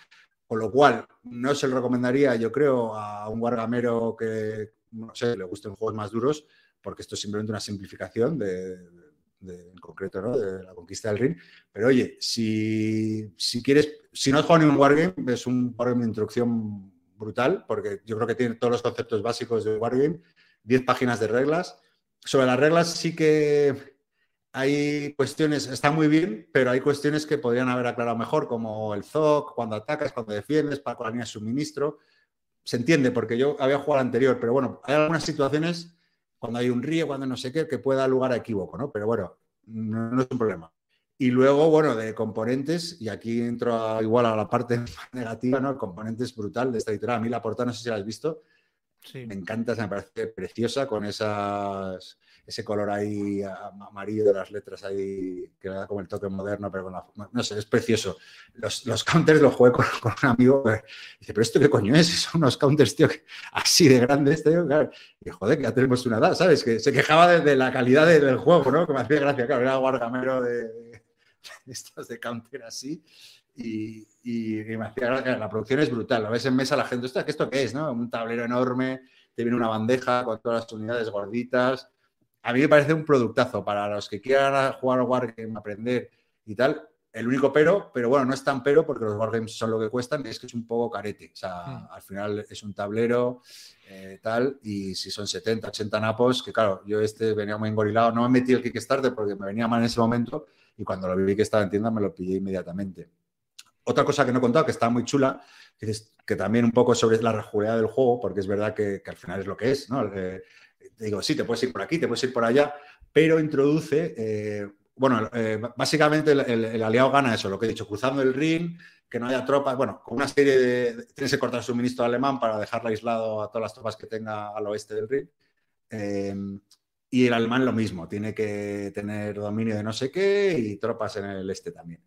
Con lo cual, no se lo recomendaría, yo creo, a un wargamero que, no sé, le gusten juegos más duros, porque esto es simplemente una simplificación de, de- en concreto, ¿no? De la conquista del ring. Pero oye, si, si quieres, si no has jugado ni un wargame, es un wargame de introducción brutal, porque yo creo que tiene todos los conceptos básicos de Wargame, 10 páginas de reglas. Sobre las reglas sí que hay cuestiones, está muy bien, pero hay cuestiones que podrían haber aclarado mejor, como el ZOC, cuando atacas, cuando defiendes, para la línea de suministro. Se entiende, porque yo había jugado anterior, pero bueno, hay algunas situaciones, cuando hay un río, cuando no sé qué, que puede dar lugar a equívoco, ¿no? Pero bueno, no, no es un problema. Y luego, bueno, de componentes, y aquí entro a- igual a la parte negativa, ¿no? El componente es brutal de esta editorial. A mí la portada, no sé si la has visto, Sí. me encanta, se me parece preciosa con esas, ese color ahí am- amarillo de las letras ahí que le da como el toque moderno, pero la, no sé, es precioso. Los, counters los jugué con, un amigo, eh, dice, pero esto qué coño es, son unos counters, tío, así de grandes, tío, claro. Y joder, que ya tenemos una edad, ¿sabes? Que se quejaba de, la calidad de- del juego, ¿no? Que me hacía gracia, claro, era guargamero de, estos de counter así. Y, y- me hacía gracia, la producción es brutal. Lo ves en mesa la gente, "Ostras, ¿qué esto qué es? ¿no? Un tablero enorme, te viene una bandeja con todas las unidades gorditas. A mí me parece un productazo para los que quieran jugar Wargame, aprender y tal. El único pero, pero bueno, no es tan pero porque los Wargames son lo que cuestan, es que es un poco carete. O sea, Mm. al final es un tablero, eh, tal, y si son 70, 80 napos, que claro, yo este venía muy engorilado, no me metí el Kickstarter porque me venía mal en ese momento y cuando lo vi que estaba en tienda me lo pillé inmediatamente. Otra cosa que no he contado, que está muy chula, que, es- que también un poco sobre la rejugabilidad del juego, porque es verdad que, que al final es lo que es, ¿no? Eh, digo, sí, te puedes ir por aquí, te puedes ir por allá, pero introduce, eh, bueno, eh, básicamente el, aliado gana eso, lo que he dicho, cruzando el ring, que no haya tropas, bueno, con una serie de... Tienes que cortar el suministro alemán para dejarle aislado a todas las tropas que tenga al oeste del ring. Eh, y el alemán lo mismo, tiene que tener dominio de no sé qué y tropas en el este también.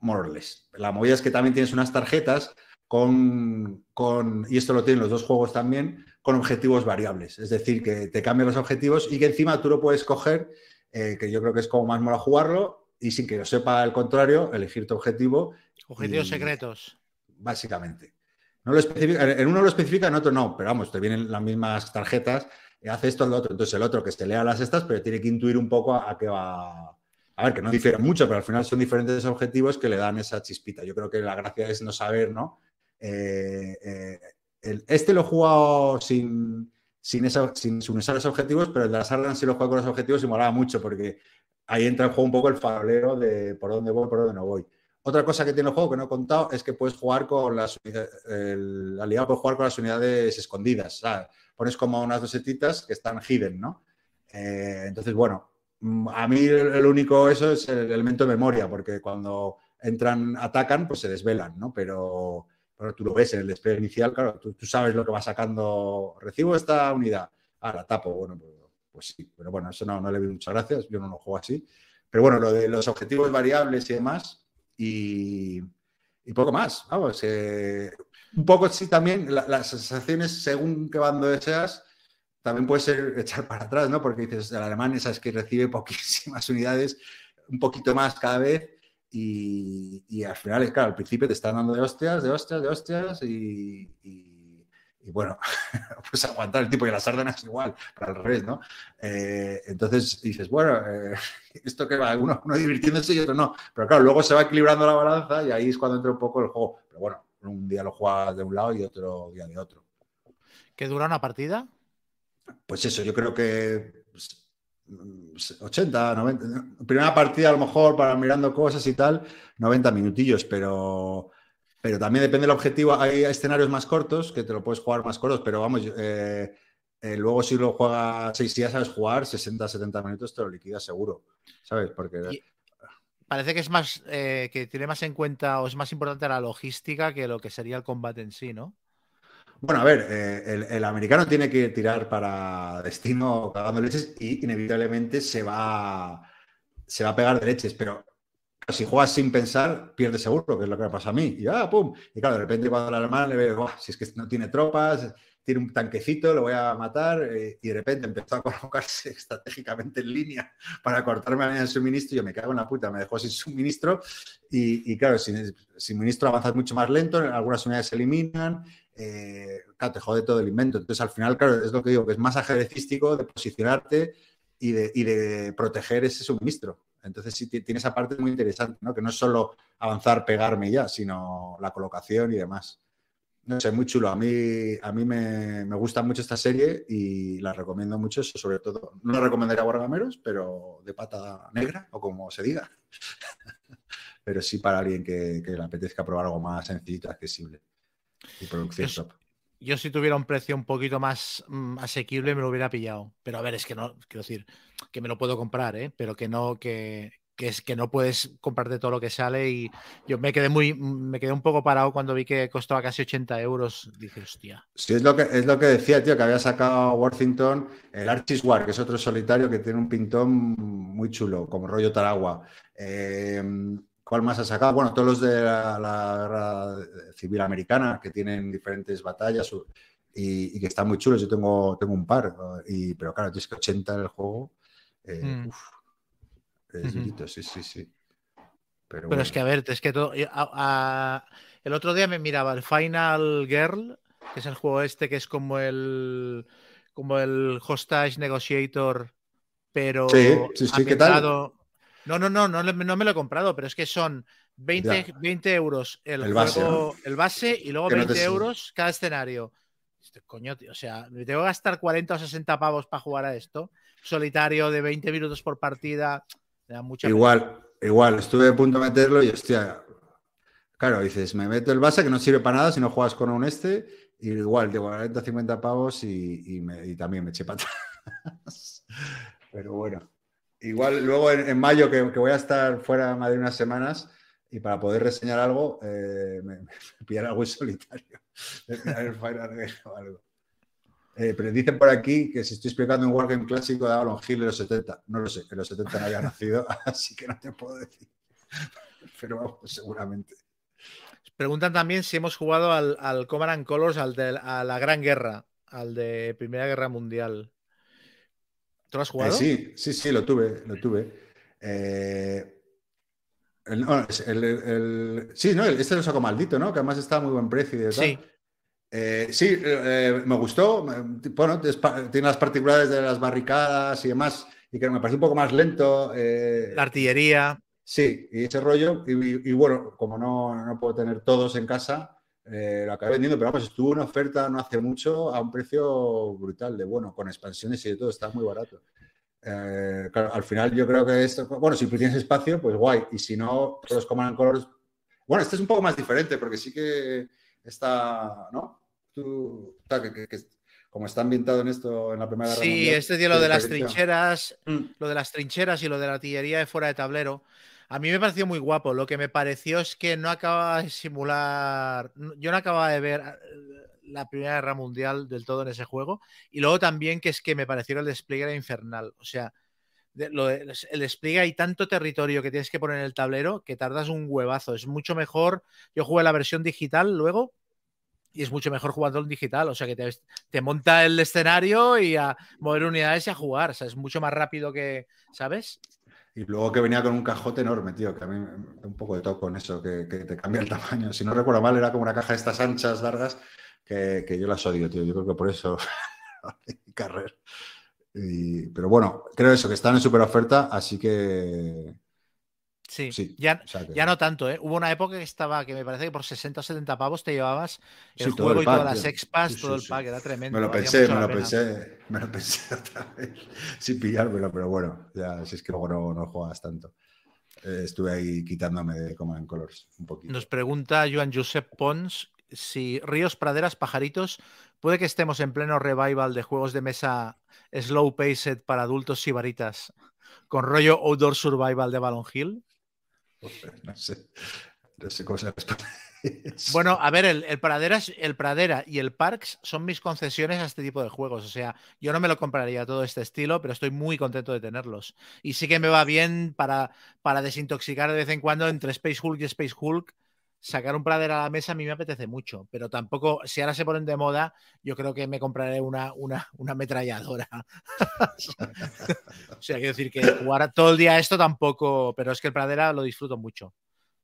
More or less. La movida es que también tienes unas tarjetas con, con, y esto lo tienen los dos juegos también, con objetivos variables. Es decir, que te cambian los objetivos y que encima tú lo puedes coger, eh, que yo creo que es como más mola jugarlo, y sin que lo sepa el contrario, elegir tu objetivo, Objetivos Y- secretos. básicamente. No lo especifica, en uno lo especifica, en otro no, pero vamos, te vienen las mismas tarjetas, eh, hace esto, lo otro. Entonces el otro que se lea las estas, pero tiene que intuir un poco a, a qué va. A ver, que no difieren mucho, pero al final son diferentes objetivos que le dan esa chispita. Yo creo que la gracia es no saber, ¿no? Eh, eh, el- este lo he jugado sin, sin, esa- sin, sin usar los objetivos, pero el de las Ardan sí lo he jugado con los objetivos y molaba mucho porque ahí entra en juego un poco el farolero de por dónde voy, por dónde no voy. Otra cosa que tiene el juego que no he contado es que puedes jugar con las el aliado puede jugar con las unidades escondidas. Sea, pones como unas dosetitas que están hidden, ¿no? Eh, entonces, bueno, mm, a mí el único eso es el elemento de memoria, porque cuando entran, atacan, pues se desvelan, ¿no? Pero, pero tú lo ves en el despliegue inicial, claro, tú, sabes lo que va sacando. Recibo esta unidad, ah, la tapo, bueno, pues, pues sí, pero bueno, eso no, no le doy muchas gracias, yo no lo juego así. Pero bueno, lo de los objetivos variables y demás, y, poco más, vamos. un poco sí también la- las sensaciones según qué bando deseas, también puede ser echar para atrás, ¿no? Porque dices, el alemán es que recibe poquísimas unidades, un poquito más cada vez, y, y al final, claro, al principio te están dando de hostias, de hostias, de hostias, y, y- y bueno, pues aguantar el tipo y las órdenes igual, pero al revés, ¿no? Eh, entonces dices, bueno, eh, esto que va, uno, uno divirtiéndose y otro no, pero claro, luego se va equilibrando la balanza y ahí es cuando entra un poco el juego, pero bueno, un día lo juegas de un lado y otro día de otro. ¿Qué dura una partida? Pues eso, yo creo que pues, 80, 90. ¿no? Primera partida, a lo mejor, para mirando cosas y tal, 90 minutillos, pero, pero también depende del objetivo. Hay escenarios más cortos que te lo puedes jugar más cortos, pero vamos, eh, eh, luego si lo juegas, si ya sabes jugar, 60, 70 minutos te lo liquidas seguro, ¿sabes? Porque. Parece que es más eh, que tiene más en cuenta o es más importante la logística que lo que sería el combate en sí, ¿no? Bueno, a ver, eh, el, el americano tiene que tirar para destino cagando leches y inevitablemente se va, se va a pegar de leches, pero si juegas sin pensar, pierdes seguro, que es lo que me pasa a mí. Y, ah, pum. y claro, de repente cuando el alemán le ve, "Buah, si es que no tiene tropas, tiene un tanquecito, lo voy a matar, eh, y de repente empezó a colocarse estratégicamente en línea para cortarme la línea de suministro, y yo me cago en la puta, me dejó sin suministro, y, y claro, sin, sin suministro avanzas mucho más lento, algunas unidades se eliminan, eh, te jode todo el invento. Entonces, al final, claro, es lo que digo, que es más ajedrecístico de posicionarte y de, proteger ese suministro. Entonces, sí, ti- tiene esa parte muy interesante, ¿no? Que no es solo avanzar, pegarme ya, sino la colocación y demás. no sé, muy chulo. A mí, a mí me, gusta mucho esta serie y la recomiendo mucho, eso sobre todo. No la recomendaría a Wargameros, pero de pata negra o como se diga. pero sí para alguien que, que le apetezca probar algo más sencillito, accesible y producción Eso- top. Yo si tuviera un precio un poquito más mm, asequible me lo hubiera pillado. Pero a ver, es que no, quiero decir, que me lo puedo comprar, ¿eh? Pero que no, que, que es que no puedes comprarte todo lo que sale y yo me quedé muy, me quedé un poco parado cuando vi que costaba casi 80 euros. Dije, hostia. Sí, es lo que, es lo que decía, tío, que había sacado Worthington el Archie's War, que es otro solitario que tiene un pintón muy chulo, como rollo Taragua. Eh, ¿Cuál más ha sacado? Bueno, todos los de la, la guerra civil americana, que tienen diferentes batallas y, y que están muy chulos. Yo tengo, tengo un par, y, pero claro, tienes que 80 en el juego. eh, Mm. uf, es durito, sí, sí, sí. Pero, Pero es que a ver, es que todo. a- a- el otro día me miraba el Final Girl, que es el juego este que es como el como el hostage negotiator, pero Sí, sí, sí, ¿qué tal? No, no, no, no, no me lo he comprado, pero es que son 20, Ya. 20 euros el, El base, juego, el base y luego Que no te 20 sirve. euros cada escenario. Este, coño, tío, o sea, me tengo que gastar 40 o 60 pavos para jugar a esto. Solitario de 20 minutos por partida. Me da mucha Igual, igual, estuve a punto de meterlo y hostia. Claro, dices, me meto el base que no sirve para nada si no juegas con un este, y igual, de 40 50 pavos y, y me- y también me eché atrás. Pero bueno, igual luego en, mayo que, voy a estar fuera de Madrid unas semanas y para poder reseñar algo, eh, me, me algo en solitario. O algo. Eh, pero dicen por aquí que si estoy explicando un Wargame clásico de Avalon Hill de los 70. No lo sé, en los 70 no había nacido, así que no te puedo decir. Pero vamos, seguramente. Preguntan también si hemos jugado al, al and Colors, al de a la Gran Guerra, al de Primera Guerra Mundial. ¿Tú lo has Eh, jugado? sí, sí, sí, lo tuve, lo tuve. Eh, el- no, es el- el- el- sí, no, este lo sacó maldito, ¿no? Que además a muy buen precio y. Sí. Eh, sí, eh, me gustó. Bueno, tiene las particularidades de las barricadas y demás, y que me pareció un poco más lento. La artillería. Sí, y ese rollo, y, y- y bueno, como no, no puedo tener todos en casa, eh, lo acabé vendiendo, pero vamos, estuvo una oferta no hace mucho a un precio brutal, de bueno, con expansiones y de todo, está muy barato. Eh, claro, al final yo creo que esto, bueno, si tienes espacio, pues guay, y si no, los Command and Colors. Bueno, este es un poco más diferente, porque sí que está, ¿no? Tú, está, que, que- que- como está ambientado en esto, en la Primera Guerra Sí, Mundial, este tío lo tiene de las trincheras, Mm. lo de las trincheras y lo de la artillería de fuera de tablero. A mí me pareció muy guapo. Lo que me pareció es que no acababa de simular. Yo no acababa de ver eh, la Primera Guerra Mundial del todo en ese juego. Y luego también que es que me pareció el despliegue era infernal. O sea, de- lo el despliegue hay tanto territorio que tienes que poner en el tablero que tardas un huevazo. Es mucho mejor. Yo jugué la versión digital luego. Y es mucho mejor jugando en digital, o sea que te, te monta el escenario y a mover unidades y a jugar, o sea, es mucho más rápido que, ¿sabes? Y luego que venía con un cajote enorme, tío, que a mí me un poco de toco con eso, que, que te cambia el tamaño. Si no recuerdo mal, era como una caja de estas anchas, largas, que, que yo las odio, tío. Yo creo que por eso carrer. Y- pero bueno, creo eso, que están en super oferta, así que Sí, sí. ya, o sea que- ya no tanto, ¿eh? Hubo una época que estaba, que me parece que por 60 o 70 pavos te llevabas el Sí, juego el y todas las expas, Sí, todo el pack, era tremendo. Me lo pensé, me lo pena. pensé, me lo pensé otra vez, sin pillármelo, pero bueno, ya si es que luego no, no juegas tanto. Eh, estuve ahí quitándome de Command Colors un poquito. Nos pregunta Joan Josep Pons si Ríos, Praderas, Pajaritos, puede que estemos en pleno revival de juegos de mesa slow paced para adultos sibaritas con rollo outdoor survival de Balon Hill. No sé, no sé eso. Bueno, a ver, el, Praderas, el Pradera y el Parks son mis concesiones a este tipo de juegos. O sea, yo no me lo compraría todo este estilo, pero estoy muy contento de tenerlos. Y sí que me va bien para, para desintoxicar de vez en cuando entre Space Hulk y Space Hulk. Sacar un Pradera a la mesa a mí me apetece mucho, pero tampoco, si ahora se ponen de moda, yo creo que me compraré una, una, una ametralladora. o sea, quiero decir que jugar todo el día esto tampoco, pero es que el Pradera lo disfruto mucho.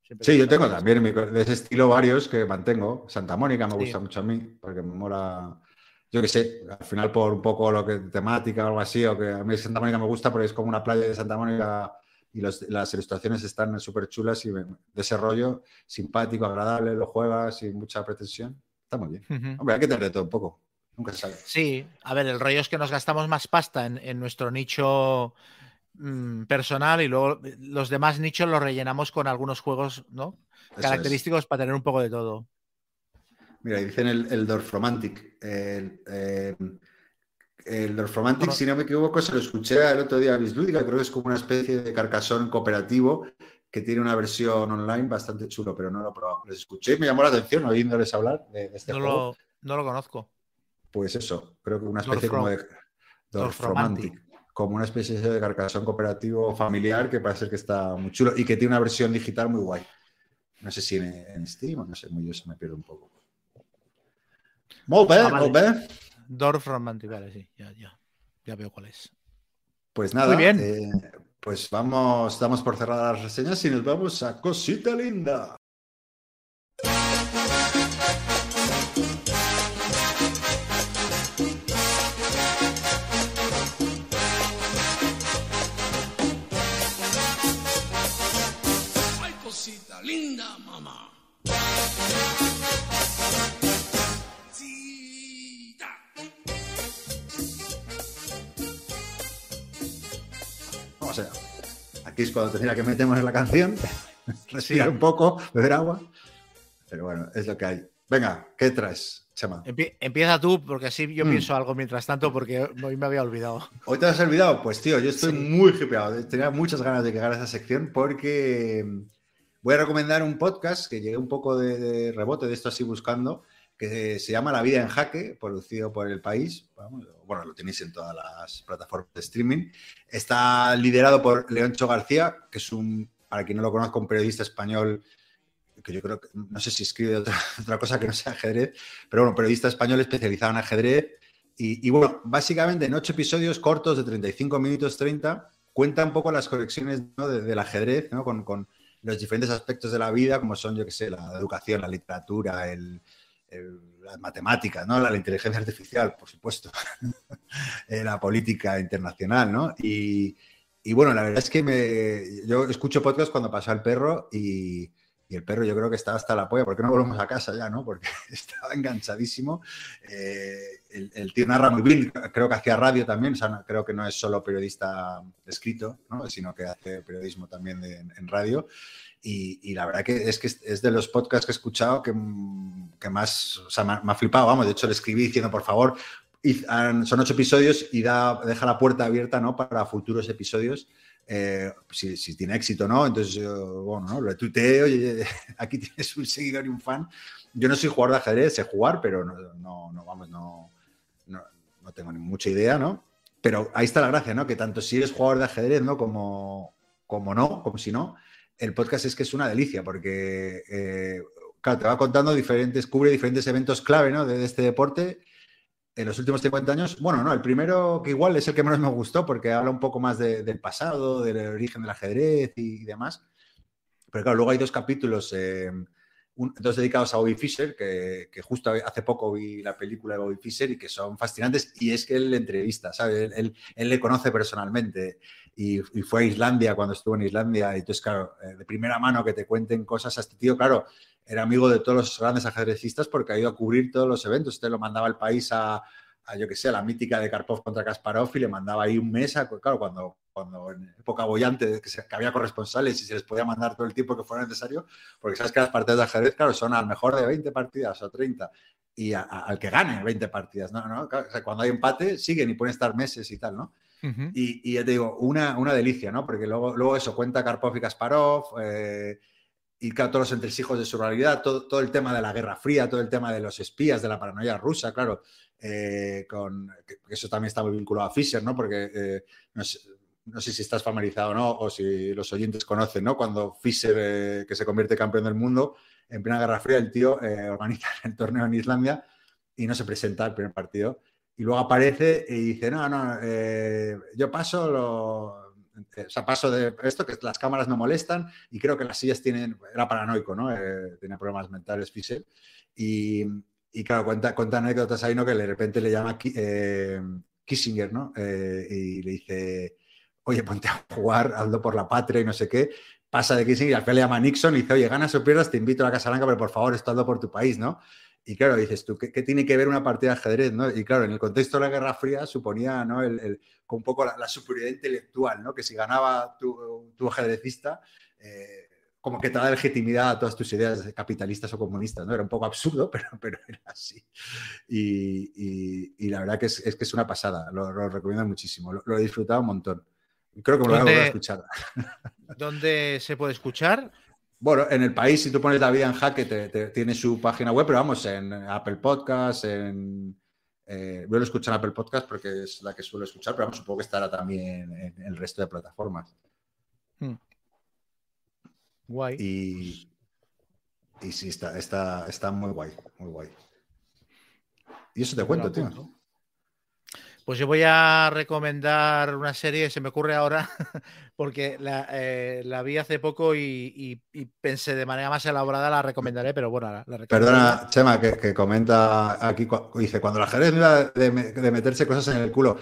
Siempre Sí, yo tengo también de ese estilo varios que mantengo. Santa Mónica me Sí. gusta mucho a mí, porque me mola. Yo qué sé, al final por un poco lo que temática o algo así, o que a mí Santa Mónica me gusta porque es como una playa de Santa Mónica y los- las ilustraciones están súper chulas y de ese rollo simpático, agradable, lo juegas sin mucha pretensión. Está muy bien. Ujú. Hombre, hay que tener de todo un poco. Nunca se sabe. Sí, a ver, el rollo es que nos gastamos más pasta en, en nuestro nicho mm, personal y luego los demás nichos los rellenamos con algunos juegos, ¿no? Eso es. Característicos para tener un poco de todo. Mira, dicen el, el Dorfromantic. El, eh, el Bueno. si no me equivoco, se lo escuché el otro día a Bislúdica, creo que es como una especie de carcasón cooperativo que tiene una versión online bastante chulo, pero no lo he probado. Les escuché y me llamó la atención oyéndoles hablar de, de este No juego. lo, no lo conozco. Pues eso, creo que una especie como de Dorfromantic. Dorfromantic, como una especie de carcasón cooperativo familiar que parece que está muy chulo y que tiene una versión digital muy guay. No sé si en, en Steam o no sé, muy yo se me pierde un poco. Molt bé, Ah, vale. Dorf Romantic, vale, sí, ya, ya. Ya veo cuál es. Pues nada, Muy bien. eh, pues vamos, damos por cerradas las reseñas y nos vamos a cosita linda. Ay, cosita linda, mamá. Allá. Aquí es cuando tendría que metemos en la canción, respirar un poco, beber agua. Pero bueno, es lo que hay. Venga, ¿qué traes, Chema? Empie- empieza tú, porque así yo Mm. pienso algo mientras tanto, porque hoy me había olvidado. ¿Hoy te has olvidado? Pues tío, yo estoy muy hipeado. Tenía muchas ganas de llegar a esa sección porque mm, voy a recomendar un podcast que llegué un poco de, de rebote de esto así buscando, que se llama La vida en jaque, producido por El País. Bueno, lo tenéis en todas las plataformas de streaming. Está liderado por Leoncho García, que es un, para quien no lo conozca, un periodista español que yo creo que, no sé si escribe otra, otra cosa que no sea ajedrez, pero bueno, periodista español especializado en ajedrez y, bueno, básicamente en ocho episodios cortos de 35 minutos 30, cuenta un poco las conexiones ¿no? de- del ajedrez ¿no? con, los diferentes aspectos de la vida, como son, yo que sé, la educación, la literatura, el- las matemáticas, ¿no? la, inteligencia artificial, por supuesto, eh, la política internacional, ¿no? Y, y bueno, la verdad es que me, yo escucho podcast cuando pasa el perro y, y el perro yo creo que estaba hasta la polla, ¿por qué no volvemos a casa ya, no? Porque estaba enganchadísimo. Eh, el, tío narra muy bien, creo que hacía radio también, creo que no es solo periodista escrito, ¿no? sino que hace periodismo también de- en radio. Y, la verdad que es que es- de los podcasts que he escuchado que, que más, o sea, me me ha flipado, vamos, de hecho le escribí diciendo, por favor, son ocho episodios y da, deja la puerta abierta, ¿no? Para futuros episodios. eh, si, tiene éxito, ¿no? Entonces, bueno, ¿no? Lo oye, aquí tienes un seguidor y un fan. Yo no soy jugador de ajedrez, sé jugar, pero no, no, no vamos, no, no, no tengo ni mucha idea, ¿no? Pero ahí está la gracia, ¿no? Que tanto si eres jugador de ajedrez, ¿no? Como, como no, como si no, el podcast es que es una delicia, porque, eh, claro, te va contando diferentes, cubre diferentes eventos clave, ¿no? De, este deporte en los últimos 50 años. Bueno, no, el primero que igual es el que menos me gustó, porque habla un poco más de- del pasado, del origen del ajedrez y, demás. Pero claro, luego hay dos capítulos, eh, dos dedicados a Bobby Fischer, que, justo hace poco vi la película de Bobby Fischer y que son fascinantes. Y es que él le entrevista, ¿sabes? Él- él le conoce personalmente y, y fue a Islandia cuando estuvo en Islandia. Y entonces, claro, eh, de primera mano que te cuenten cosas a este tío, claro, era amigo de todos los grandes ajedrecistas porque ha ido a cubrir todos los eventos. Te lo mandaba al país a, a, yo que sé, a la mítica de Karpov contra Kasparov y le mandaba ahí un mes, a, claro, cuando, cuando en época bollante, que, se- que había corresponsales y se les podía mandar todo el tiempo que fuera necesario, porque sabes que las partidas de ajedrez, claro, son al mejor de 20 partidas o 30 y a- a- al que gane 20 partidas, ¿no? ¿no? O sea, cuando hay empate, siguen y pueden estar meses y tal, ¿no? Y, ya te digo, una, una delicia, ¿no? Porque luego, luego eso, cuenta Karpov y Kasparov, eh, y claro, todos los entresijos de su realidad, todo, todo el tema de la Guerra Fría, todo el tema de los espías, de la paranoia rusa, claro, eh, con, eso también está muy vinculado a Fischer, ¿no? Porque eh, no, sé, si estás familiarizado o no, o si los oyentes conocen, ¿no? Cuando Fischer, que se convierte campeón del mundo, en plena Guerra Fría, el tío organiza el torneo en Islandia y no se presenta al primer partido. Y luego aparece y dice, no, no, eh, yo paso lo, o sea, paso de esto, que las cámaras me molestan y creo que las sillas tienen, era paranoico, ¿no? Eh, tenía problemas mentales, Fischer. Y, y claro, cuenta, cuenta anécdotas ahí, ¿no? Que de repente le llama eh, Kissinger, ¿no? Eh, y le dice, oye, ponte a jugar, hazlo por la patria y no sé qué. Pasa de Kissinger y al final le llama Nixon y dice, oye, ganas o pierdas, te invito a la Casa Blanca, pero por favor, esto hazlo por tu país, ¿no? Y claro, dices tú, ¿qué, qué tiene que ver una partida de ajedrez? ¿no? Y claro, en el contexto de la Guerra Fría suponía ¿no? el, el- un poco la, la superioridad intelectual, ¿no? que si ganaba tu, tu ajedrecista, eh, como que te da legitimidad a todas tus ideas capitalistas o comunistas. ¿no? Era un poco absurdo, pero, pero era así. Y, y- y la verdad que es, es que es una pasada, lo, lo recomiendo muchísimo, lo, lo he disfrutado un montón. Creo que me lo voy a ¿Dónde- volver a escuchar. ¿Dónde se puede escuchar? Bueno, en el país, si tú pones la vida en jaque, te, te- tiene su página web, pero vamos, en Apple Podcast, en. Eh, yo lo escucho en Apple Podcast porque es la que suelo escuchar, pero vamos, supongo que estará también en el resto de plataformas. Guay. Y, y sí, está, está, está muy guay, muy guay. Y eso te Me cuento, tío. Pues yo voy a recomendar una serie, se me ocurre ahora, porque la, eh, la vi hace poco y, y- y pensé de manera más elaborada la recomendaré, pero bueno, la, la. Perdona, Chema, que, que comenta aquí, dice, cuando la iba de, de meterse cosas en el culo,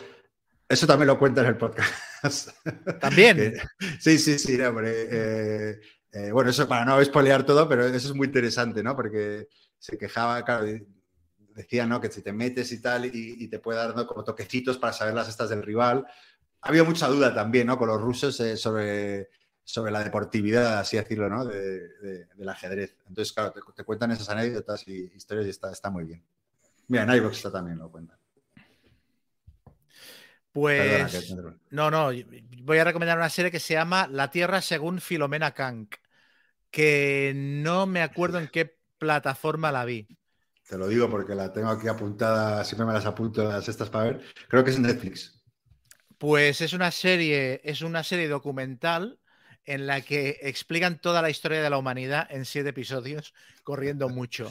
eso también lo cuenta en el podcast. También. Sí, sí, sí, no, hombre, eh, eh, bueno, eso para no spoilear todo, pero eso es muy interesante, ¿no? Porque se quejaba, claro, decía, ¿no? Que si te metes y tal, y, y te puede dar ¿no? como toquecitos para saber las estas del rival. Ha habido mucha duda también, ¿no? Con los rusos eh, sobre, sobre la deportividad, así decirlo, ¿no? De- de- del ajedrez. Entonces, claro, te, te cuentan esas anécdotas y historias y está, está muy bien. Mira, en está también lo cuentan. Pues no, no, voy a recomendar una serie que se llama La Tierra según Filomena Kank, que no me acuerdo en qué plataforma la vi. Te lo digo porque la tengo aquí apuntada, siempre me las apunto las estas para ver. Creo que es en Netflix. Pues es una serie, es una serie documental en la que explican toda la historia de la humanidad en siete episodios, corriendo mucho.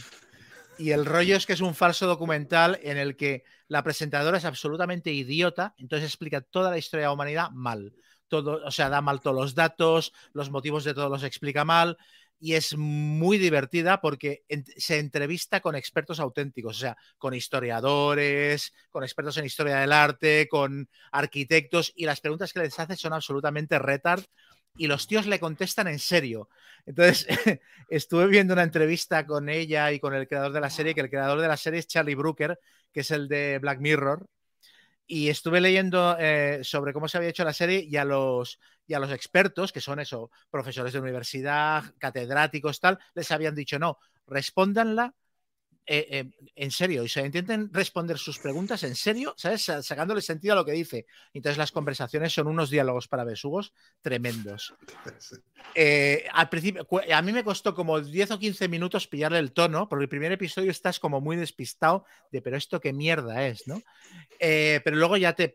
Y el rollo es que es un falso documental en el que la presentadora es absolutamente idiota, entonces explica toda la historia de la humanidad mal. Todo, o sea, da mal todos los datos, los motivos de todos los explica mal, y es muy divertida porque se entrevista con expertos auténticos, o sea, con historiadores, con expertos en historia del arte, con arquitectos, y las preguntas que les hace son absolutamente retard, y los tíos le contestan en serio. Entonces, estuve viendo una entrevista con ella y con el creador de la serie, que el creador de la serie es Charlie Brooker, que es el de Black Mirror, y estuve leyendo eh, sobre cómo se había hecho la serie y a los y a los expertos, que son eso, profesores de universidad, catedráticos, tal, les habían dicho, no, respóndanla eh, eh, en serio, y se intenten responder sus preguntas en serio, ¿sabes? Sa- Sacándole sentido a lo que dice. Entonces las conversaciones son unos diálogos para besugos tremendos. Eh, al principio, a mí me costó como 10 o 15 minutos pillarle el tono, porque el primer episodio estás como muy despistado de, pero esto qué mierda es, ¿no? Pero luego ya te,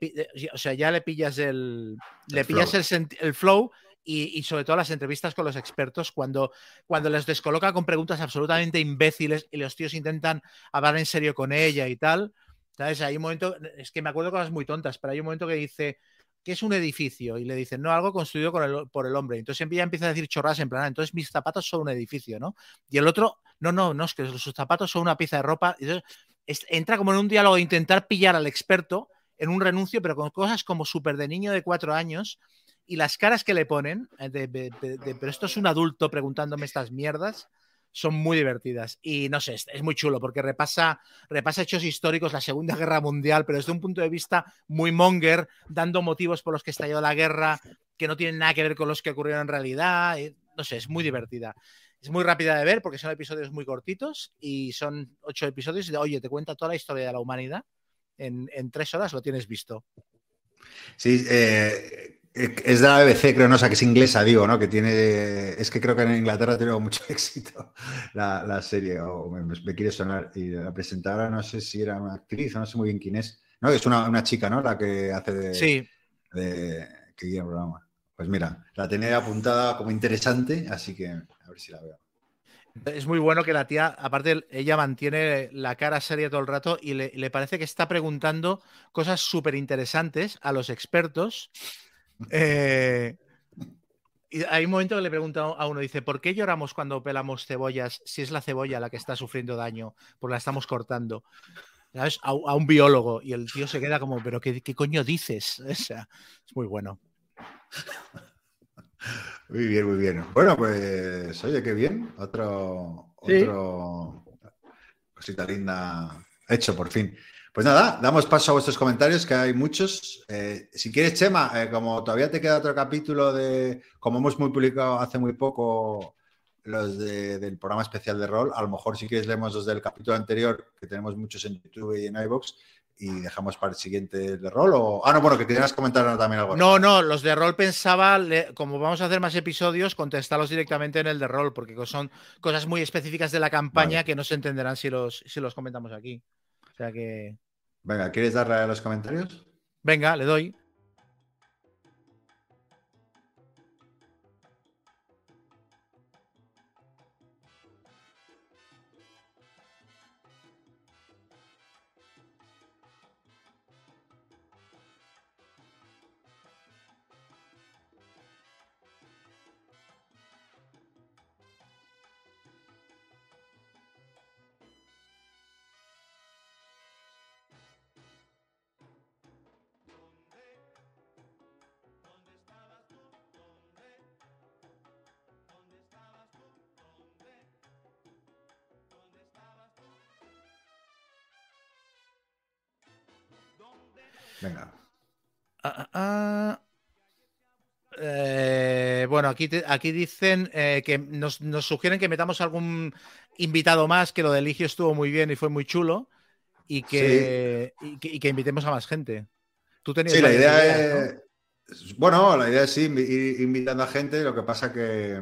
o sea, ya le pillas el, le El pillas flow. el, el flow y, sobre todo las entrevistas con los expertos cuando, cuando les descoloca con preguntas absolutamente imbéciles y los tíos intentan hablar en serio con ella y tal. ¿Sabes? Hay un momento, es que me acuerdo cosas muy tontas, pero hay un momento que dice, ¿qué es un edificio? Y le dicen, no, algo construido con el- por el hombre. Entonces ella empieza a decir chorras en plan, "Ah, entonces mis zapatos son un edificio, ¿no? Y el otro, no, no, no, es que sus zapatos son una pieza de ropa. Entra como en un diálogo de intentar pillar al experto en un renuncio, pero con cosas como súper de niño de cuatro años. Y las caras que le ponen, eh, pero esto es un adulto preguntándome estas mierdas, son muy divertidas. Y no sé, es, muy chulo porque repasa, repasa hechos históricos, la Segunda Guerra Mundial, pero desde un punto de vista muy monger, dando motivos por los que estalló la guerra que no tienen nada que ver con los que ocurrieron en realidad. eh, No sé, es muy divertida. Es muy rápida de ver porque son episodios muy cortitos y son ocho episodios y oye, te cuenta toda la historia de la humanidad. En, en tres horas lo tienes visto. Sí, eh, es de la BBC, creo, no, o sea, que es inglesa, digo, ¿no? Que tiene. Es que creo que en Inglaterra ha tenido mucho éxito la, la serie, o me, me quiere sonar. Y la presentadora, no sé si era una actriz, o no sé muy bien quién es. No, es una, una chica, ¿no? La que hace de. Sí, de que guía el programa. Pues mira, la tenía apuntada como interesante, así que a ver si la veo. Es muy bueno que la tía, aparte, ella mantiene la cara seria todo el rato y le, le parece que está preguntando cosas súper interesantes a los expertos. Eh, y hay un momento que le pregunta a uno, dice, ¿por qué lloramos cuando pelamos cebollas si es la cebolla la que está sufriendo daño? Porque la estamos cortando. ¿Sabes? A, a un biólogo. Y el tío se queda como, ¿pero qué, qué coño dices? O sea, es muy bueno. Muy bien, muy bien. Bueno, pues, oye, qué bien. Otro. Sí. otro... Cosita linda hecho, por fin. Pues nada, damos paso a vuestros comentarios, que hay muchos. Eh, si quieres, Chema, eh, como todavía te queda otro capítulo de, como hemos muy publicado hace muy poco los de- del programa especial de rol, a lo mejor si quieres leemos los del capítulo anterior, que tenemos muchos en YouTube y en iVoox, y dejamos para el siguiente de rol. O... Ah, no, bueno, que querías comentar también algo. No, no, los de rol pensaba, como vamos a hacer más episodios, contestarlos directamente en el de rol, porque son cosas muy específicas de la campaña Vale. que no se entenderán si los, si los comentamos aquí. O sea que, Venga, ¿quieres darle a los comentarios? venga, le doy. Venga. Ah, ah, ah. Eh, bueno, aquí, te- aquí dicen eh, que nos, nos sugieren que metamos algún invitado más, que lo de Eligio estuvo muy bien y fue muy chulo, y que, y que, y que invitemos a más gente. Tú tenías Sí, la idea es. Bueno, la idea es sí, ir invitando a gente. Lo que pasa que.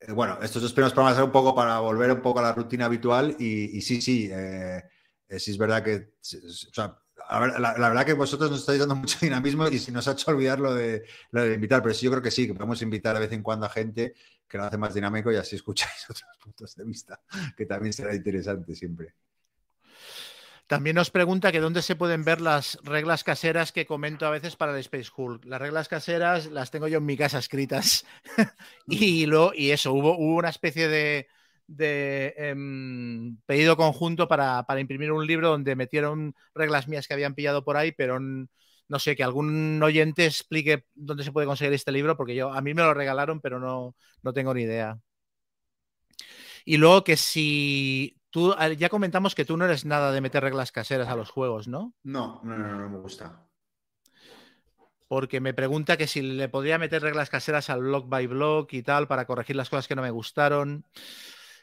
eh, Bueno, estos dos primeros programas eran un poco para volver un poco a la rutina habitual. Y, y sí, sí. eh, sí es verdad que. o sea, la, la verdad que vosotros nos estáis dando mucho dinamismo y si nos ha hecho olvidar lo de, lo de invitar. Pero sí, yo creo que sí, que podemos invitar de vez en cuando a gente que lo hace más dinámico y así escucháis otros puntos de vista, que también será interesante siempre. También nos pregunta que dónde se pueden ver las reglas caseras que comento a veces para el Space Hulk. Las reglas caseras las tengo yo en mi casa escritas. y, lo, y eso, hubo, hubo una especie de, de, em, pedido conjunto para, para imprimir un libro donde metieron reglas mías que habían pillado por ahí, pero no sé, que algún oyente explique dónde se puede conseguir este libro, porque yo a mí me lo regalaron, pero no, no tengo ni idea. Y luego que si tú, ah, ya comentamos que tú no eres nada de meter reglas caseras a los juegos, ¿no? No, no, no, no me gusta. Porque me pregunta que si le podría meter reglas caseras al blog by blog y tal para corregir las cosas que no me gustaron.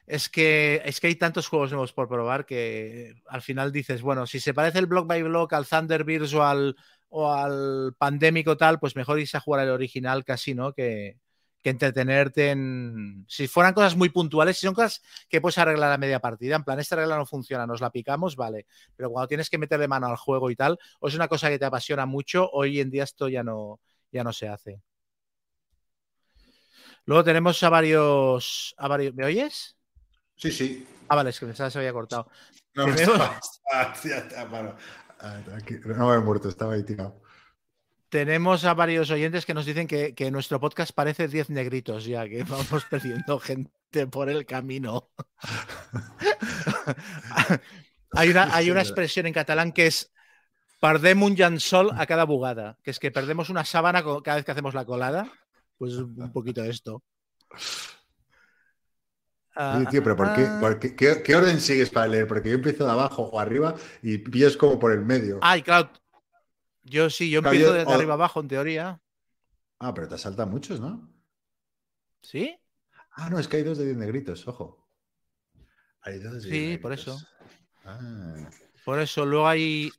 Es que, es que hay tantos juegos nuevos por probar que al final dices, bueno, si se parece el blog by blog al Thunderbirds o al, o al Pandémico tal, pues mejor irse a jugar el original casi, ¿no? Que, que entretenerte en... Si fueran cosas muy puntuales, si son cosas que puedes arreglar a media partida, en plan, esta regla no funciona, nos la picamos, vale. Pero cuando tienes que meterle mano al juego y tal, o es una cosa que te apasiona mucho, hoy en día esto ya no, ya no se hace. Luego tenemos a varios, a varios... ¿Me oyes? Sí, sí. Ah, vale, es que pensaba que se había cortado. No, veo- me he muerto, estaba ahí tirado. Tenemos a varios oyentes que nos dicen que, que nuestro podcast parece 10 negritos ya, que vamos perdiendo gente por el camino. hay, una, hay una expresión en catalán que es perdem un llençol a cada bugada, que es que perdemos una sábana cada vez que hacemos la colada. Pues un poquito esto. Ah, tío, pero ¿por qué, ah, por qué, qué- qué orden sigues para leer? Porque yo empiezo de abajo o arriba y pillas como por el medio. Ay, claro. Yo sí, yo empiezo desde o- arriba abajo, en teoría. Ah, pero te saltan muchos, ¿no? ¿Sí? Ah, no, es que hay dos de 10 negritos, ojo. Hay dos de Sí, 10 por eso. Ah, Por eso, luego hay.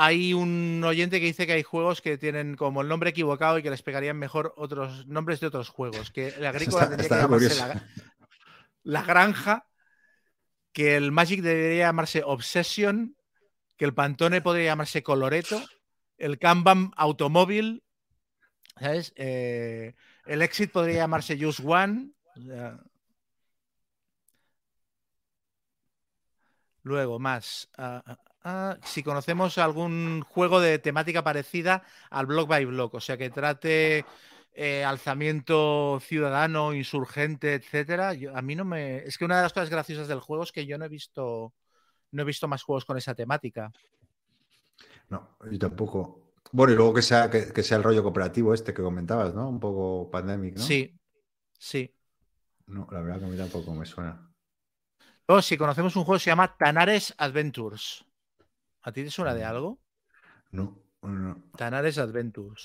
Hay un oyente que dice que hay juegos que tienen como el nombre equivocado y que les pegarían mejor otros nombres de otros juegos. Que el agrícola está- tendría está que llamarse la, la granja, que el Magic debería llamarse Obsession, que el Pantone podría llamarse Coloreto, el Kanban Automóvil, ¿sabes? Eh, el Exit podría llamarse Just One. o sea, Luego, más. ah, si conocemos algún juego de temática parecida al Block by Block, o sea, que trate eh, alzamiento ciudadano, insurgente, etcétera. yo- a mí no me. Es que una de las cosas graciosas del juego es que yo no he visto. No he visto más juegos con esa temática. no, yo tampoco. Bueno, y luego que sea, que, que sea el rollo cooperativo este que comentabas, ¿no? Un poco pandemic, ¿no? Sí, sí. No, la verdad que a mí tampoco me suena. O si conocemos un juego que se llama Tanares Adventures. ¿A ti te suena de algo? No, no. Tanares Adventures.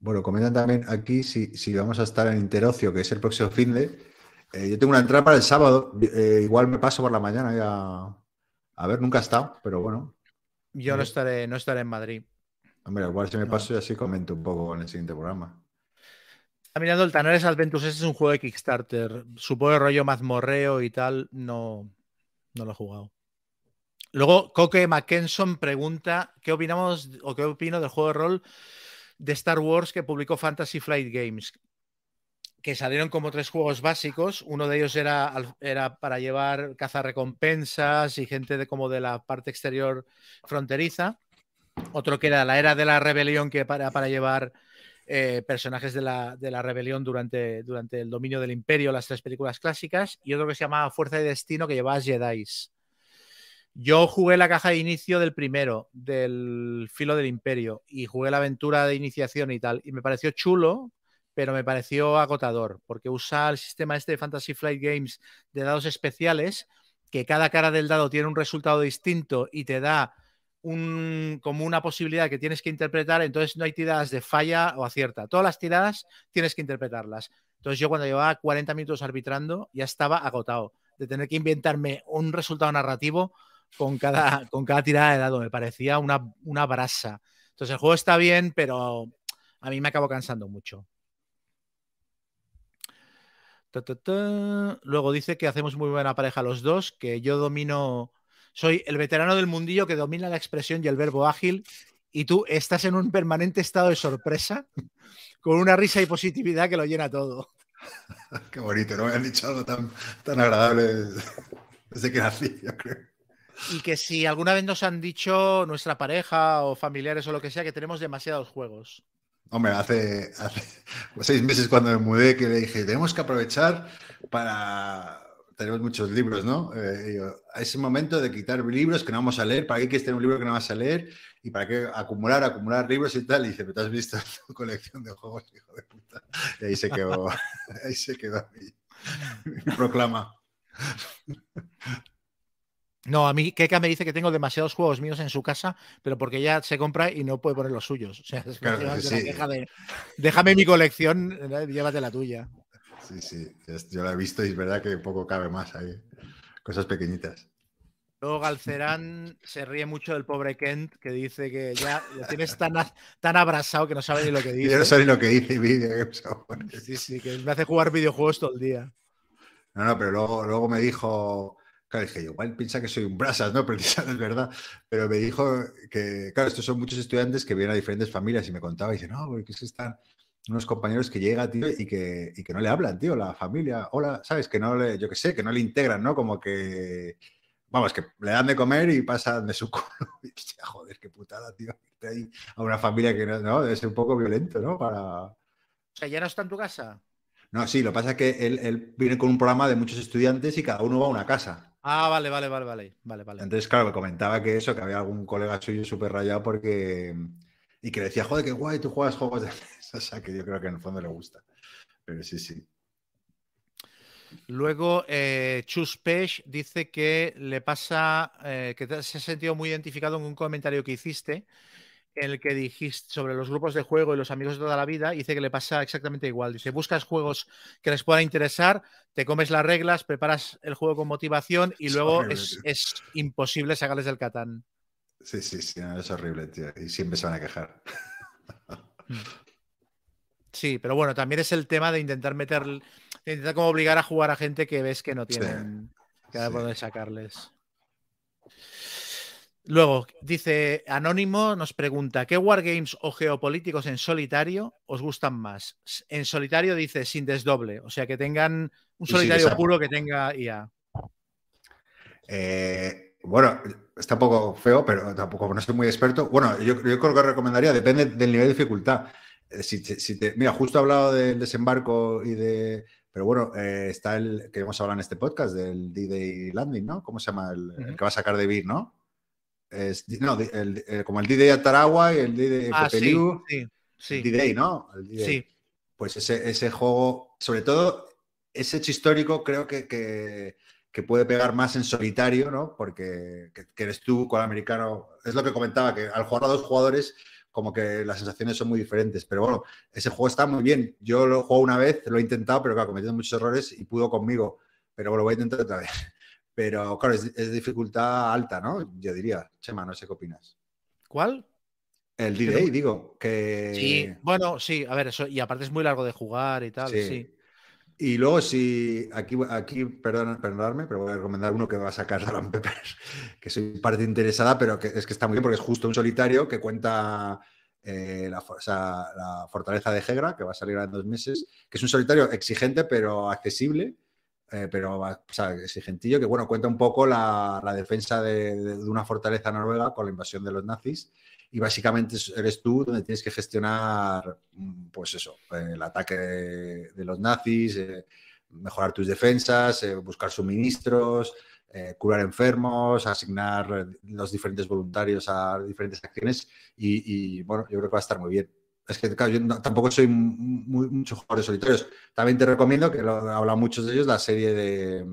Bueno, comentan también aquí si, si vamos a estar en Interocio, que es el próximo fin de. eh, yo tengo una entrada para el sábado. eh, igual me paso por la mañana ya. A ver, nunca he estado, pero bueno. Yo no Ujú. estaré, no estaré en Madrid. Hombre, igual si me paso y así comento un poco en el siguiente programa. Está mirando el Tanares Adventures, este es un juego de Kickstarter. Supongo el rollo mazmorreo y tal, no, no lo he jugado. Luego, Coque Mackenson pregunta qué opinamos o qué opino del juego de rol de Star Wars que publicó Fantasy Flight Games. Que salieron como tres juegos básicos. Uno de ellos era, era para llevar cazarrecompensas y gente de como de la parte exterior fronteriza. Otro que era la era de la rebelión, que para, para llevar eh, personajes de la, de la rebelión durante, durante el dominio del imperio, las tres películas clásicas, y otro que se llamaba Fuerza de Destino, que llevaba Jedi. Yo jugué la caja de inicio del primero, del filo del imperio, y jugué la aventura de iniciación y tal, y me pareció chulo, pero me pareció agotador, porque usa el sistema este de Fantasy Flight Games de dados especiales, que cada cara del dado tiene un resultado distinto y te da como una posibilidad que tienes que interpretar, entonces no hay tiradas de falla o acierta. Todas las tiradas tienes que interpretarlas. Entonces yo cuando llevaba 40 minutos arbitrando ya estaba agotado de tener que inventarme un resultado narrativo con cada, con cada tirada de dado. Me parecía una, una brasa. Entonces el juego está bien, pero a mí me acabo cansando mucho. Luego dice que hacemos muy buena pareja los dos, que yo domino, soy el veterano del mundillo que domina la expresión y el verbo ágil, y tú estás en un permanente estado de sorpresa, con una risa y positividad que lo llena todo. Qué bonito, no me han dicho algo tan, tan agradable desde que nací, yo creo. Y que si alguna vez nos han dicho nuestra pareja o familiares o lo que sea que tenemos demasiados juegos. Hombre, hace, hace seis meses cuando me mudé que le dije, tenemos que aprovechar para... Tenemos muchos libros, ¿no? Eh, yo, es el momento de quitar libros que no vamos a leer. ¿Para qué quieres tener un libro que no vas a leer? ¿Y para qué acumular, acumular libros y tal? Y dice, ¿pero te has visto tu colección de juegos, hijo de puta? Y ahí se quedó, ahí se quedó mi, proclama. No, a mí Keka me dice que tengo demasiados juegos míos en su casa, pero porque ella se compra y no puede poner los suyos. O sea, es Claro, básicamente sí, déjame mi colección, eh, llévate la tuya. Sí, sí, yo la he visto y es verdad que poco cabe más ahí. Cosas pequeñitas. Luego Galcerán se ríe mucho del pobre Kent, que dice que ya lo tienes tan, tan abrazado que no sabe ni lo que Y yo no dice. sé ni lo que dice japonés. Sí, sí, que me hace jugar videojuegos todo el día. No, no, pero luego, luego me dijo, claro, dije, yo, igual piensa que soy un brasas, ¿no? Precisamente es verdad. Pero me dijo que, claro, estos son muchos estudiantes que vienen a diferentes familias y me contaba, y dice, no, porque es que están unos compañeros que llegan, tío, y que, y que no le hablan, tío, la familia, hola, ¿sabes? Que no le, yo qué sé, que no le integran, ¿no? Como que, vamos, que le dan de comer y pasan de su culo. Y, hostia, joder, qué putada, tío. irte ahí a una familia que no, no, debe ser un poco violento, ¿no? Para, O sea, ¿ya no está en tu casa? no, sí, lo que pasa es que él, él viene con un programa de muchos estudiantes y cada uno va a una casa. Ah, vale, vale, vale, vale, vale, vale. Entonces, claro, me comentaba que eso, que había algún colega suyo súper rayado porque... Y que le decía, joder, qué guay, tú juegas juegos de. O sea, que yo creo que en el fondo le gusta. Pero sí, sí. Luego, eh, Chus dice que le pasa, eh, que te- se ha sentido muy identificado en un comentario que hiciste, en el que dijiste sobre los grupos de juego y los amigos de toda la vida, dice que le pasa exactamente igual. Dice, buscas juegos que les puedan interesar, te comes las reglas, preparas el juego con motivación y Es luego horrible, es, imposible sacarles del Catán. Sí, sí, sí, no, es horrible, tío. Y siempre se van a quejar. Sí, pero bueno, también es el tema de intentar meter, de intentar como obligar a jugar a gente que ves que no Sí, tienen que sí. por dónde sacarles. Luego, dice Anónimo, nos pregunta, ¿qué wargames o geopolíticos en solitario os gustan más? En solitario dice sin desdoble, o sea, que tengan un solitario puro que tenga IA. Eh, bueno, está un poco feo, pero tampoco no soy muy experto. Bueno, yo, yo creo que recomendaría, depende del nivel de dificultad. Eh, Si te- si te- mira, justo he hablado del desembarco y de. Pero bueno, eh, está el que hemos hablado en este podcast, del D-Day Landing, ¿no? ¿Cómo se llama? El, que va a sacar de Vir, ¿no? Es, no, el- el- como el D-Day Ataragua y el D-Day Ah, sí, Pepeliu. sí, sí, D-Day, ¿no? Sí. Pues ese, ese juego, sobre todo ese hecho histórico creo que, que, que puede pegar más en solitario, ¿no? Porque que, que eres tú con el americano. Es lo que comentaba, que al jugar a dos jugadores, como que las sensaciones son muy diferentes. Pero bueno, ese juego está muy bien. Yo lo juego una vez, lo he intentado, pero claro, cometiendo muchos errores y pudo conmigo. Pero lo voy a intentar otra vez. Pero claro, es, es dificultad alta, ¿no? Yo diría. Chema, no sé qué opinas. ¿Cuál? El D-Day, digo, que... Sí, bueno, sí, a ver, eso, y aparte es muy largo de jugar y tal, sí. Y luego, si aquí, aquí perdón, perdonadme, pero voy a recomendar uno que va a sacar Alan Peppers, que soy parte interesada, pero que es que está muy bien porque es justo un solitario que cuenta eh, la, o la, fortaleza de Hegra, que va a salir en dos meses, que es un solitario exigente pero accesible, eh, pero o sea, exigentillo, que bueno, cuenta un poco la, defensa de, de, de, una fortaleza noruega con la invasión de los nazis y básicamente eres tú donde tienes que gestionar, pues eso, el ataque de, de los nazis, eh, mejorar tus defensas, eh, buscar suministros, eh, curar enfermos, asignar los diferentes voluntarios a diferentes acciones y, bueno, yo creo que va a estar muy bien. Es que tampoco soy muy, muchos jugadores solitarios. También te recomiendo, que lo muchos de ellos, la serie de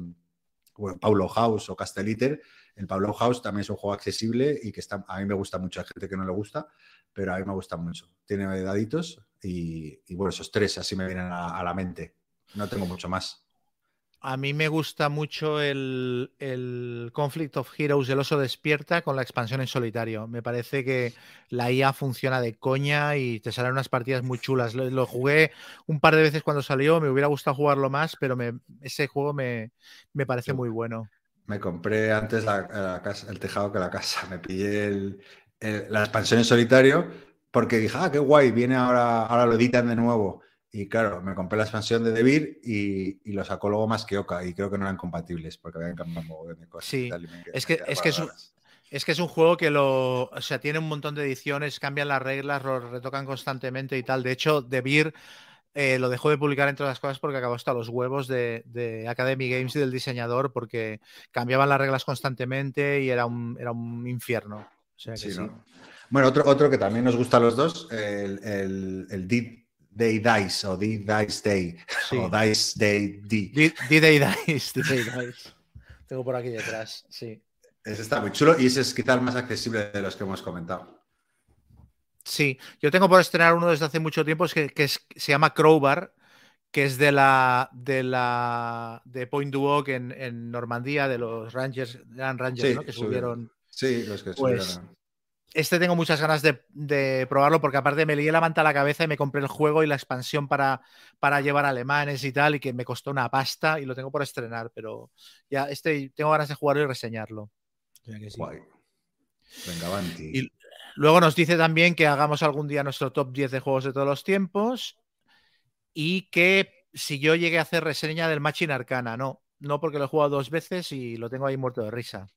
bueno, Paulo House o Castelliter, el Pablo House también es un juego accesible y que está, a mí me gusta mucho. Hay gente que no le gusta, pero a mí me gusta mucho. Tiene daditos y, y bueno, esos tres así me vienen a, a, la mente. No tengo mucho más. A mí me gusta mucho el, el, Conflict of Heroes, el oso despierta con la expansión en solitario. Me parece que la IA funciona de coña y te salen unas partidas muy chulas. Lo, lo jugué un par de veces cuando salió, me hubiera gustado jugarlo más, pero me, ese juego me, me parece muy bueno me compré antes la, la casa, el tejado que la casa. Me pillé el, el, la expansión en solitario porque dije, ah, qué guay, viene ahora, ahora lo editan de nuevo. Y claro, me compré la expansión de Devir y, y lo sacó luego más que Oca y creo que no eran compatibles porque habían cambiado de cosas. Sí, tal, es que, es que es un, es que es un juego que lo, o sea, tiene un montón de ediciones, cambian las reglas, lo retocan constantemente y tal. De hecho, Devir eh, lo dejó de publicar entre otras cosas porque acabó hasta los huevos de, de, Academy Games y del diseñador porque cambiaban las reglas constantemente y era un, era un infierno. O sea sí, sí. ¿no? Bueno, otro, otro que también nos gusta a los dos, el, el, el Deep Day Dice o Deep Dice Day sí. o Dice Day D. D-Day Dice, D-Day Dice. Tengo por aquí detrás, sí. Ese está muy chulo y ese es quizá el más accesible de los que hemos comentado. Sí, yo tengo por estrenar uno desde hace mucho tiempo que, que es, se llama Crowbar, que es de la de la de Point du Hoc en, en, Normandía, de los Rangers, Grand Rangers, sí, ¿no? que subieron. Sí, los que pues, subieron. Este tengo muchas ganas de, de, probarlo porque aparte me lié la manta a la cabeza y me compré el juego y la expansión para, para llevar alemanes y tal y que me costó una pasta y lo tengo por estrenar, pero ya este tengo ganas de jugarlo y reseñarlo. O sea que sí. Guay. Venga, Banti. Y, Luego nos dice también que hagamos algún día nuestro top 10 de juegos de todos los tiempos y que si yo llegué a hacer reseña del Machine Arcana, no, no porque lo he jugado dos veces y lo tengo ahí muerto de risa.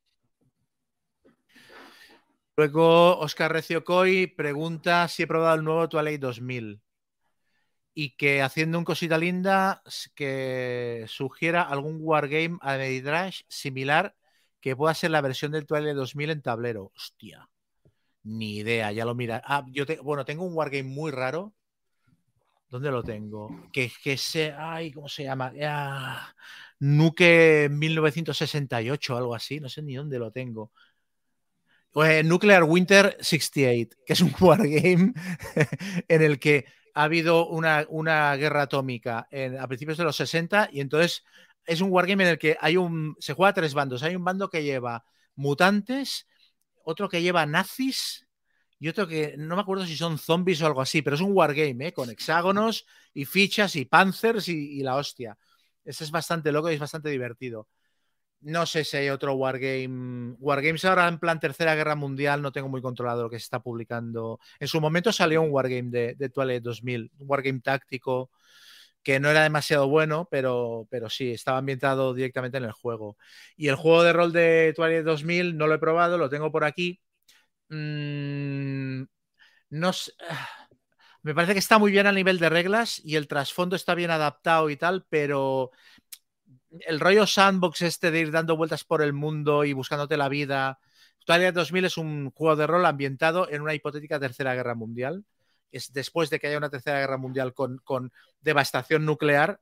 Luego Oscar Recio Coy pregunta si he probado el nuevo Twilight 2000 y que haciendo un cosita linda que sugiera algún wargame a Medidrash similar que pueda ser la versión del Twilight 2000 en tablero. Hostia. Ni idea, ya lo mira. Ah, yo te, bueno, tengo un wargame muy raro. ¿Dónde lo tengo? Que, que se. Ay, ¿cómo se llama? Ah, Nuke 1968 o algo así. No sé ni dónde lo tengo. Pues, Nuclear Winter 68, que es un wargame en el que ha habido una, una guerra atómica a principios de los 60 y entonces es un wargame en el que hay un. Se juega a tres bandos. Hay un bando que lleva mutantes otro que lleva nazis y otro que no me acuerdo si son zombies o algo así, pero es un wargame, ¿eh? con hexágonos y fichas y panzers y, la hostia. Ese es bastante loco y es bastante divertido. No sé si hay otro wargame. Wargames ahora en plan Tercera Guerra Mundial no tengo muy controlado lo que se está publicando. En su momento salió un wargame de, de Twilight 2000, un wargame táctico que no era demasiado bueno, pero, pero sí, estaba ambientado directamente en el juego. Y el juego de rol de Twilight 2000 no lo he probado, lo tengo por aquí. Mm, no sé, me parece que está muy bien a nivel de reglas y el trasfondo está bien adaptado y tal, pero el rollo sandbox este de ir dando vueltas por el mundo y buscándote la vida. Twilight 2000 es un juego de rol ambientado en una hipotética tercera guerra mundial es después de que haya una tercera guerra mundial con, con devastación nuclear,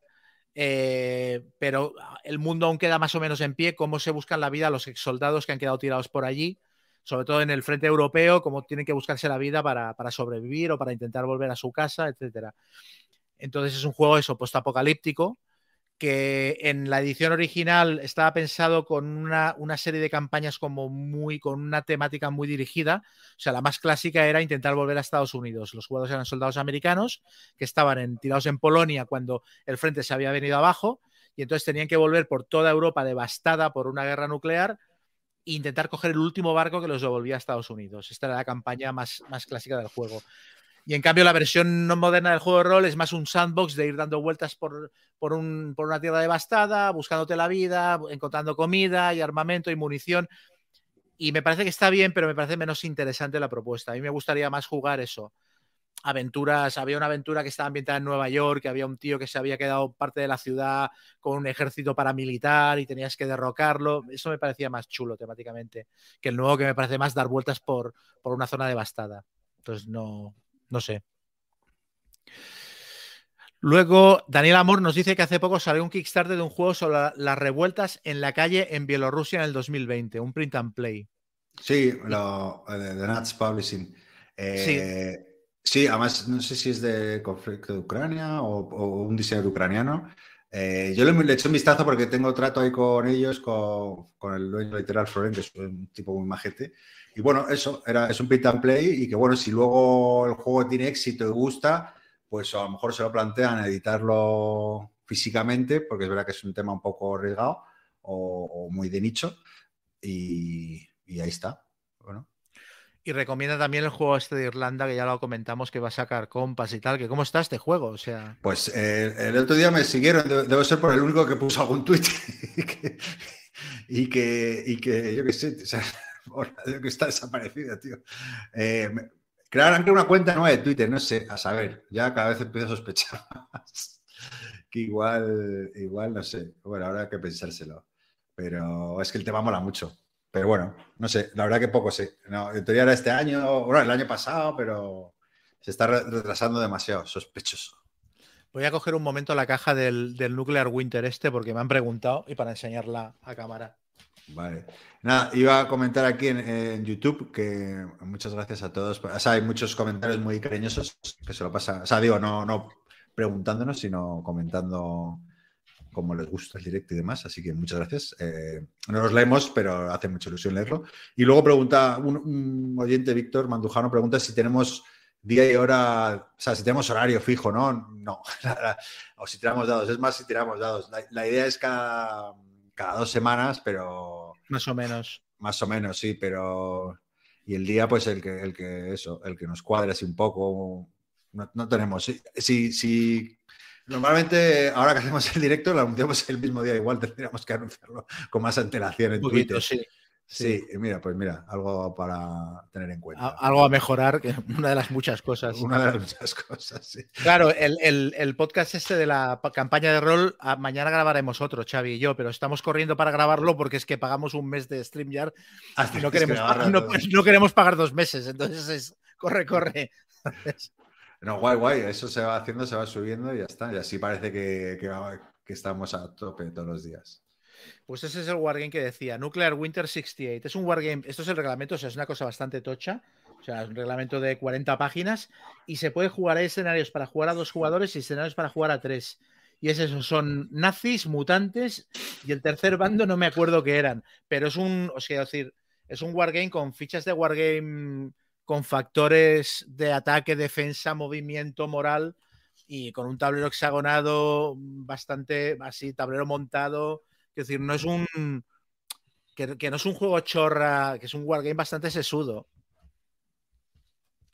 eh, pero el mundo aún queda más o menos en pie, cómo se buscan la vida los ex soldados que han quedado tirados por allí, sobre todo en el frente europeo, cómo tienen que buscarse la vida para, para sobrevivir o para intentar volver a su casa, etcétera. Entonces es un juego eso, postapocalíptico, que en la edición original estaba pensado con una, una, serie de campañas como muy, con una temática muy dirigida. O sea, la más clásica era intentar volver a Estados Unidos. Los jugadores eran soldados americanos que estaban en, tirados en Polonia cuando el frente se había venido abajo y entonces tenían que volver por toda Europa devastada por una guerra nuclear e intentar coger el último barco que los devolvía a Estados Unidos. Esta era la campaña más, más clásica del juego. Y en cambio, la versión no moderna del juego de rol es más un sandbox de ir dando vueltas por, por, un, por una tierra devastada, buscándote la vida, encontrando comida y armamento y munición. Y me parece que está bien, pero me parece menos interesante la propuesta. A mí me gustaría más jugar eso. Aventuras, había una aventura que estaba ambientada en Nueva York, que había un tío que se había quedado parte de la ciudad con un ejército paramilitar y tenías que derrocarlo. Eso me parecía más chulo temáticamente que el nuevo que me parece más dar vueltas por, por una zona devastada. Entonces no, no sé. Luego, Daniel Amor nos dice que hace poco salió un Kickstarter de un juego sobre las revueltas en la calle en Bielorrusia en el 2020, un print and play. Sí, lo, de, de Nats Publishing. Eh, sí. sí. además, no sé si es de conflicto de Ucrania o, o un diseñador ucraniano. Eh, yo le, le, un vistazo porque tengo trato ahí con ellos, con, con el dueño literal Florent, que es un tipo muy majete. Y bueno, eso, era, es un pit and play y que bueno, si luego el juego tiene éxito y gusta, pues a lo mejor se lo plantean editarlo físicamente, porque es verdad que es un tema un poco arriesgado o, o muy de nicho. Y, y, ahí está. Bueno. Y recomienda también el juego este de Irlanda, que ya lo comentamos, que va a sacar compas y tal. que ¿Cómo está este juego? O sea... Pues eh, el otro día me siguieron, debo ser por el único que puso algún tweet y, que, y, que, y que, yo qué sé, o sea, que está desaparecida, tío. Eh, crearon una cuenta nueva de Twitter, no sé, a saber, ya cada vez empiezo a sospechar más. que igual, igual, no sé, bueno, habrá que pensárselo. Pero es que el tema mola mucho. Pero bueno, no sé, la verdad que poco sé. No, en teoría era este año, bueno, el año pasado, pero se está retrasando demasiado, sospechoso. Voy a coger un momento la caja del, del Nuclear Winter este porque me han preguntado y para enseñarla a cámara. Vale. Nada, iba a comentar aquí en, YouTube que muchas gracias a todos. O hay muchos comentarios muy cariñosos que se lo pasa. O sea, digo, no, no preguntándonos, sino comentando cómo les gusta el directo y demás. Así que muchas gracias. Eh, no los leemos, pero hace mucha ilusión leerlo. Y luego pregunta, un, un oyente, Víctor Mandujano, pregunta si tenemos día y hora, o sea, si tenemos horario fijo, ¿no? No. o si tiramos dados. Es más, si tiramos dados. La, idea es cada cada dos semanas, pero... Más o menos. Más o menos, sí, pero... Y el día, pues el que, el que eso, el que nos cuadre así un poco, no, no tenemos. Sí, sí, Normalmente, ahora que hacemos el directo, lo anunciamos el mismo día, igual tendríamos que anunciarlo con más antelación en poquito, Twitter. Sí. Sí, sí, mira, pues mira, algo para tener en cuenta. Algo a mejorar, que una de las muchas cosas. Una de las muchas cosas, sí. Claro, el, el, el podcast este de la campaña de rol, mañana grabaremos otro, Xavi y yo, pero estamos corriendo para grabarlo porque es que pagamos un mes de StreamYard y no queremos, pagar, no, no queremos pagar dos meses, entonces es corre, corre. No, guay, guay, eso se va haciendo, se va subiendo y ya está. Y así parece que, que, que estamos a tope todos los días. Pues ese es el wargame que decía, Nuclear Winter 68. Es un wargame, esto es el reglamento, o sea, es una cosa bastante tocha. O sea, es un reglamento de 40 páginas y se puede jugar, hay escenarios para jugar a dos jugadores y escenarios para jugar a tres. Y es eso, son nazis, mutantes y el tercer bando no me acuerdo qué eran, pero es un, o sea, decir, es un wargame con fichas de wargame con factores de ataque, defensa, movimiento, moral y con un tablero hexagonado bastante así, tablero montado, es decir, no es un. Que, que, no es un juego chorra, que es un wargame bastante sesudo.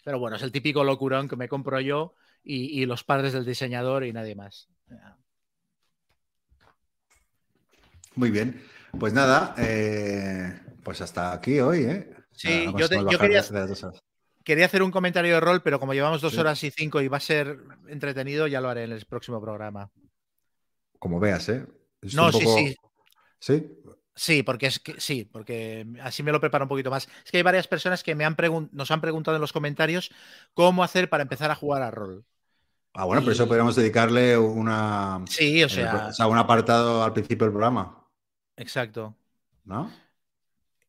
Pero bueno, es el típico locurón que me compro yo y, y los padres del diseñador y nadie más. Muy bien. Pues nada, eh, pues hasta aquí hoy, ¿eh? Sí, nada, yo, te, yo quería, quería, hacer un comentario de rol, pero como llevamos dos sí. horas y cinco y va a ser entretenido, ya lo haré en el próximo programa. Como veas, ¿eh? Es no, poco... sí, sí. ¿Sí? Porque es que sí, porque así me lo preparo un poquito más. Es que hay varias personas que me han nos han preguntado en los comentarios cómo hacer para empezar a jugar a rol. Ah, bueno, pero Y- eso podríamos dedicarle una, Sí, o sea, o sea, un apartado al principio del programa, exacto. ¿no?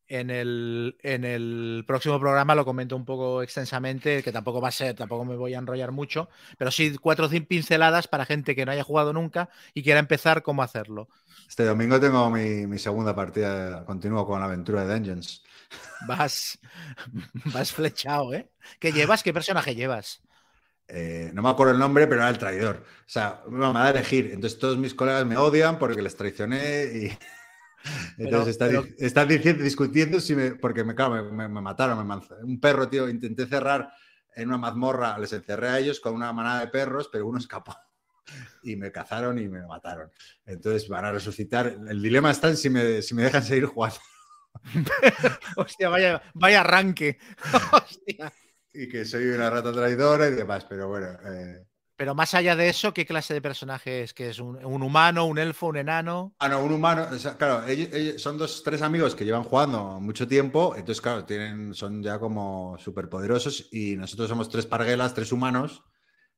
En el, en el próximo programa lo comento un poco extensamente, que tampoco va a ser, tampoco me voy a enrollar mucho, pero sí cuatro o cinco pinceladas para gente que no haya jugado nunca y quiera empezar cómo hacerlo. Este domingo tengo mi, mi segunda partida, continúo con la aventura de Dungeons. Vas, vas flechado, ¿eh? ¿Qué llevas? ¿Qué personaje llevas? Eh, no me acuerdo el nombre, pero era el traidor. O sea, me da a elegir. Entonces todos mis colegas me odian porque les traicioné y... Pero- Entonces pero- di- están diciendo, discutiendo si me, porque me, claro, me, me- mataron, me un perro, tío, intenté cerrar en una mazmorra, les encerré a ellos con una manada de perros, pero uno escapó y me cazaron y me mataron. Entonces van a resucitar. El dilema está en si me, si me dejan seguir jugando Hostia, vaya, vaya arranque. Hostia. y que soy una rata traidora y demás, pero bueno. eh, Pero más allá de eso, ¿qué clase de personaje es? ¿Que es un, un humano, un elfo, un enano? Ah, no, un humano. o sea, claro, ellos, ellos son dos, tres amigos que llevan jugando mucho tiempo. Entonces, claro, tienen, son ya como superpoderosos. Y nosotros somos tres parguelas, tres humanos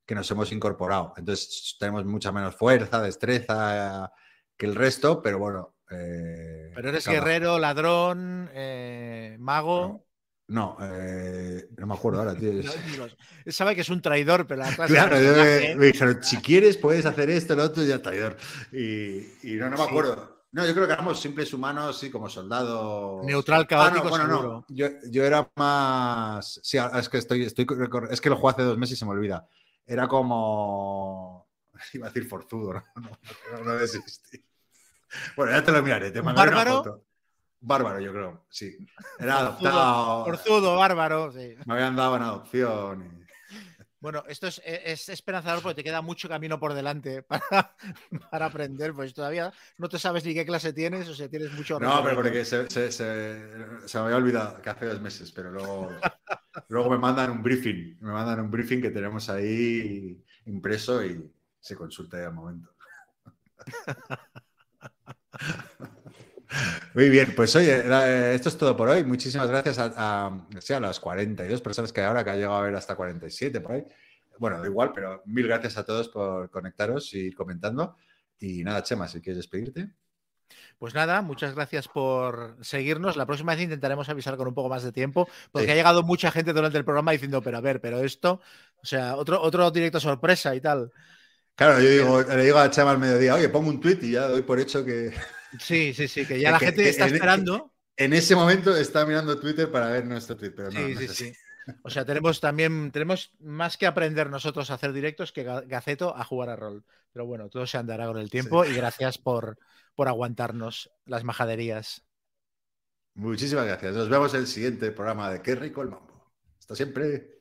que nos hemos incorporado. Entonces, tenemos mucha menos fuerza, destreza que el resto, pero bueno. eh, Pero eres guerrero, ladrón, eh, mago. No, eh, no me acuerdo ahora, tío. No, sabe que es un traidor, pero la clase Claro, yo me, dijeron, si quieres puedes hacer esto, lo otro, ya traidor. Y, y no, no me acuerdo. No, yo creo que éramos simples humanos, sí, como soldados. Neutral, Ah, no, caótico, bueno, no. seguro. Yo, yo era más. Sí, ahora es que estoy, estoy. Es que lo jugué hace dos meses y se me olvida. Era como. Iba a decir forzudo, ¿no? No, no, no. Bueno, ya te lo miraré, te ¿Un mandaré una foto. Bárbaro, yo creo, sí. Era adoptado. Forzudo, bárbaro. sí. Me habían dado en adopción. y- Bueno, esto es, es esperanzador porque te queda mucho camino por delante para, para aprender, pues todavía no te sabes ni qué clase tienes, o sea, tienes mucho No, pero porque se, se- se- se me había olvidado que hace dos meses, pero luego, luego me mandan un briefing, me mandan un briefing que tenemos ahí impreso y se consulta ahí al momento. Muy bien, pues oye, era- esto es todo por hoy. Muchísimas gracias a, a- sí, a las 42 personas que ahora, que ha llegado a ver hasta 47 por ahí. Bueno, da igual, pero mil gracias a todos por conectaros y comentando. Y nada, Chema, si quieres despedirte. Pues nada, muchas gracias por seguirnos. La próxima vez intentaremos avisar con un poco más de tiempo, porque Sí. ha llegado mucha gente durante el programa diciendo, pero a ver, pero esto, o sea, otro, otro directo sorpresa y tal. Claro, yo digo, le digo a Chema al mediodía, oye, pongo un tuit y ya doy por hecho que Sí, sí, sí, que ya la que- gente que está en- esperando. en ese momento está mirando Twitter para ver nuestro tweet, pero no, Sí, no sí, sí. O sea, tenemos también, tenemos más que aprender nosotros a hacer directos que Ga- Gaceto a jugar a rol. Pero bueno, todo se andará con el tiempo y gracias por, por aguantarnos las majaderías. Muchísimas gracias. Nos vemos en el siguiente programa de Qué rico el mambo. Hasta siempre.